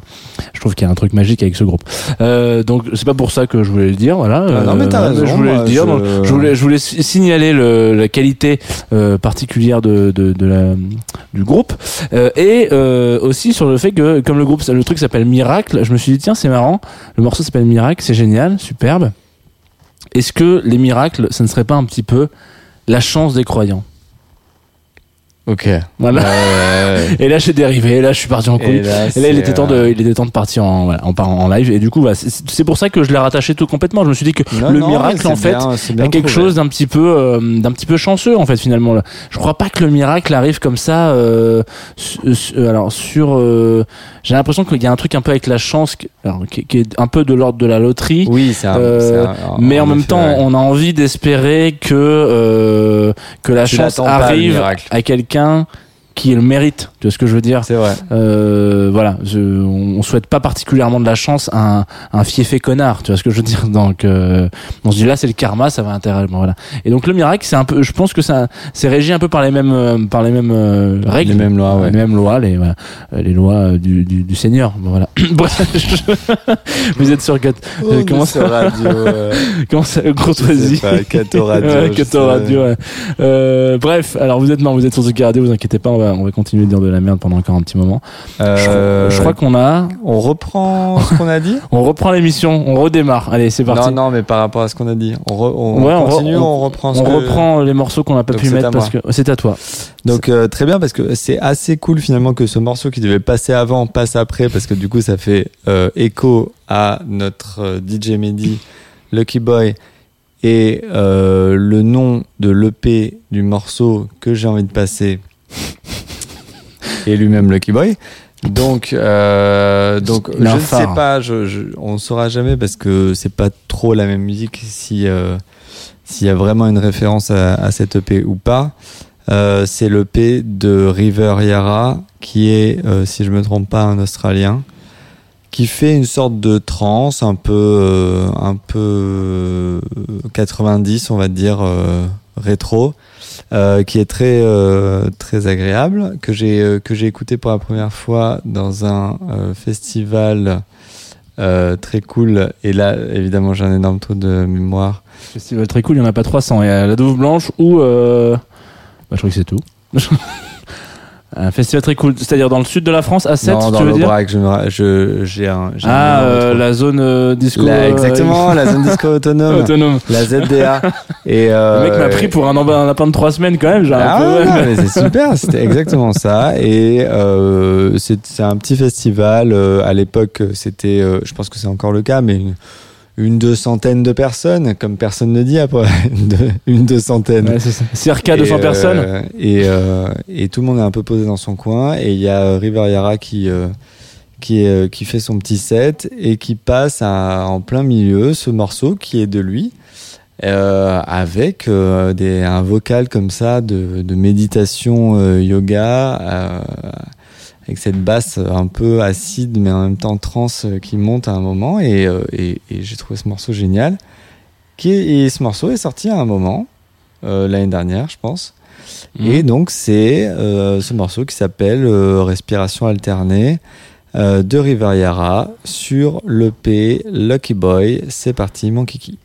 je trouve qu'il y a un truc magique avec ce groupe euh, donc c'est pas pour ça que je voulais le dire voilà Ah non, mais t'as Euh, raison, je voulais le dire je- donc, je voulais je voulais si- signaler le, la qualité euh, particulière de, de, de la, du groupe. Euh, et aussi sur le fait que comme le groupe le truc s'appelle Miracle je me suis dit tiens c'est marrant le morceau s'appelle Miracle c'est génial superbe. Est-ce que les miracles ce ne serait pas un petit peu la chance des croyants? Ok. voilà. Ouais. Et là, j'ai dérivé. Et là, je suis parti en couille. Et Et là, là, il c'est, était temps de, euh, il était temps de partir en, voilà, en, part en live. Et du coup, voilà, c'est pour ça que je l'ai rattaché tout complètement. Je me suis dit que Non, le non, miracle, en fait, il y a quelque chose d'un petit peu, euh, d'un petit peu chanceux, en fait, finalement. Là. Je crois pas que le miracle arrive comme ça. Euh, su- su- alors sur, euh, j'ai l'impression qu'il y a un truc un peu avec la chance, qui, alors, qui, qui est un peu de l'ordre de la loterie. Oui, un- mais en, en même effet, temps, ouais. on a envie d'espérer que que la Tu chance arrive à quelqu'un qui le mérite. Tu vois ce que je veux dire? C'est vrai. Euh, voilà, je, on, on souhaite pas particulièrement de la chance à un, un fiefé connard. Tu vois ce que je veux dire? Donc, euh, on se dit là, c'est le karma, ça va intéresser. Bon, voilà. Et donc le miracle, c'est un peu, je pense que ça, c'est régi un peu par les mêmes, euh, par les mêmes euh, règles, Les mêmes lois, ouais. les mêmes lois, les, voilà, euh, les lois du, du, du Seigneur. Bon, voilà. Vous êtes sur quatre. Oh, comment ça radio, euh, Comment ça, courtoisie Cato Radio, Ouais, Cato. Radio. ouais. Euh, bref, alors vous êtes non, vous êtes sur Zuki Radio, vous inquiétez pas, on va, on va continuer de dire de la merde pendant encore un petit moment. Euh, je, je crois qu'on a. On reprend ce qu'on a dit On reprend l'émission, on redémarre. Allez, c'est parti. Non, non, mais par rapport à ce qu'on a dit. On, re- on Ouais, continue, on, on- reprend ce on que- reprend les morceaux qu'on n'a pas Donc pu mettre parce que c'est à toi. Donc euh, très bien parce que c'est assez cool finalement que ce morceau qui devait passer avant passe après parce que du coup ça fait euh, écho à notre euh, DJ Mehdi Lucky Boy et euh, le nom de l'EP du morceau que j'ai envie de passer est lui-même Lucky Boy. Donc, euh, donc je ne sais pas, je, je- on ne saura jamais parce que c'est pas trop la même musique si euh, s'il y a vraiment une référence à, à cette EP ou pas. Euh, c'est l'EP de River Yara qui est, si je me trompe pas, un Australien qui fait une sorte de trance un peu un peu euh, 90 on va dire rétro euh, qui est très euh, très agréable que j'ai euh, que j'ai écouté pour la première fois dans un euh, festival euh, très cool et là évidemment j'ai un énorme trou de mémoire Festival très cool, il n'y en a pas 300. Il y a la Douve Blanche ou. Euh... Bah, je crois que c'est tout. un festival très cool, c'est-à-dire dans le sud de la France, à 7, non, dans tu veux dire je j'ai un j'ai Ah, euh, la zone euh, disco. La- euh, exactement, la zone disco autonome. Autonome. La ZDA. Et euh, Le mec m'a pris pour un, un lapin de 3 semaines quand même. Un Ah ouais, mais c'est super, c'était exactement ça. Et c'est c'est un petit festival. à l'époque, c'était, je pense que c'est encore le cas, mais une, une deux centaine de personnes, comme personne ne dit après, une deux centaine. Ouais. Circa Et, 200 euh, personnes. Et, euh, et tout le monde est un peu posé dans son coin. Et il y a euh, River Yara qui, euh, qui, est, euh, qui fait son petit set et qui passe à- en plein milieu ce morceau qui est de lui. euh, avec euh, des, un vocal comme ça de, de méditation euh, yoga euh, avec cette basse un peu acide mais en même temps trans euh, qui monte à un moment et, euh, et- et j'ai trouvé ce morceau génial. Qui est- et ce morceau est sorti à un moment euh, l'année dernière, je pense. Et donc c'est euh, ce morceau qui s'appelle euh, Respiration alternée euh, de Riveriera sur l'EP Lucky Boy. C'est parti mon kiki.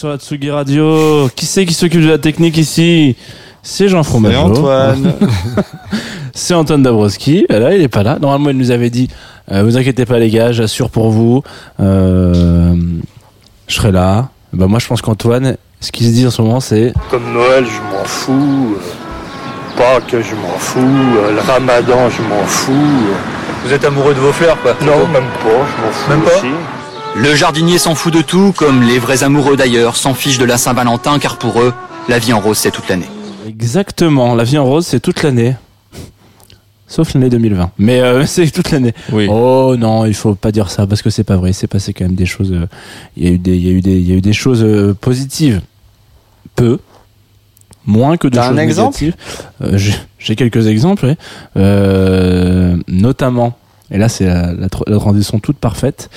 Sur la Tsugi Radio. Qui c'est qui s'occupe de la technique ici? C'est Jean Fromageau. C'est Antoine. c'est Antoine Dabrowski. Là, il est pas là. Normalement, il nous avait dit euh, Vous inquiétez pas, les gars, j'assure pour vous. Euh, je serai là. Bah, moi, je pense qu'Antoine, ce qu'il se dit en ce moment, c'est Comme Noël, je m'en fous. Pâques, je m'en fous. Le Ramadan, je m'en fous. Vous êtes amoureux de vos fleurs, quoi Non, même pas. Je m'en fous Même pas aussi. Le jardinier s'en fout de tout, comme les vrais amoureux d'ailleurs s'en fichent de la Saint-Valentin, car pour eux, la vie en rose c'est toute l'année. Exactement. La vie en rose, c'est toute l'année. Sauf l'année 2020. Mais euh, c'est toute l'année. Oh non, il faut pas dire ça parce que c'est pas vrai. C'est passé quand même des choses. euh, Il y a eu des, il y a eu des, il y a eu des choses euh, positives. Peu. Moins que de T'as un choses exemple? négatives. Euh, j'ai- J'ai quelques exemples. ouais. Euh, notamment. Et là, c'est la, la, tr- la transition toute parfaite.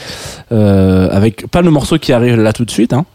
Euh, avec pas le morceau qui arrive là tout de suite, hein,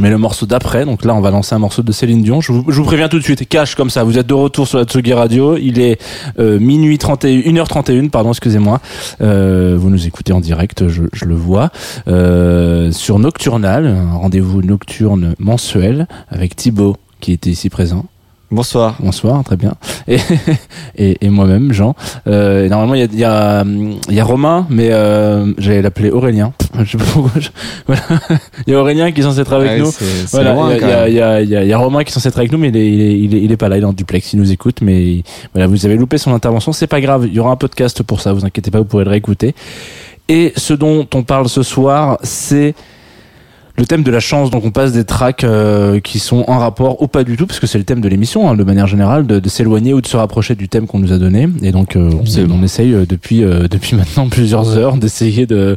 mais le morceau d'après, donc là on va lancer un morceau de Céline Dion. Je vous, préviens tout de suite, cash comme ça. Vous êtes de retour sur la Tsugi Radio. Il est euh, minuit 31, 1h31, pardon, excusez-moi. Euh, vous nous écoutez en direct, je, je le vois. Euh, sur Nocturnal, un rendez-vous nocturne mensuel avec Thibaut qui était ici présent. Bonsoir. Bonsoir, très bien. Et, et, et moi-même, Jean. Euh, normalement, il y a, il y, a, il y a Romain, mais euh, j'allais l'appeler Aurélien. Je sais pas pourquoi. je- Voilà. Il y a Aurélien qui est censé être avec Ah nous. c'est- c'est Voilà. loin, il, y a, y a- même. il y a- il y a- il y a Romain qui est censé être avec nous, mais il est, il est, il est, il est pas là. Il est en duplex. Il nous écoute, mais voilà, vous avez loupé son intervention. C'est pas grave. Il y aura un podcast pour ça. Vous inquiétez pas, vous pourrez le réécouter. Et ce dont on parle ce soir, c'est le thème de la chance, donc on passe des tracks euh, qui sont en rapport ou pas du tout, parce que c'est le thème de l'émission, hein, de manière générale, de, de s'éloigner ou de se rapprocher du thème qu'on nous a donné. Et donc euh, on, on essaye euh, depuis euh, depuis maintenant plusieurs heures d'essayer de,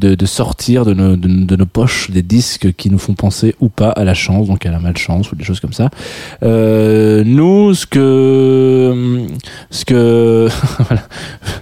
de de sortir de nos, de, de nos poches des disques qui nous font penser ou pas à la chance, donc à la malchance ou des choses comme ça. Euh, nous, ce que ce que voilà.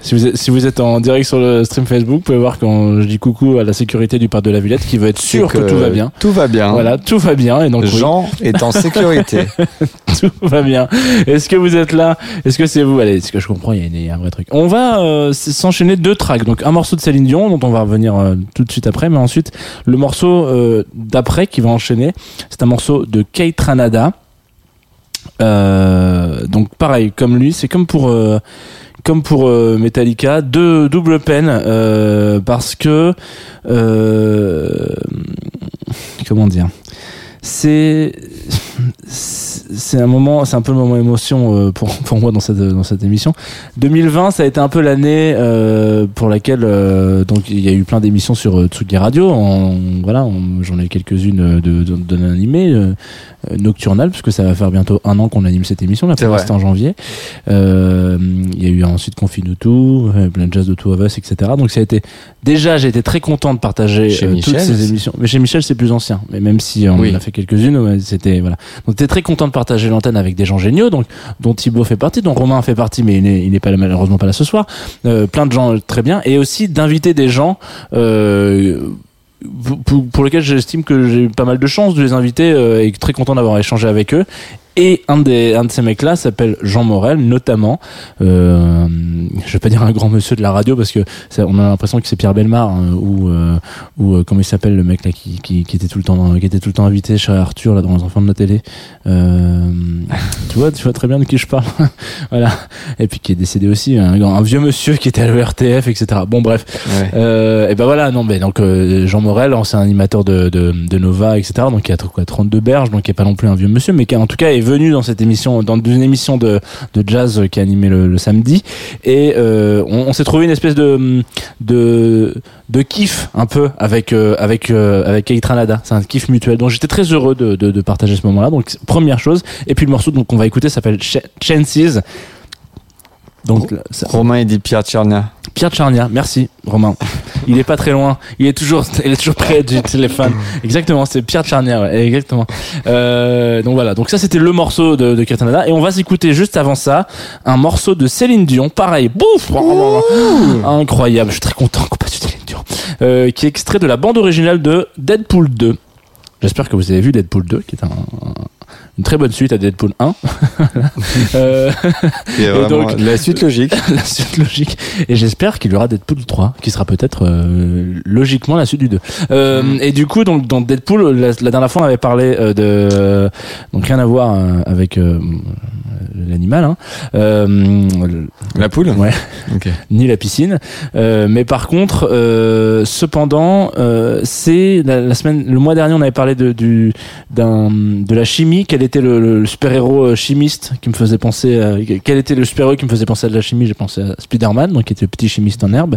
si vous êtes, si vous êtes en direct sur le stream Facebook, vous pouvez voir quand je dis coucou à la sécurité du parc de la Villette qui veut être sûr que, que tout va bien. tout va bien. Voilà, tout va bien et donc oui. Jean est en sécurité. tout va bien. Est-ce que vous êtes là? Est-ce que c'est vous? Allez, ce que je comprends, il y a, y un vrai truc. On va euh, s'enchaîner deux tracks. Donc un morceau de Céline Dion dont on va revenir euh, tout de suite après, mais ensuite le morceau euh, d'après qui va enchaîner, c'est un morceau de Kate. Euh, donc pareil, comme lui, c'est comme pour euh, comme pour euh, Metallica, deux double peine euh, parce que euh, comment dire, c'est c'est un moment, c'est un peu le moment émotion euh, pour pour moi dans cette dans cette émission. 2020, ça a été un peu l'année euh, pour laquelle euh, donc il y a eu plein d'émissions sur euh, Tsugi Radio. En, voilà, en- j'en ai eu quelques-unes de de, de l'animé euh, euh, nocturnal puisque ça va faire bientôt un an qu'on anime cette émission. La C'est première c'était en janvier. Euh, Il y a eu ensuite Confine tout, euh, Blind Jazz de Two of Us, etc. Donc ça a été déjà j'ai été très content de partager euh, toutes ces émissions. Mais chez Michel c'est plus ancien. Mais même si on Oui. en a fait quelques-unes, c'était voilà. Donc j'étais très content de partager l'antenne avec des gens géniaux, donc dont Thibaut fait partie, dont Romain fait partie, mais il n'est pas malheureusement pas là ce soir. Euh, plein de gens très bien, et aussi d'inviter des gens. Euh, pour lesquels j'estime que j'ai eu pas mal de chance de les inviter euh, et très content d'avoir échangé avec eux. Et un, des, un de ces mecs-là s'appelle Jean Morel, notamment. Euh, je vais pas dire un grand monsieur de la radio parce que ça, on a l'impression que c'est Pierre Belmar hein, ou euh, ou euh, comment il s'appelle le mec là qui, qui, qui était tout le temps qui était tout le temps invité chez Arthur là dans les enfants de la télé. Euh, tu vois, tu vois très bien de qui je parle. voilà. Et puis qui est décédé aussi, un, un vieux monsieur qui était à l'ERTF, etc. Bon bref. Euh, et ben voilà, non mais donc euh, Jean Morel, ancien animateur de, de, de Nova, etc. Donc il a quoi 32 berges, donc il est pas non plus un vieux monsieur, mais qui en tout cas est venu dans cette émission, dans une émission de, de jazz qui est animée le, samedi, et euh, on, s'est trouvé une espèce de de de kiff un peu avec euh, avec euh, avec Eitranada. C'est un kiff mutuel. Donc j'étais très heureux de, de, partager ce moment-là. Donc première chose, et puis le morceau donc qu'on va écouter s'appelle Ch- Chances. Donc ça- Romain et dit Pierre Tchernia. Pierre Charnia, merci Romain. Il est pas très loin. Il est toujours, il est toujours près du téléphone. Exactement, c'est Pierre Charnia, ouais, exactement. Euh, donc voilà, donc ça c'était le morceau de, de Kirtanada et on va s'écouter juste avant ça un morceau de Céline Dion, pareil, bouf, incroyable. Je suis très content qu'on passe du Céline Dion, euh, qui est extrait de la bande originale de Deadpool 2. J'espère que vous avez vu Deadpool 2, qui est un, un- une très bonne suite à Deadpool 1. euh, Et vraiment, la suite logique. la suite logique. Et j'espère qu'il y aura Deadpool 3, qui sera peut-être euh, logiquement la suite du 2. Euh, Mm. Et du coup, donc dans Deadpool, la, la dernière fois on avait parlé de donc rien à voir avec l'animal, hein. La poule Ouais. Ni la piscine. Mais par contre, cependant, c'est la, la semaine, le mois dernier, on avait parlé de du de la chimie. Quel était le, le super héros chimiste qui me faisait penser à, quel était le super héros qui me faisait penser à de la chimie? J'ai pensé à Spider-Man, donc qui était le petit chimiste en herbe.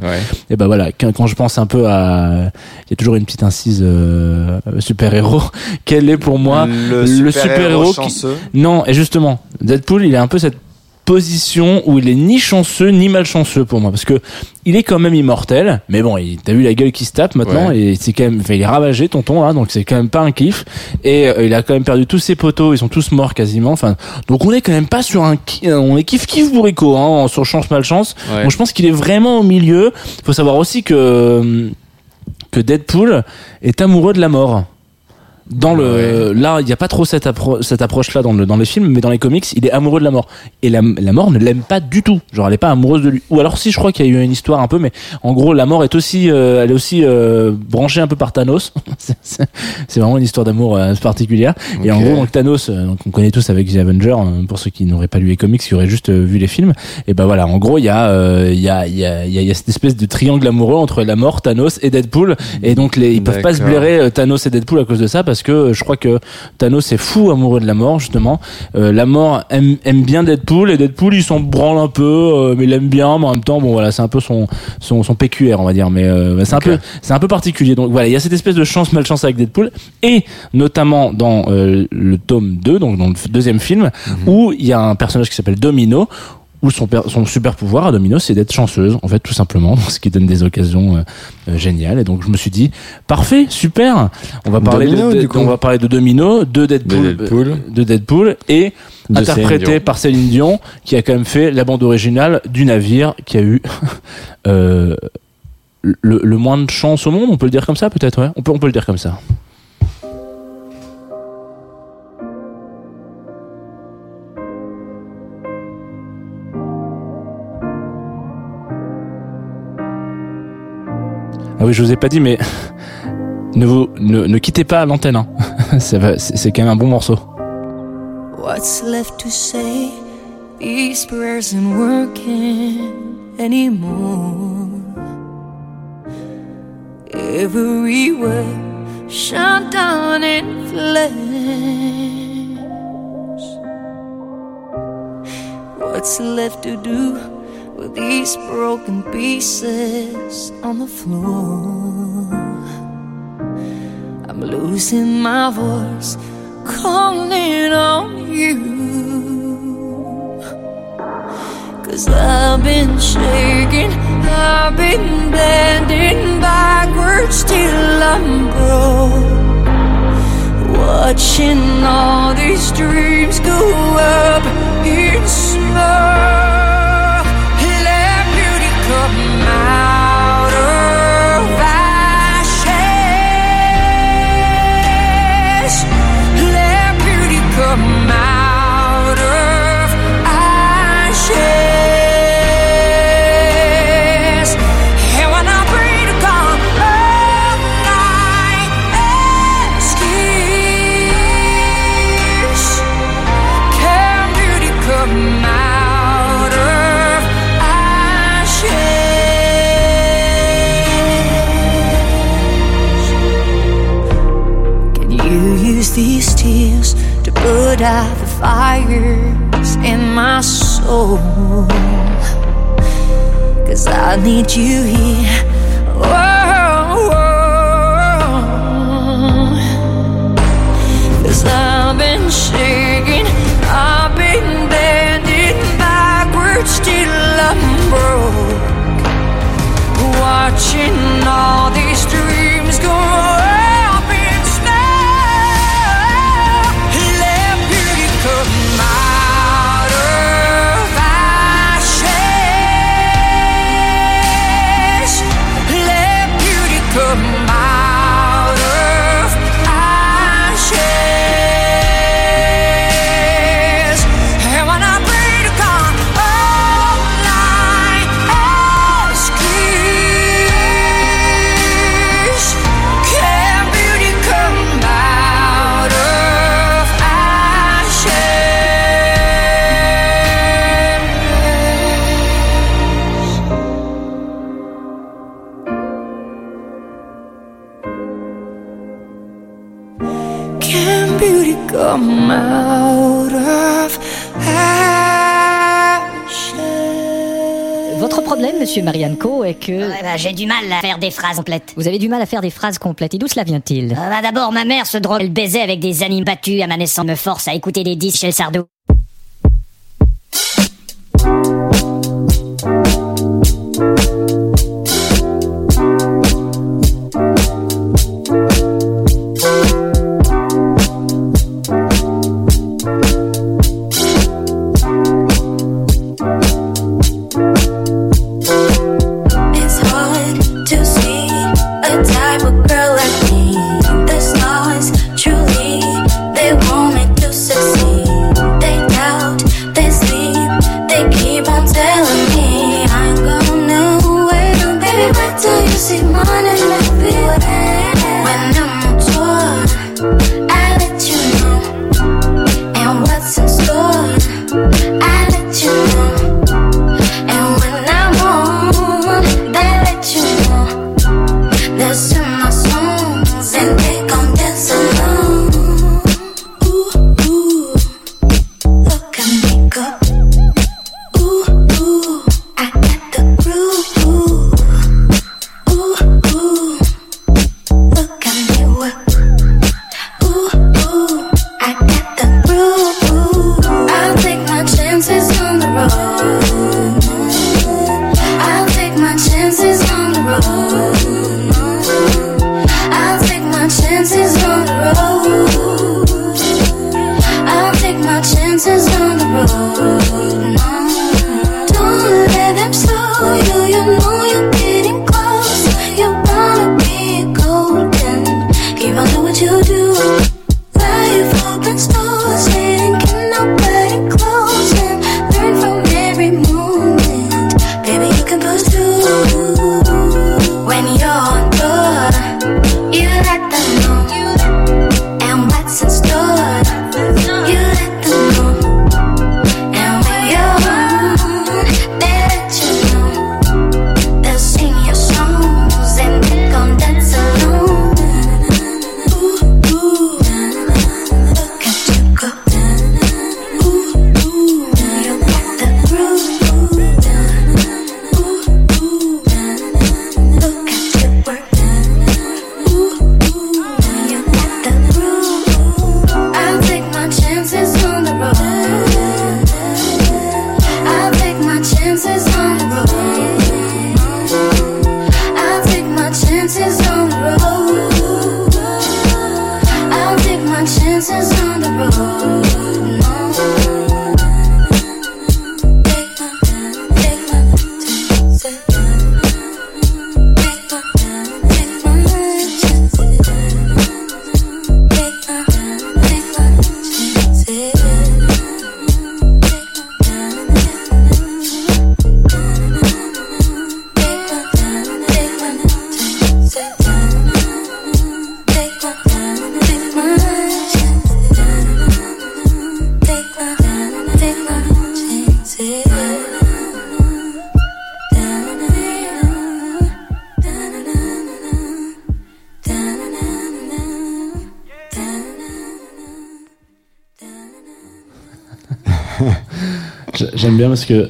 Et ben voilà, quand, quand je pense un peu à, il y a toujours une petite incise euh, super héros. Quel est pour moi Le super-héros chanceux. non, et justement, Deadpool, il a un peu cette position où il est ni chanceux ni malchanceux pour moi. Parce que il est quand même immortel mais bon il t'as vu la gueule qui se tape maintenant Ouais. et c'est quand même enfin, il est ravagé tonton là donc c'est quand même pas un kiff. Et euh, il a quand même perdu tous ses poteaux ils sont tous morts quasiment enfin donc on est quand même pas sur un euh, on est kiff kiff bourrico hein, sur chance malchance. Ouais. Bon, je pense qu'il est vraiment au milieu. Faut savoir aussi que que Deadpool est amoureux de la mort dans le là il n'y a pas trop cette, appro cette approche là dans le dans les films mais dans les comics il est amoureux de la mort. Et la, la mort ne l'aime pas du tout. Genre elle est pas amoureuse de lui. Ou alors si je crois qu'il y a eu une histoire un peu mais en gros la mort est aussi euh, elle est aussi euh, branchée un peu par Thanos. C'est- vraiment une histoire d'amour euh, particulière. Et en gros donc Thanos euh, donc on connaît tous avec The Avenger euh, pour ceux qui n'auraient pas lu les comics qui auraient juste euh, vu les films. Et ben voilà. En gros il y a euh, il y a il y a il y a- y a cette espèce de triangle amoureux entre la mort Thanos et Deadpool. Et donc les ils peuvent pas se blairer Thanos et Deadpool à cause de ça parce que euh, je crois que Thanos est fou amoureux de la mort justement. Euh, la mort aime, aime bien Deadpool et Deadpool il s'en branle un peu euh, mais il aime bien mais en même temps bon voilà c'est un peu son son, son PQR on va dire mais euh, c'est un peu c'est un peu particulier. Donc voilà il y a cette espèce de chance malchance avec Deadpool et notamment dans le tome 2 donc dans le deuxième film où il y a un personnage qui s'appelle Domino où son, per- son super pouvoir à Domino, c'est d'être chanceuse, en fait, tout simplement, ce qui donne des occasions euh, euh, géniales. Et donc, je me suis dit, parfait, super. On va parler Domino, de, de- du coup. on va parler de Domino, de Deadpool, De Deadpool. euh, de Deadpool et De interprété Céline par Céline Dion, qui a quand même fait la bande originale du navire, qui a eu euh, le, le moins de chance au monde. On peut le dire comme ça, peut-être, ouais. On peut, on peut le dire comme ça. Ah oui, je vous ai pas dit, mais ne vous ne, ne quittez pas l'antenne. Hein. C'est quand même un bon morceau. What's left to say? these prayers ain't working anymore. Everywhere shut down in flames. What's left to do? With these broken pieces on the floor? I'm losing my voice, calling on you. Cause I've been shaking, I've been bending backwards till I'm broke. Watching all these dreams go up in smoke. Fires in my soul? Cause I need you here. Monsieur Marianne-Co, est que. bah, j'ai du mal à faire des phrases complètes. Vous avez du mal à faire des phrases complètes. Et d'où cela vient-il? Euh, bah, D'abord, ma mère se drogue. Elle baisait avec des animes battus à ma naissance, me force à écouter des disques chez le Sardou.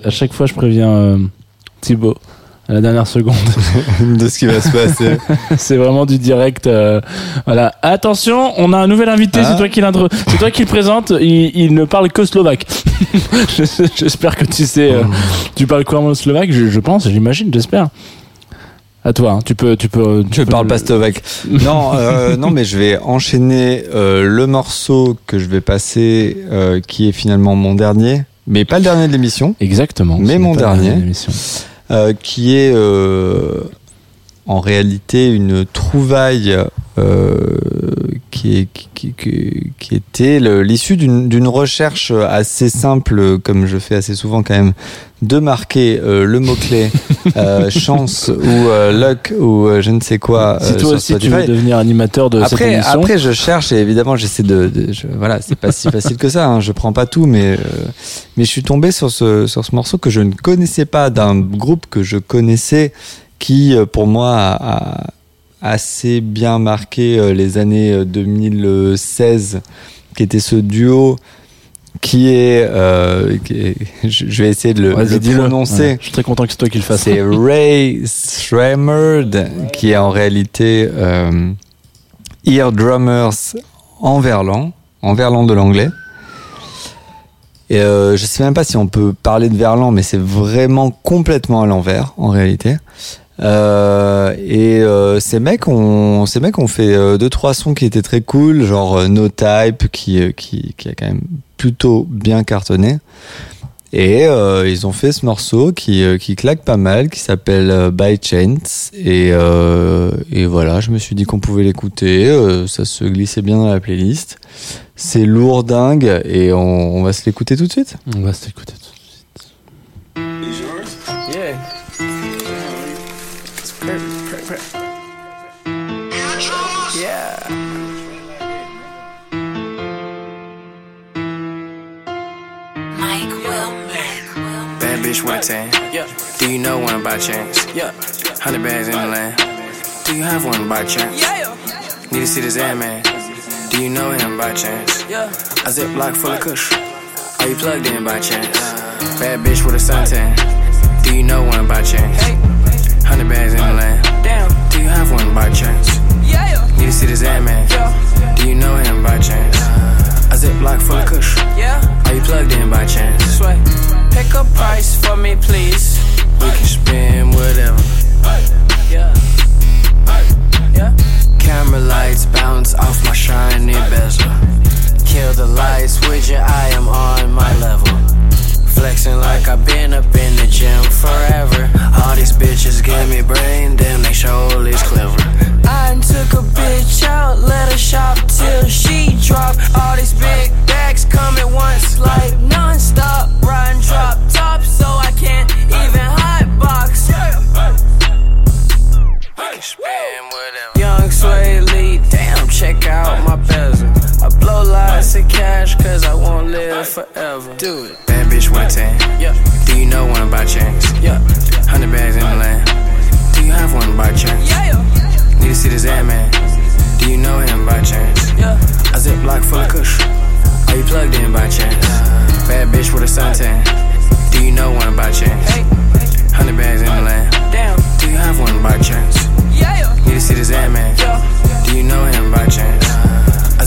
À chaque fois je préviens euh, Thibaut à la dernière seconde de ce qui va se passer. c'est vraiment du direct. euh, voilà. Attention, on a un nouvel invité. Ah. C'est toi qui l'intro- c'est toi qui le présente. Il, il ne parle que slovaque. Je- j'espère que tu sais. euh, tu parles couramment slovaque. Je, je pense, j'imagine, j'espère. À toi. hein. Tu peux, tu peux. Je parle pas slovaque. Non, euh, non, mais je vais enchaîner le morceau que je vais passer, qui est finalement mon dernier, mais pas le dernier de l'émission. Exactement. Mais mon dernier, euh, qui est euh, en réalité une trouvaille euh, qui, qui, qui- était l'issue d'une recherche assez simple, comme je fais assez souvent quand même, de marquer euh, le mot-clé euh, chance ou euh, luck ou euh, je ne sais quoi. Si euh, toi aussi tu veux devenir animateur de cette Après, émission. après, je cherche et évidemment, j'essaie de, de- je- voilà, c'est pas si facile que ça. Hein, je prends pas tout, mais euh, mais je suis tombé sur ce sur ce morceau que je ne connaissais pas d'un groupe que je connaissais, qui euh, pour moi a, a assez bien marqué euh, les années euh, 2016, qui était ce duo qui est, euh, qui est- je vais essayer de le, prononcer. Ouais, je suis très content que c'est toi qui le fasses. C'est Ray Shremmerd, qui est en réalité euh, Ear Drummers en verlan, en verlan de l'anglais. Et euh, je sais même pas si on peut parler de verlan, mais c'est vraiment complètement à l'envers en réalité. Euh, et euh, ces mecs ont ces mecs ont fait euh, deux trois sons qui étaient très cool, genre No Type qui qui qui a quand même plutôt bien cartonné. Et euh, ils ont fait ce morceau qui, qui claque pas mal, qui s'appelle By Chance. Et, euh, et voilà, je me suis dit qu'on pouvait l'écouter. euh, ça se glissait bien dans la playlist. C'est lourd dingue et on, on va se l'écouter tout de suite. On va se l'écouter tout de bitch tan. Yeah. Do you know one by chance? Yeah. Hundred bags in the land. Do you have one by chance? Yeah. Need to see this ad man. Do you know him by chance? Yeah. A ziplock full of kush. Are you plugged in by chance? Bad bitch with a suntan. Do you know one by chance? Hundred bags in the land. Damn. Do you have one by chance? Yeah. Need to see this ad man. Do you know him by chance? A ziplock full of kush. Yeah. Are you plugged in by chance? Sway. Pick a price for me, please. We can spend whatever. Yeah. Yeah. Camera lights bounce off my shiny bezel. Kill the lights with you, I am on my level. Flexing like I've been up in the gym forever. All these bitches give me brain, damn, they surely's clever. I took a bitch out, let her shop till she drop. All these big bags come at once, like non-stop. Riding drop top, so I can't even hot box. Young Sway Lee, damn, check out my bezel. I blow lots of cash cause I won't live forever. Do it. Bitch with a tan. Yeah. Do you know one by chance? Yeah. Hundred bags in the land. Do you have one by chance? Yeah. Need to see this ad man. Do you know him by chance? Yeah. A ziplock full of kush. Are you plugged in by chance? Bad bitch with a suntan. Do you know one by chance? Hundred bags in the land. Damn. Do you have one by chance? Yeah. Need to see this ad man. Do you know him by chance?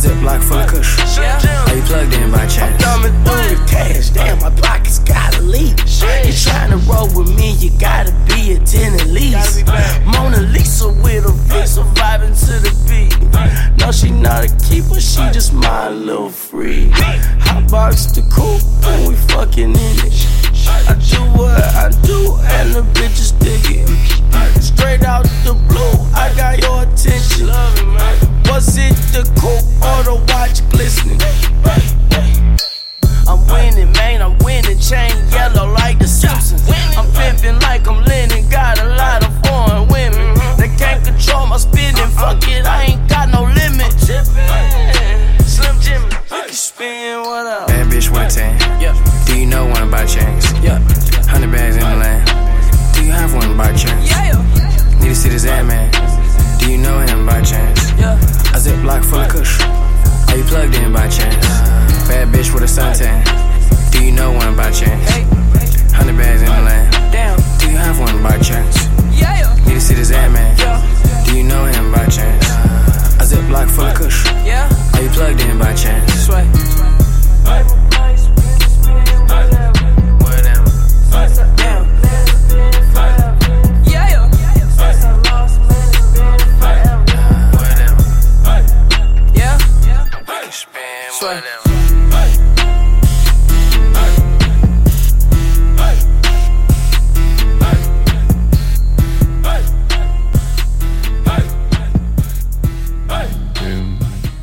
A ziplock full of kush. Are you plugged in by chance? Thumbing through the cash, damn, my pockets gotta leak. You tryna roll with me, you gotta be a 10 at least. Mona Lisa with a visa vibing to the beat. No, she not a keeper, she just my little free. Hot box the coupe when we fucking in it. I do what I do, and the bitches dig it. Straight out the blue, I got your attention. Was it the coupe or the watch glistening? I'm winning, man, I'm winning. Chain yellow like the Simpsons. I'm pimping like I'm Lennon. Got a lot of foreign women. They can't control my spending. Fuck it, I ain't got no limit. Spin what up? Bad bitch with a tan. Yeah. Do you know one I buy chains? Yeah. Hundred bags in the land. Do you have one by chance? Yeah. Need to see this man. Do you know him by chance? Yeah. A ziplock full of kush. Are you plugged in by chance? Bad bitch with a suntan. Do you know one by chance? Hundred bags in the land. Damn. Do you have one by chance? Yeah. Need to see this man. Do you know him by chance? block full of kush. Yeah. Are you plugged in by chance? Sway. Sway.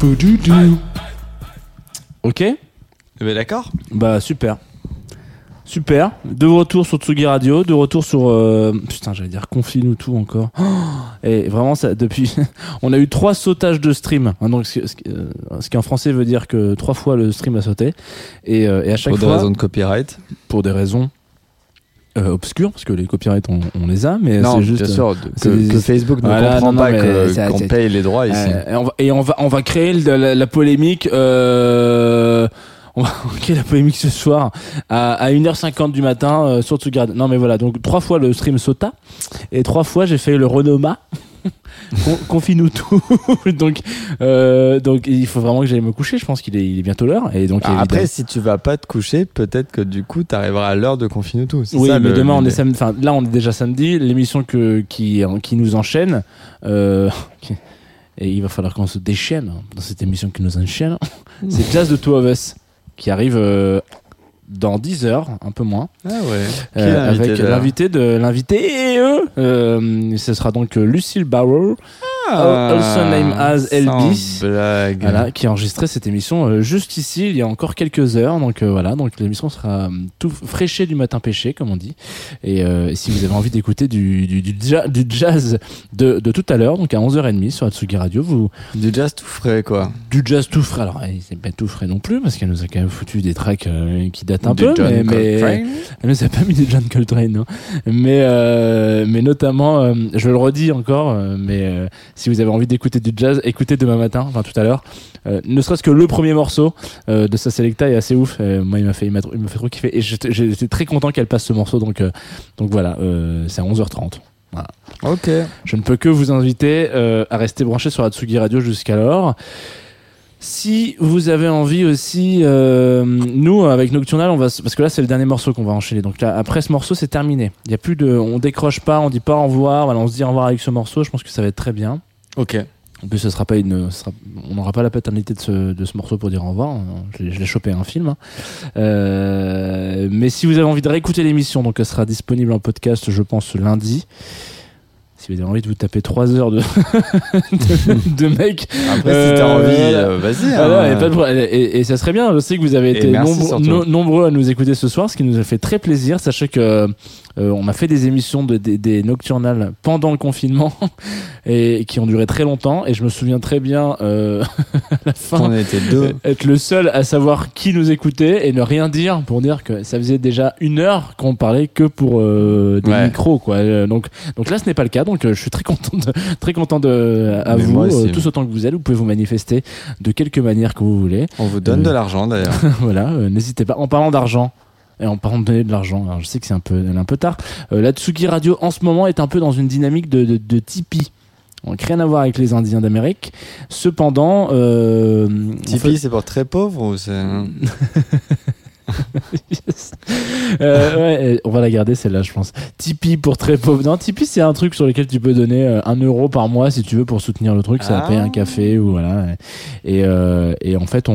Poudoudou. Ok Eh ben d'accord. Bah super. Super. De retour sur Tsugi Radio, de retour sur euh, putain, j'allais dire confine ou tout encore. Oh et vraiment ça depuis on a eu trois sautages de stream. hein, donc ce, ce- euh, ce qui en français veut dire que trois fois le stream a sauté et, euh, et à chaque Pour des fois raisons de copyright. pour des raisons euh, obscures parce que les copyrights on, on les a mais c'est juste sûr, euh, que- des- que Facebook ne Voilà, comprend non, non, pas qu'on paye les droits ici. Et, on va, et on va on va créer la, la polémique euh, on va créer la polémique ce soir à, à 1h50 du matin euh, sur Tsugi Radio. Non mais voilà, donc trois fois le stream sauta et trois fois j'ai fait le renoma. Con- Confie-nous tout. donc, euh, donc il faut vraiment que j'aille me coucher. Je pense qu'il est, il est bientôt l'heure. Et donc Ah, Après, si tu vas pas te coucher, peut-être que du coup, t'arriveras à l'heure de confiner tout. Oui, ça, mais le- demain on est samedi. Enfin, là on est déjà samedi. L'émission que qui qui nous enchaîne. Euh, et il va falloir qu'on se déchaîne dans cette émission qui nous enchaîne. C'est Jazz de Two of Us qui arrive euh, dans 10 heures, un peu moins. Ah ouais. Euh, avec l'invité de l'invité. euh, euh, ce sera donc Lucille Barrow. Ah, also named as blague. Voilà, qui a enregistré cette émission euh, juste ici, il y a encore quelques heures. Donc euh, voilà, donc l'émission sera euh, tout fraîchée du matin pêché, comme on dit. Et euh, si vous avez envie d'écouter du, du, du, ja- du jazz de, de tout à l'heure, donc à 11h30 sur Atsugi Radio, vous... Du jazz tout frais, quoi. Du jazz tout frais. Alors, eh, c'est pas tout frais non plus, parce qu'elle nous a quand même foutu des tracks euh, qui datent un Du peu. John mais, mais, elle nous a pas mis du John Coltrane, non. Mais, euh, mais notamment, euh, je le redis encore, mais euh, si vous avez envie d'écouter du jazz, écoutez demain matin, enfin tout à l'heure. Euh, ne serait-ce que le premier morceau euh, de sa selecta est assez ouf. Euh, moi, il m'a fait, il m'a trop- il m'a fait trop kiffer. Et j'étais très content qu'elle passe ce morceau. Donc, euh, donc voilà, c'est à 11h30. Voilà. Ok. Je ne peux que vous inviter à rester branché sur Atsugi Radio jusqu'alors. Si vous avez envie aussi, euh, nous avec Nocturnal, on va parce que là c'est le dernier morceau qu'on va enchaîner. Donc là, après ce morceau, c'est terminé. Il y a plus de, on décroche pas, on dit pas au revoir. Voilà, on se dit au revoir avec ce morceau. Je pense que ça va être très bien. Ok. En plus, ce sera pas une, on n'aura pas la paternité de ce, morceau pour dire au revoir. Je l'ai- je l'ai chopé un film. hein. Euh, mais si vous avez envie de réécouter l'émission, donc elle sera disponible en podcast, je pense lundi. Avez envie de vous taper 3 heures de, de, de mec. Après, si t'as envie, euh, vas-y, hein. Et, ça serait bien. Je sais que vous avez été nombre- no- nombreux à nous écouter ce soir, ce qui nous a fait très plaisir. Sachez que euh, on a fait des émissions de, des, des nocturnales pendant le confinement et qui ont duré très longtemps. Et je me souviens très bien euh, à la fin On était deux. être le seul à savoir qui nous écoutait et ne rien dire pour dire que ça faisait déjà une heure qu'on parlait que pour euh, des Ouais. micros quoi. Euh, Donc donc là ce n'est pas le cas. Donc euh, je suis très content de, très content de à Mais vous aussi. euh, tous autant que vous êtes. Vous pouvez vous manifester de quelque manière que vous voulez. On vous donne Euh, de l'argent d'ailleurs. voilà, euh, n'hésitez pas. En parlant d'argent. Et en parlant de donner de l'argent, alors je sais que c'est un peu, un peu tard. Euh, la Tsugi Radio en ce moment est un peu dans une dynamique de, de, de Tipeee. Donc rien à voir avec les Indiens d'Amérique. Cependant, euh, en Tipeee, fait- c'est pour très pauvre ou c'est. Yes. Euh, ouais, on va la garder celle-là, je pense. Tipeee pour très pauvres. Non, Tipeee, c'est un truc sur lequel tu peux donner euh, un euro par mois si tu veux pour soutenir le truc. Ça Ah. payer un café ou voilà. Et, euh, et en fait, on,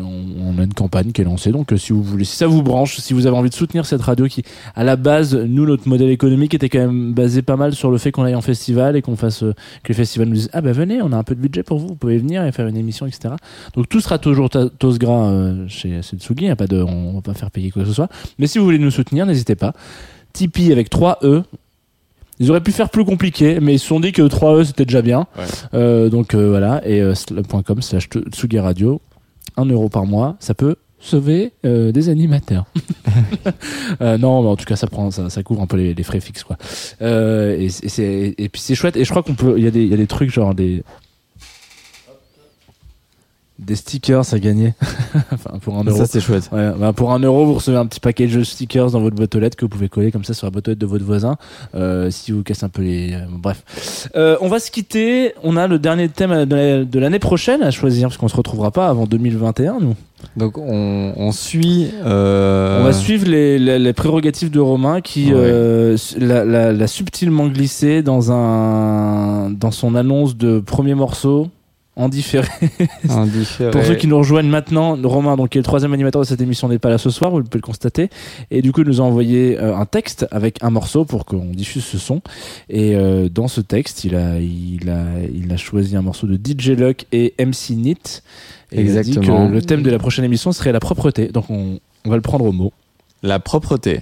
on, on a une campagne qui est lancée. Donc, si vous voulez, si ça vous branche, si vous avez envie de soutenir cette radio qui, à la base, nous, notre modèle économique était quand même basé pas mal sur le fait qu'on aille en festival et qu'on fasse que le festival nous dise ah ben venez, on a un peu de budget pour vous, vous pouvez venir et faire une émission, etc. Donc tout sera toujours tos gras euh, chez chez Tsugi. y a pas de, on va pas faire payer quoi que ce soit. Mais si vous voulez nous soutenir, n'hésitez pas. Tipeee avec 3 E. Ils auraient pu faire plus compliqué, mais ils se sont dit que 3 E c'était déjà bien. Euh, donc euh, voilà, et euh, .com slash Tsugi Radio, 1 euro par mois, ça peut sauver euh, des animateurs. Euh, non, mais en tout cas, ça prend, ça, ça couvre un peu les, les frais fixes, quoi. Euh, et, puis c'est chouette. Et je crois qu'on peut, il y a des, il y a des trucs genre des des stickers à gagner. enfin, pour un Ça, euro. c'est chouette. Ouais, bah, pour un euro, vous recevez un petit package de stickers dans votre boîte aux lettres que vous pouvez coller comme ça sur la boîte aux lettres de votre voisin. Euh, si vous cassez un peu les. euh, bref. Euh, on va se quitter. On a le dernier thème de la- de l'année prochaine à choisir parce qu'on se retrouvera pas avant 2021, nous. Donc on, on suit. euh, On va suivre les, les, les prérogatives de Romain qui Ouais. euh, l'a, l'a- l'a subtilement glissé dans un dans son annonce de premier morceau en différé. En différé. Pour ceux qui nous rejoignent maintenant, Romain, donc, qui est le troisième animateur de cette émission, n'est pas là ce soir, vous pouvez le constater. Et du coup, il nous a envoyé euh, un texte avec un morceau pour qu'on diffuse ce son. Et euh, dans ce texte, il a, il, a, il a choisi un morceau de DJ Luck et MC Nit. Et il a dit que le thème de la prochaine émission serait la propreté. Donc, on, on va le prendre au mot. La propreté.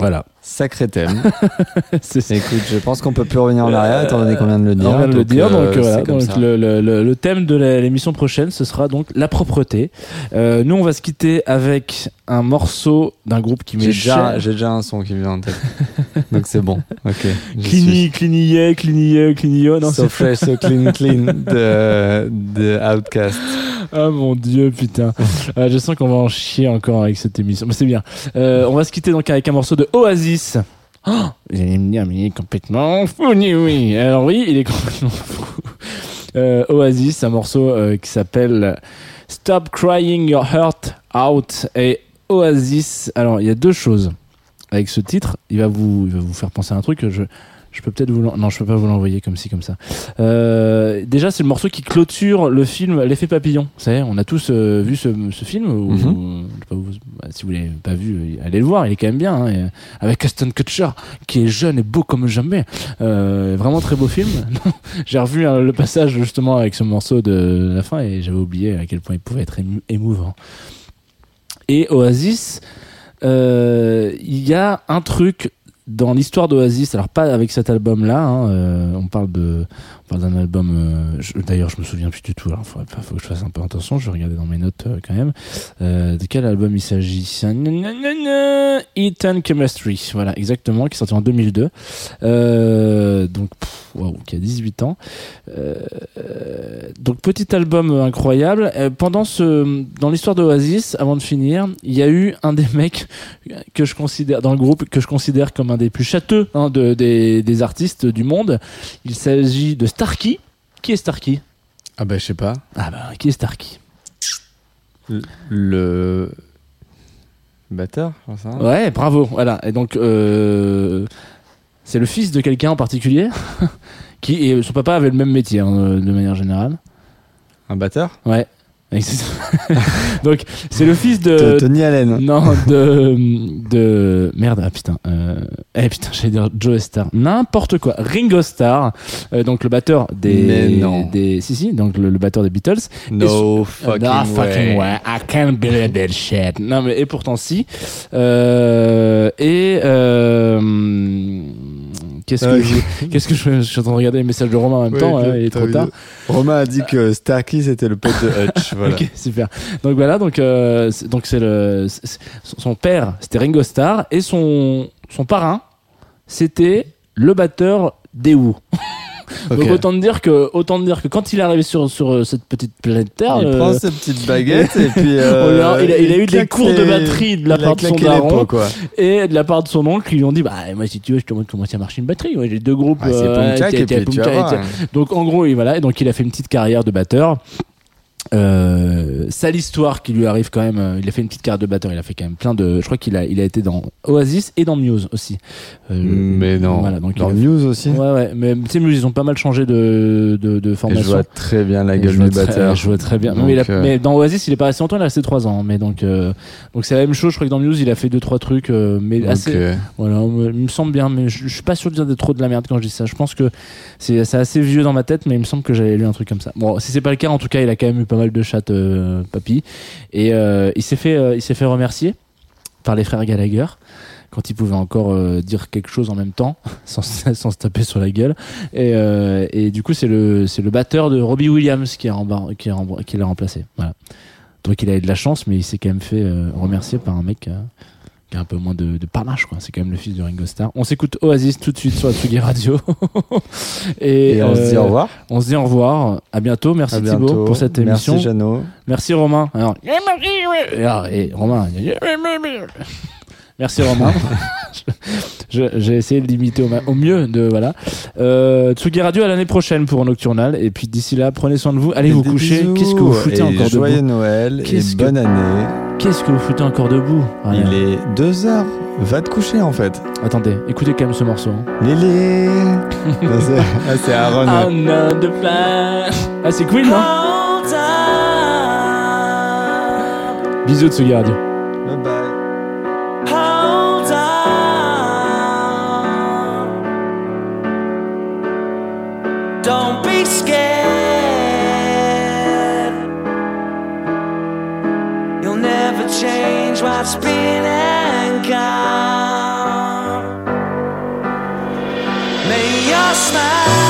Voilà. Sacré thème. Écoute, je pense qu'on peut plus revenir en arrière étant donné qu'on vient de le dire. On vient de le dire, euh, donc voilà. ça. le, le- le- le thème de l'émission prochaine, ce sera donc la propreté. Euh, nous, on va se quitter avec un morceau d'un groupe qui m'est déjà, j'ai déjà un son qui me vient en tête. donc c'est bon. Ok. Clini, Clini, yeah, Clini, yeah, Clini, yo. Non, So c'est fresh, so clean, clean de, de Outcast. Ah mon dieu, putain. Ah, je sens qu'on va en chier encore avec cette émission. Mais c'est bien. Euh, on va se quitter donc avec un morceau de Oasis. Oh, vous allez me dire, mais il est complètement fou, oui, oui. Alors oui, il est complètement fou. Euh, Oasis, un morceau euh, qui s'appelle Stop Crying Your Heart Out. Et Oasis, alors il y a deux choses avec ce titre. Il va vous, il va vous faire penser à un truc que je, je peux peut-être vous non je peux pas vous l'envoyer comme ci comme ça. Euh, déjà c'est le morceau qui clôture le film l'effet papillon. Vous savez on a tous euh, vu ce, ce film ou, Mhm. pas, vous- bah, si vous l'avez pas vu euh, allez le voir il est quand même bien hein, et, avec Aston Kutcher qui est jeune et beau comme jamais. Euh, vraiment très beau film. J'ai revu hein, le passage justement avec ce morceau de la fin et j'avais oublié à quel point il pouvait être émouvant. Et Oasis euh, il y a un truc dans l'histoire d'Oasis, alors pas avec cet album-là, hein, euh, on parle de, parle d'un album. euh, D'ailleurs, je me souviens plus du tout. Alors, faut, faut que je fasse un peu attention. Je vais regarder dans mes notes euh, quand même. Euh, de quel album il s'agit? Eaton Chemistry, voilà, exactement, qui est sorti en 2002. Euh, donc, waouh, qui a 18 ans. Euh, donc petit album incroyable. Euh, pendant ce, dans l'histoire d'Oasis, avant de finir, il y a eu un des mecs que je considère dans le groupe que je considère comme un des plus châteux hein, de, des, des artistes du monde. Il s'agit de Starkey. Qui est Starkey? Ah bah je sais pas. Ah bah qui est Starkey? Le, le batteur, je pense, hein. Ouais, bravo. Voilà. Et donc euh, c'est le fils de quelqu'un en particulier qui et son papa avait le même métier hein, de manière générale. Un batteur? Ouais. Donc c'est le fils de De Tony Allen. Non, de de merde. Ah putain. Euh... Eh putain, j'allais dire Joe Star. N'importe quoi. Ringo Starr, euh, donc le batteur des Mais non. des si si, donc le, le batteur des Beatles. No Et fucking No fucking way. way. I can't believe that shit. Non mais et pourtant si. Euh, et euh, qu'est-ce que Ouais. je, qu'est-ce que je, je suis en train de regarder les messages de Romain en même temps. hein, il est trop tard. Romain a dit que Starkey c'était le pote de Hutch. Voilà. Ok, super. Donc voilà, donc euh, c'est- donc c'est le c'est- son son père, c'était Ringo Starr et son son parrain, c'était le batteur des Who. Donc autant de dire que autant de dire que quand il est arrivé sur sur euh, cette petite planète Terre, Il euh, prend ses petites baguettes et puis. euh, a- il, a, il a eu des cours de batterie de la il part de son daron quoi. et de la part de son oncle. Ils lui ont dit bah moi si tu veux je te montre comment ça marche une batterie. Ouais, J'ai deux groupes. Ah, euh, et t'es puis hein. Donc en gros, et voilà, et donc il a fait une petite carrière de batteur. Euh, sale histoire qui lui arrive quand même. euh, Il a fait une petite carrière de batteur. Il a fait quand même plein de. Je crois qu'il a, il a été dans Oasis et dans Muse aussi. Euh, Mais non. Voilà, donc Dans Muse aussi. Ouais, ouais. Mais tu sais, Muse, ils ont pas mal changé de, de, de Et formation. je vois très bien la gueule du batteur. Je vois très bien. Donc, mais, il a- euh, mais dans Oasis, il est pas resté longtemps, il est resté 3 ans. Mais donc, euh, donc c'est la même chose. Je crois que dans Muse, il a fait 2-3 trucs, euh, mais Ok. assez. Voilà, il me semble bien, mais je, je suis pas sûr de dire trop de la merde quand je dis ça. Je pense que c'est c'est assez vieux dans ma tête, mais il me semble que j'avais lu un truc comme ça. Bon, si c'est pas le cas, en tout cas, il a quand même eu pas de chattes, euh, papy. Et euh, il s'est fait, euh, il s'est fait remercier par les frères Gallagher quand il pouvait encore dire quelque chose en même temps sans, sans se taper sur la gueule. Et, et du coup c'est le c'est le batteur de Robbie Williams qui a qui a qui l'a remplacé. Voilà. Donc il a eu de la chance mais il s'est quand même fait remercier par un mec qui a un peu moins de, de panache quoi. C'est quand même le fils de Ringo Starr. On s'écoute Oasis tout de suite sur la Tsugi Radio. Et, Et on se dit au revoir. on se dit au revoir. À bientôt. Merci À Thibaut bientôt. pour cette Merci, émission. Jeannot. merci Romain. Alors et, alors, et Romain. Merci Romain. J'ai essayé de l'imiter au, mieux de voilà. Euh, Tsugi Radio à l'année prochaine pour nocturnal et puis d'ici là prenez soin de vous. Allez Et vous coucher. Qu'est-ce que vous foutez Et encore Joyeux debout Noël et que- bonne année. qu'est-ce que vous foutez encore debout Voilà. Il est 2 heures. Va te coucher en fait. Attendez, écoutez quand même ce morceau. hein. Lily. Ah, c'est- ah, Aaron. Ah, c'est Queen, non Bisous de ce radio. What's been and gone. May your smile